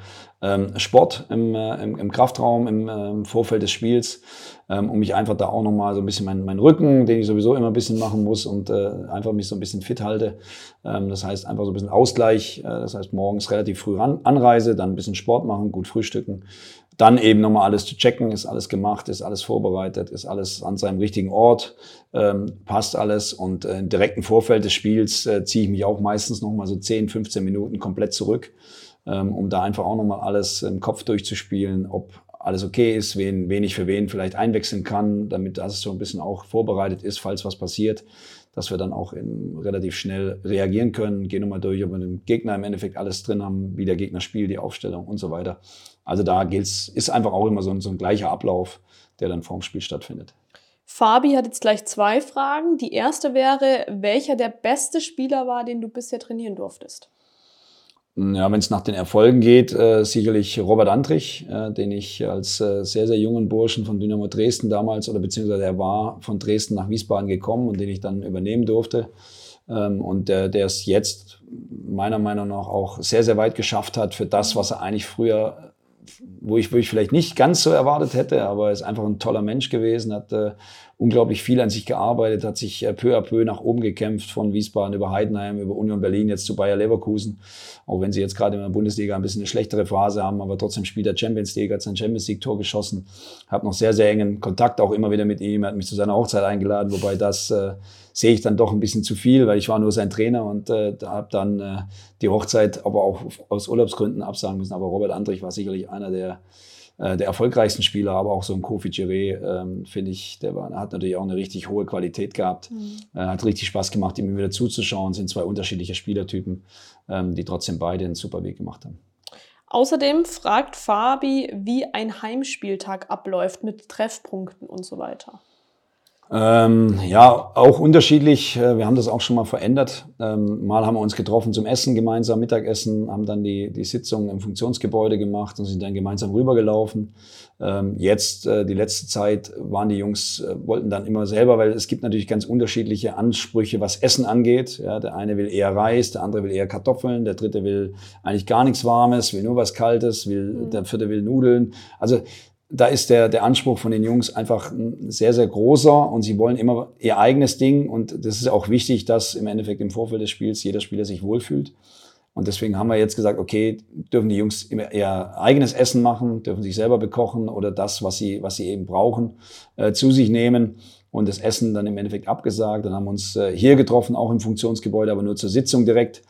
ähm, Sport im, äh, im, im Kraftraum, im, äh, im Vorfeld des Spiels, ähm, um mich einfach da auch nochmal so ein bisschen meinen mein Rücken, den ich sowieso immer ein bisschen machen muss und äh, einfach mich so ein bisschen fit halte. Ähm, das heißt einfach so ein bisschen Ausgleich. Äh, das heißt morgens relativ früh ran, Anreise, dann ein bisschen Sport machen, gut frühstücken. Dann eben nochmal alles zu checken, ist alles gemacht, ist alles vorbereitet, ist alles an seinem richtigen Ort, ähm, passt alles. Und äh, im direkten Vorfeld des Spiels äh, ziehe ich mich auch meistens nochmal so 10, 15 Minuten komplett zurück um da einfach auch nochmal alles im Kopf durchzuspielen, ob alles okay ist, wen, wen ich für wen vielleicht einwechseln kann, damit das so ein bisschen auch vorbereitet ist, falls was passiert, dass wir dann auch in, relativ schnell reagieren können, gehen nochmal durch, ob wir den Gegner im Endeffekt alles drin haben, wie der Gegner spielt, die Aufstellung und so weiter. Also da gilt's, ist einfach auch immer so ein, so ein gleicher Ablauf, der dann vorm Spiel stattfindet. Fabi hat jetzt gleich zwei Fragen. Die erste wäre, welcher der beste Spieler war, den du bisher trainieren durftest? Ja, wenn es nach den Erfolgen geht, äh, sicherlich Robert Andrich, äh, den ich als äh, sehr, sehr jungen Burschen von Dynamo Dresden damals, oder beziehungsweise er war von Dresden nach Wiesbaden gekommen und den ich dann übernehmen durfte. Ähm, und der, der es jetzt meiner Meinung nach auch sehr, sehr weit geschafft hat für das, was er eigentlich früher, wo ich, wo ich vielleicht nicht ganz so erwartet hätte, aber er ist einfach ein toller Mensch gewesen, hat äh, unglaublich viel an sich gearbeitet, hat sich äh, peu à peu nach oben gekämpft, von Wiesbaden über Heidenheim, über Union Berlin, jetzt zu Bayer Leverkusen. Auch wenn sie jetzt gerade in der Bundesliga ein bisschen eine schlechtere Phase haben, aber trotzdem spielt er Champions League, hat sein Champions League-Tor geschossen, hat noch sehr, sehr engen Kontakt auch immer wieder mit ihm, hat mich zu seiner Hochzeit eingeladen, wobei das äh, sehe ich dann doch ein bisschen zu viel, weil ich war nur sein Trainer und äh, da habe dann äh, die Hochzeit aber auch aus Urlaubsgründen absagen müssen. Aber Robert Andrich war sicherlich einer der äh, der erfolgreichsten Spieler, aber auch so ein Kofi Giré, ähm, finde ich, der war, hat natürlich auch eine richtig hohe Qualität gehabt. Mhm. Äh, hat richtig Spaß gemacht, ihm wieder zuzuschauen. Sind zwei unterschiedliche Spielertypen, ähm, die trotzdem beide einen super Weg gemacht haben. Außerdem fragt Fabi, wie ein Heimspieltag abläuft mit Treffpunkten und so weiter. Ähm, ja, auch unterschiedlich. Äh, wir haben das auch schon mal verändert. Ähm, mal haben wir uns getroffen zum Essen, gemeinsam Mittagessen, haben dann die, die Sitzung im Funktionsgebäude gemacht und sind dann gemeinsam rübergelaufen. Ähm, jetzt, äh, die letzte Zeit, waren die Jungs, äh, wollten dann immer selber, weil es gibt natürlich ganz unterschiedliche Ansprüche, was Essen angeht. Ja, der eine will eher Reis, der andere will eher Kartoffeln, der dritte will eigentlich gar nichts Warmes, will nur was Kaltes, will, mhm. der vierte will Nudeln. Also da ist der, der Anspruch von den Jungs einfach sehr, sehr großer und sie wollen immer ihr eigenes Ding und das ist auch wichtig, dass im Endeffekt im Vorfeld des Spiels jeder Spieler sich wohlfühlt. Und deswegen haben wir jetzt gesagt, okay, dürfen die Jungs ihr eigenes Essen machen, dürfen sich selber bekochen oder das, was sie, was sie eben brauchen, äh, zu sich nehmen und das Essen dann im Endeffekt abgesagt. Dann haben wir uns äh, hier getroffen, auch im Funktionsgebäude, aber nur zur Sitzung direkt.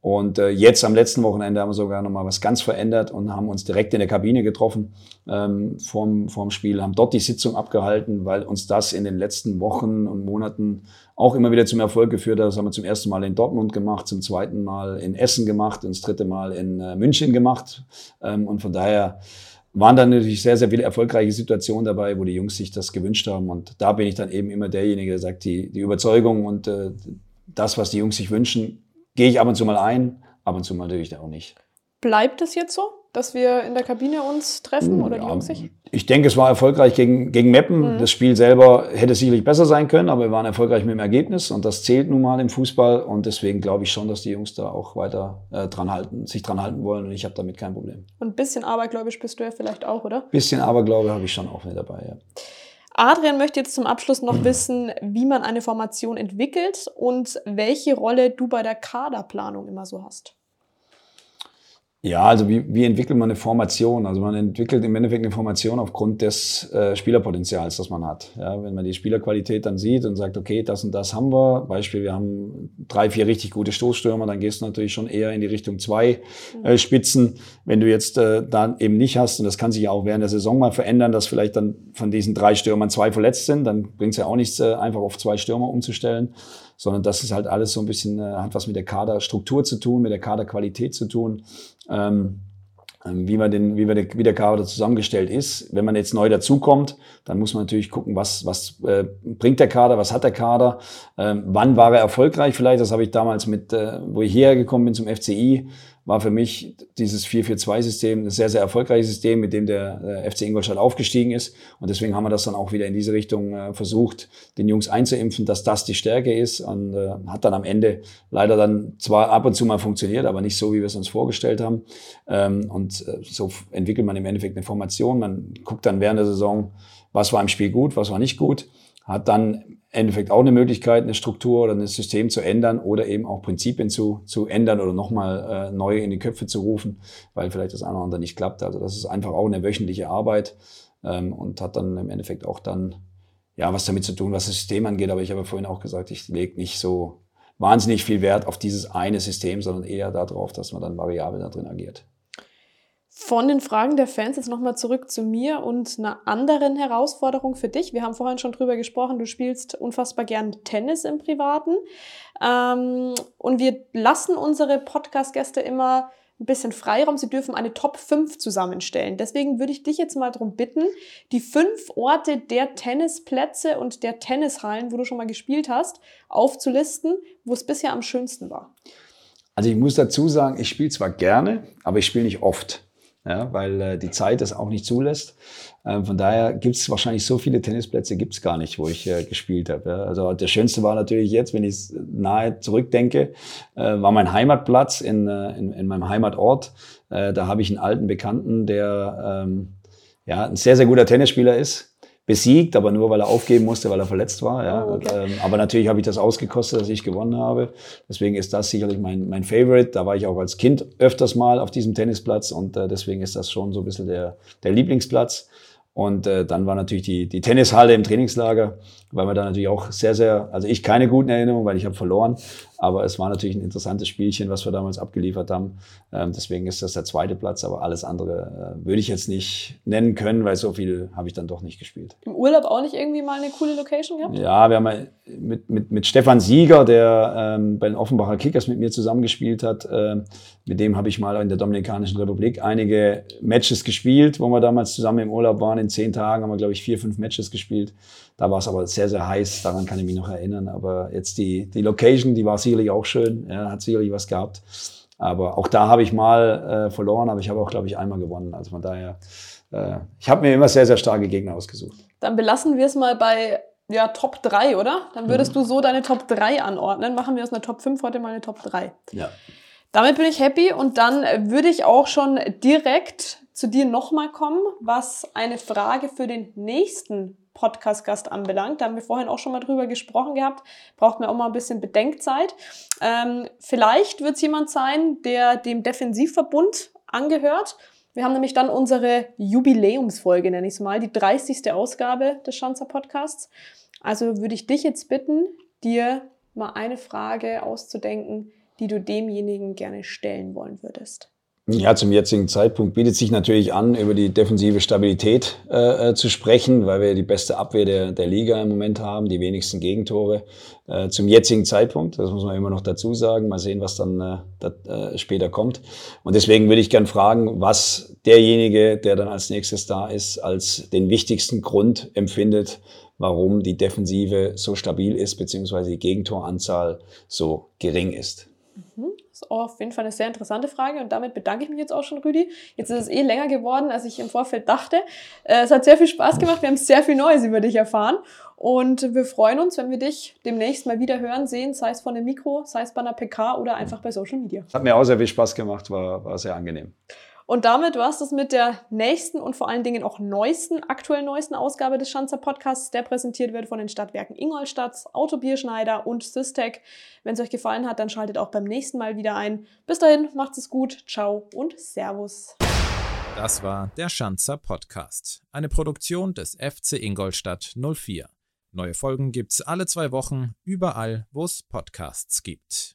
Und äh, jetzt am letzten Wochenende haben wir sogar nochmal was ganz verändert und haben uns direkt in der Kabine getroffen ähm, vorm, vorm Spiel, haben dort die Sitzung abgehalten, weil uns das in den letzten Wochen und Monaten auch immer wieder zum Erfolg geführt hat. Das haben wir zum ersten Mal in Dortmund gemacht, zum zweiten Mal in Essen gemacht und das dritte Mal in äh, München gemacht. Ähm, und von daher waren dann natürlich sehr, sehr viele erfolgreiche Situationen dabei, wo die Jungs sich das gewünscht haben. Und da bin ich dann eben immer derjenige, der sagt, die, die Überzeugung und äh, das, was die Jungs sich wünschen, gehe ich ab und zu mal ein, ab und zu mal natürlich auch nicht. Bleibt es jetzt so, dass wir in der Kabine uns treffen oder ja, die Jungs sich? Ich denke, es war erfolgreich gegen, gegen Meppen. Mhm. Das Spiel selber hätte sicherlich besser sein können, aber wir waren erfolgreich mit dem Ergebnis und das zählt nun mal im Fußball und deswegen glaube ich schon, dass die Jungs da auch weiter äh, dran halten, sich dran halten wollen und ich habe damit kein Problem. Und ein bisschen abergläubisch bist du ja vielleicht auch, oder? Ein bisschen Aberglaube habe ich schon auch mit dabei, ja. Adrian möchte jetzt zum Abschluss noch wissen, wie man eine Formation entwickelt und welche Rolle du bei der Kaderplanung immer so hast. Ja, also wie, wie entwickelt man eine Formation? Also man entwickelt im Endeffekt eine Formation aufgrund des äh, Spielerpotenzials, das man hat. Ja, wenn man die Spielerqualität dann sieht und sagt, okay, das und das haben wir. Beispiel, wir haben drei, vier richtig gute Stoßstürmer, dann gehst du natürlich schon eher in die Richtung zwei äh, Spitzen. Wenn du jetzt äh, dann eben nicht hast, und das kann sich ja auch während der Saison mal verändern, dass vielleicht dann von diesen drei Stürmern zwei verletzt sind, dann bringt es ja auch nichts, äh, einfach auf zwei Stürmer umzustellen sondern das ist halt alles so ein bisschen, äh, hat was mit der Kaderstruktur zu tun, mit der Kaderqualität zu tun. Ähm, ähm wie man den, wie, man der, wie der Kader zusammengestellt ist. Wenn man jetzt neu dazukommt, dann muss man natürlich gucken, was, was äh, bringt der Kader, was hat der Kader, ähm, wann war er erfolgreich vielleicht. Das habe ich damals mit, äh, wo ich hierher gekommen bin zum FCI, war für mich dieses 4-4-2-System ein sehr, sehr erfolgreiches System, mit dem der FC Ingolstadt aufgestiegen ist. Und deswegen haben wir das dann auch wieder in diese Richtung äh, versucht, den Jungs einzuimpfen, dass das die Stärke ist. Und äh, hat dann am Ende leider dann zwar ab und zu mal funktioniert, aber nicht so, wie wir es uns vorgestellt haben. Ähm, und äh, so entwickelt man im Endeffekt eine Formation. Man guckt dann während der Saison, was war im Spiel gut, was war nicht gut. Hat dann Endeffekt auch eine Möglichkeit, eine Struktur oder ein System zu ändern oder eben auch Prinzipien zu, zu ändern oder nochmal äh, neue in die Köpfe zu rufen, weil vielleicht das eine oder andere nicht klappt. Also das ist einfach auch eine wöchentliche Arbeit ähm, und hat dann im Endeffekt auch dann ja was damit zu tun, was das System angeht. Aber ich habe vorhin auch gesagt, ich lege nicht so wahnsinnig viel Wert auf dieses eine System, sondern eher darauf, dass man dann variabel da drin agiert. Von den Fragen der Fans jetzt nochmal zurück zu mir und einer anderen Herausforderung für dich. Wir haben vorhin schon drüber gesprochen, du spielst unfassbar gern Tennis im Privaten. Ähm, und wir lassen unsere Podcast-Gäste immer ein bisschen Freiraum. Sie dürfen eine Top 5 zusammenstellen. Deswegen würde ich dich jetzt mal darum bitten, die fünf Orte der Tennisplätze und der Tennishallen, wo du schon mal gespielt hast, aufzulisten, wo es bisher am schönsten war. Also ich muss dazu sagen, ich spiele zwar gerne, aber ich spiele nicht oft ja, weil äh, die Zeit das auch nicht zulässt. Ähm, von daher gibt es wahrscheinlich so viele Tennisplätze gibt es gar nicht, wo ich äh, gespielt habe. Ja. Also der schönste war natürlich jetzt, wenn ich nahe zurückdenke, äh, war mein Heimatplatz in, äh, in, in meinem Heimatort. Äh, da habe ich einen alten Bekannten, der ähm, ja, ein sehr, sehr guter Tennisspieler ist besiegt, aber nur weil er aufgeben musste, weil er verletzt war. Ja. Oh, okay. ähm, aber natürlich habe ich das ausgekostet, dass ich gewonnen habe. Deswegen ist das sicherlich mein, mein Favorite. Da war ich auch als Kind öfters mal auf diesem Tennisplatz und äh, deswegen ist das schon so ein bisschen der, der Lieblingsplatz. Und äh, dann war natürlich die, die Tennishalle im Trainingslager, weil wir da natürlich auch sehr, sehr, also ich keine guten Erinnerungen, weil ich habe verloren, aber es war natürlich ein interessantes Spielchen, was wir damals abgeliefert haben. Ähm, deswegen ist das der zweite Platz, aber alles andere äh, würde ich jetzt nicht nennen können, weil so viel habe ich dann doch nicht gespielt. Im Urlaub auch nicht irgendwie mal eine coole Location gehabt? Ja, wir haben mit, mit, mit Stefan Sieger, der ähm, bei den Offenbacher Kickers mit mir zusammengespielt hat, äh, mit dem habe ich mal in der Dominikanischen Republik einige Matches gespielt, wo wir damals zusammen im Urlaub waren. In zehn Tagen haben wir, glaube ich, vier, fünf Matches gespielt. Da war es aber sehr, sehr heiß, daran kann ich mich noch erinnern. Aber jetzt die, die Location, die war sicherlich auch schön, ja, hat sicherlich was gehabt. Aber auch da habe ich mal äh, verloren, aber ich habe auch, glaube ich, einmal gewonnen. Also von daher, äh, ich habe mir immer sehr, sehr starke Gegner ausgesucht. Dann belassen wir es mal bei ja, Top 3, oder? Dann würdest mhm. du so deine Top 3 anordnen. Machen wir aus einer Top 5 heute mal eine Top 3. Ja. Damit bin ich happy und dann würde ich auch schon direkt zu dir nochmal kommen, was eine Frage für den nächsten Podcast-Gast anbelangt. Da haben wir vorhin auch schon mal drüber gesprochen gehabt. Braucht mir auch mal ein bisschen Bedenkzeit. Ähm, vielleicht wird es jemand sein, der dem Defensivverbund angehört. Wir haben nämlich dann unsere Jubiläumsfolge, nenne ich es mal, die 30. Ausgabe des Schanzer Podcasts. Also würde ich dich jetzt bitten, dir mal eine Frage auszudenken, die du demjenigen gerne stellen wollen würdest. Ja, zum jetzigen Zeitpunkt bietet sich natürlich an, über die defensive Stabilität äh, äh, zu sprechen, weil wir die beste Abwehr der, der Liga im Moment haben, die wenigsten Gegentore. Äh, zum jetzigen Zeitpunkt, das muss man immer noch dazu sagen, mal sehen, was dann äh, da, äh, später kommt. Und deswegen würde ich gern fragen, was derjenige, der dann als nächstes da ist, als den wichtigsten Grund empfindet, warum die Defensive so stabil ist, beziehungsweise die Gegentoranzahl so gering ist. Mhm. Ist auf jeden Fall eine sehr interessante Frage und damit bedanke ich mich jetzt auch schon, Rüdi. Jetzt ist es eh länger geworden, als ich im Vorfeld dachte. Äh, es hat sehr viel Spaß gemacht, wir haben sehr viel Neues über dich erfahren und wir freuen uns, wenn wir dich demnächst mal wieder hören, sehen, sei es von dem Mikro, sei es bei einer PK oder einfach bei Social Media. Hat mir auch sehr viel Spaß gemacht, war, war sehr angenehm. Und damit war es das mit der nächsten und vor allen Dingen auch neuesten, aktuell neuesten Ausgabe des Schanzer Podcasts, der präsentiert wird von den Stadtwerken Ingolstadt, Autobierschneider und Systec. Wenn es euch gefallen hat, dann schaltet auch beim nächsten Mal wieder ein. Bis dahin, macht's es gut, ciao und Servus. Das war der Schanzer Podcast, eine Produktion des FC Ingolstadt 04. Neue Folgen gibt's alle zwei Wochen, überall, wo es Podcasts gibt.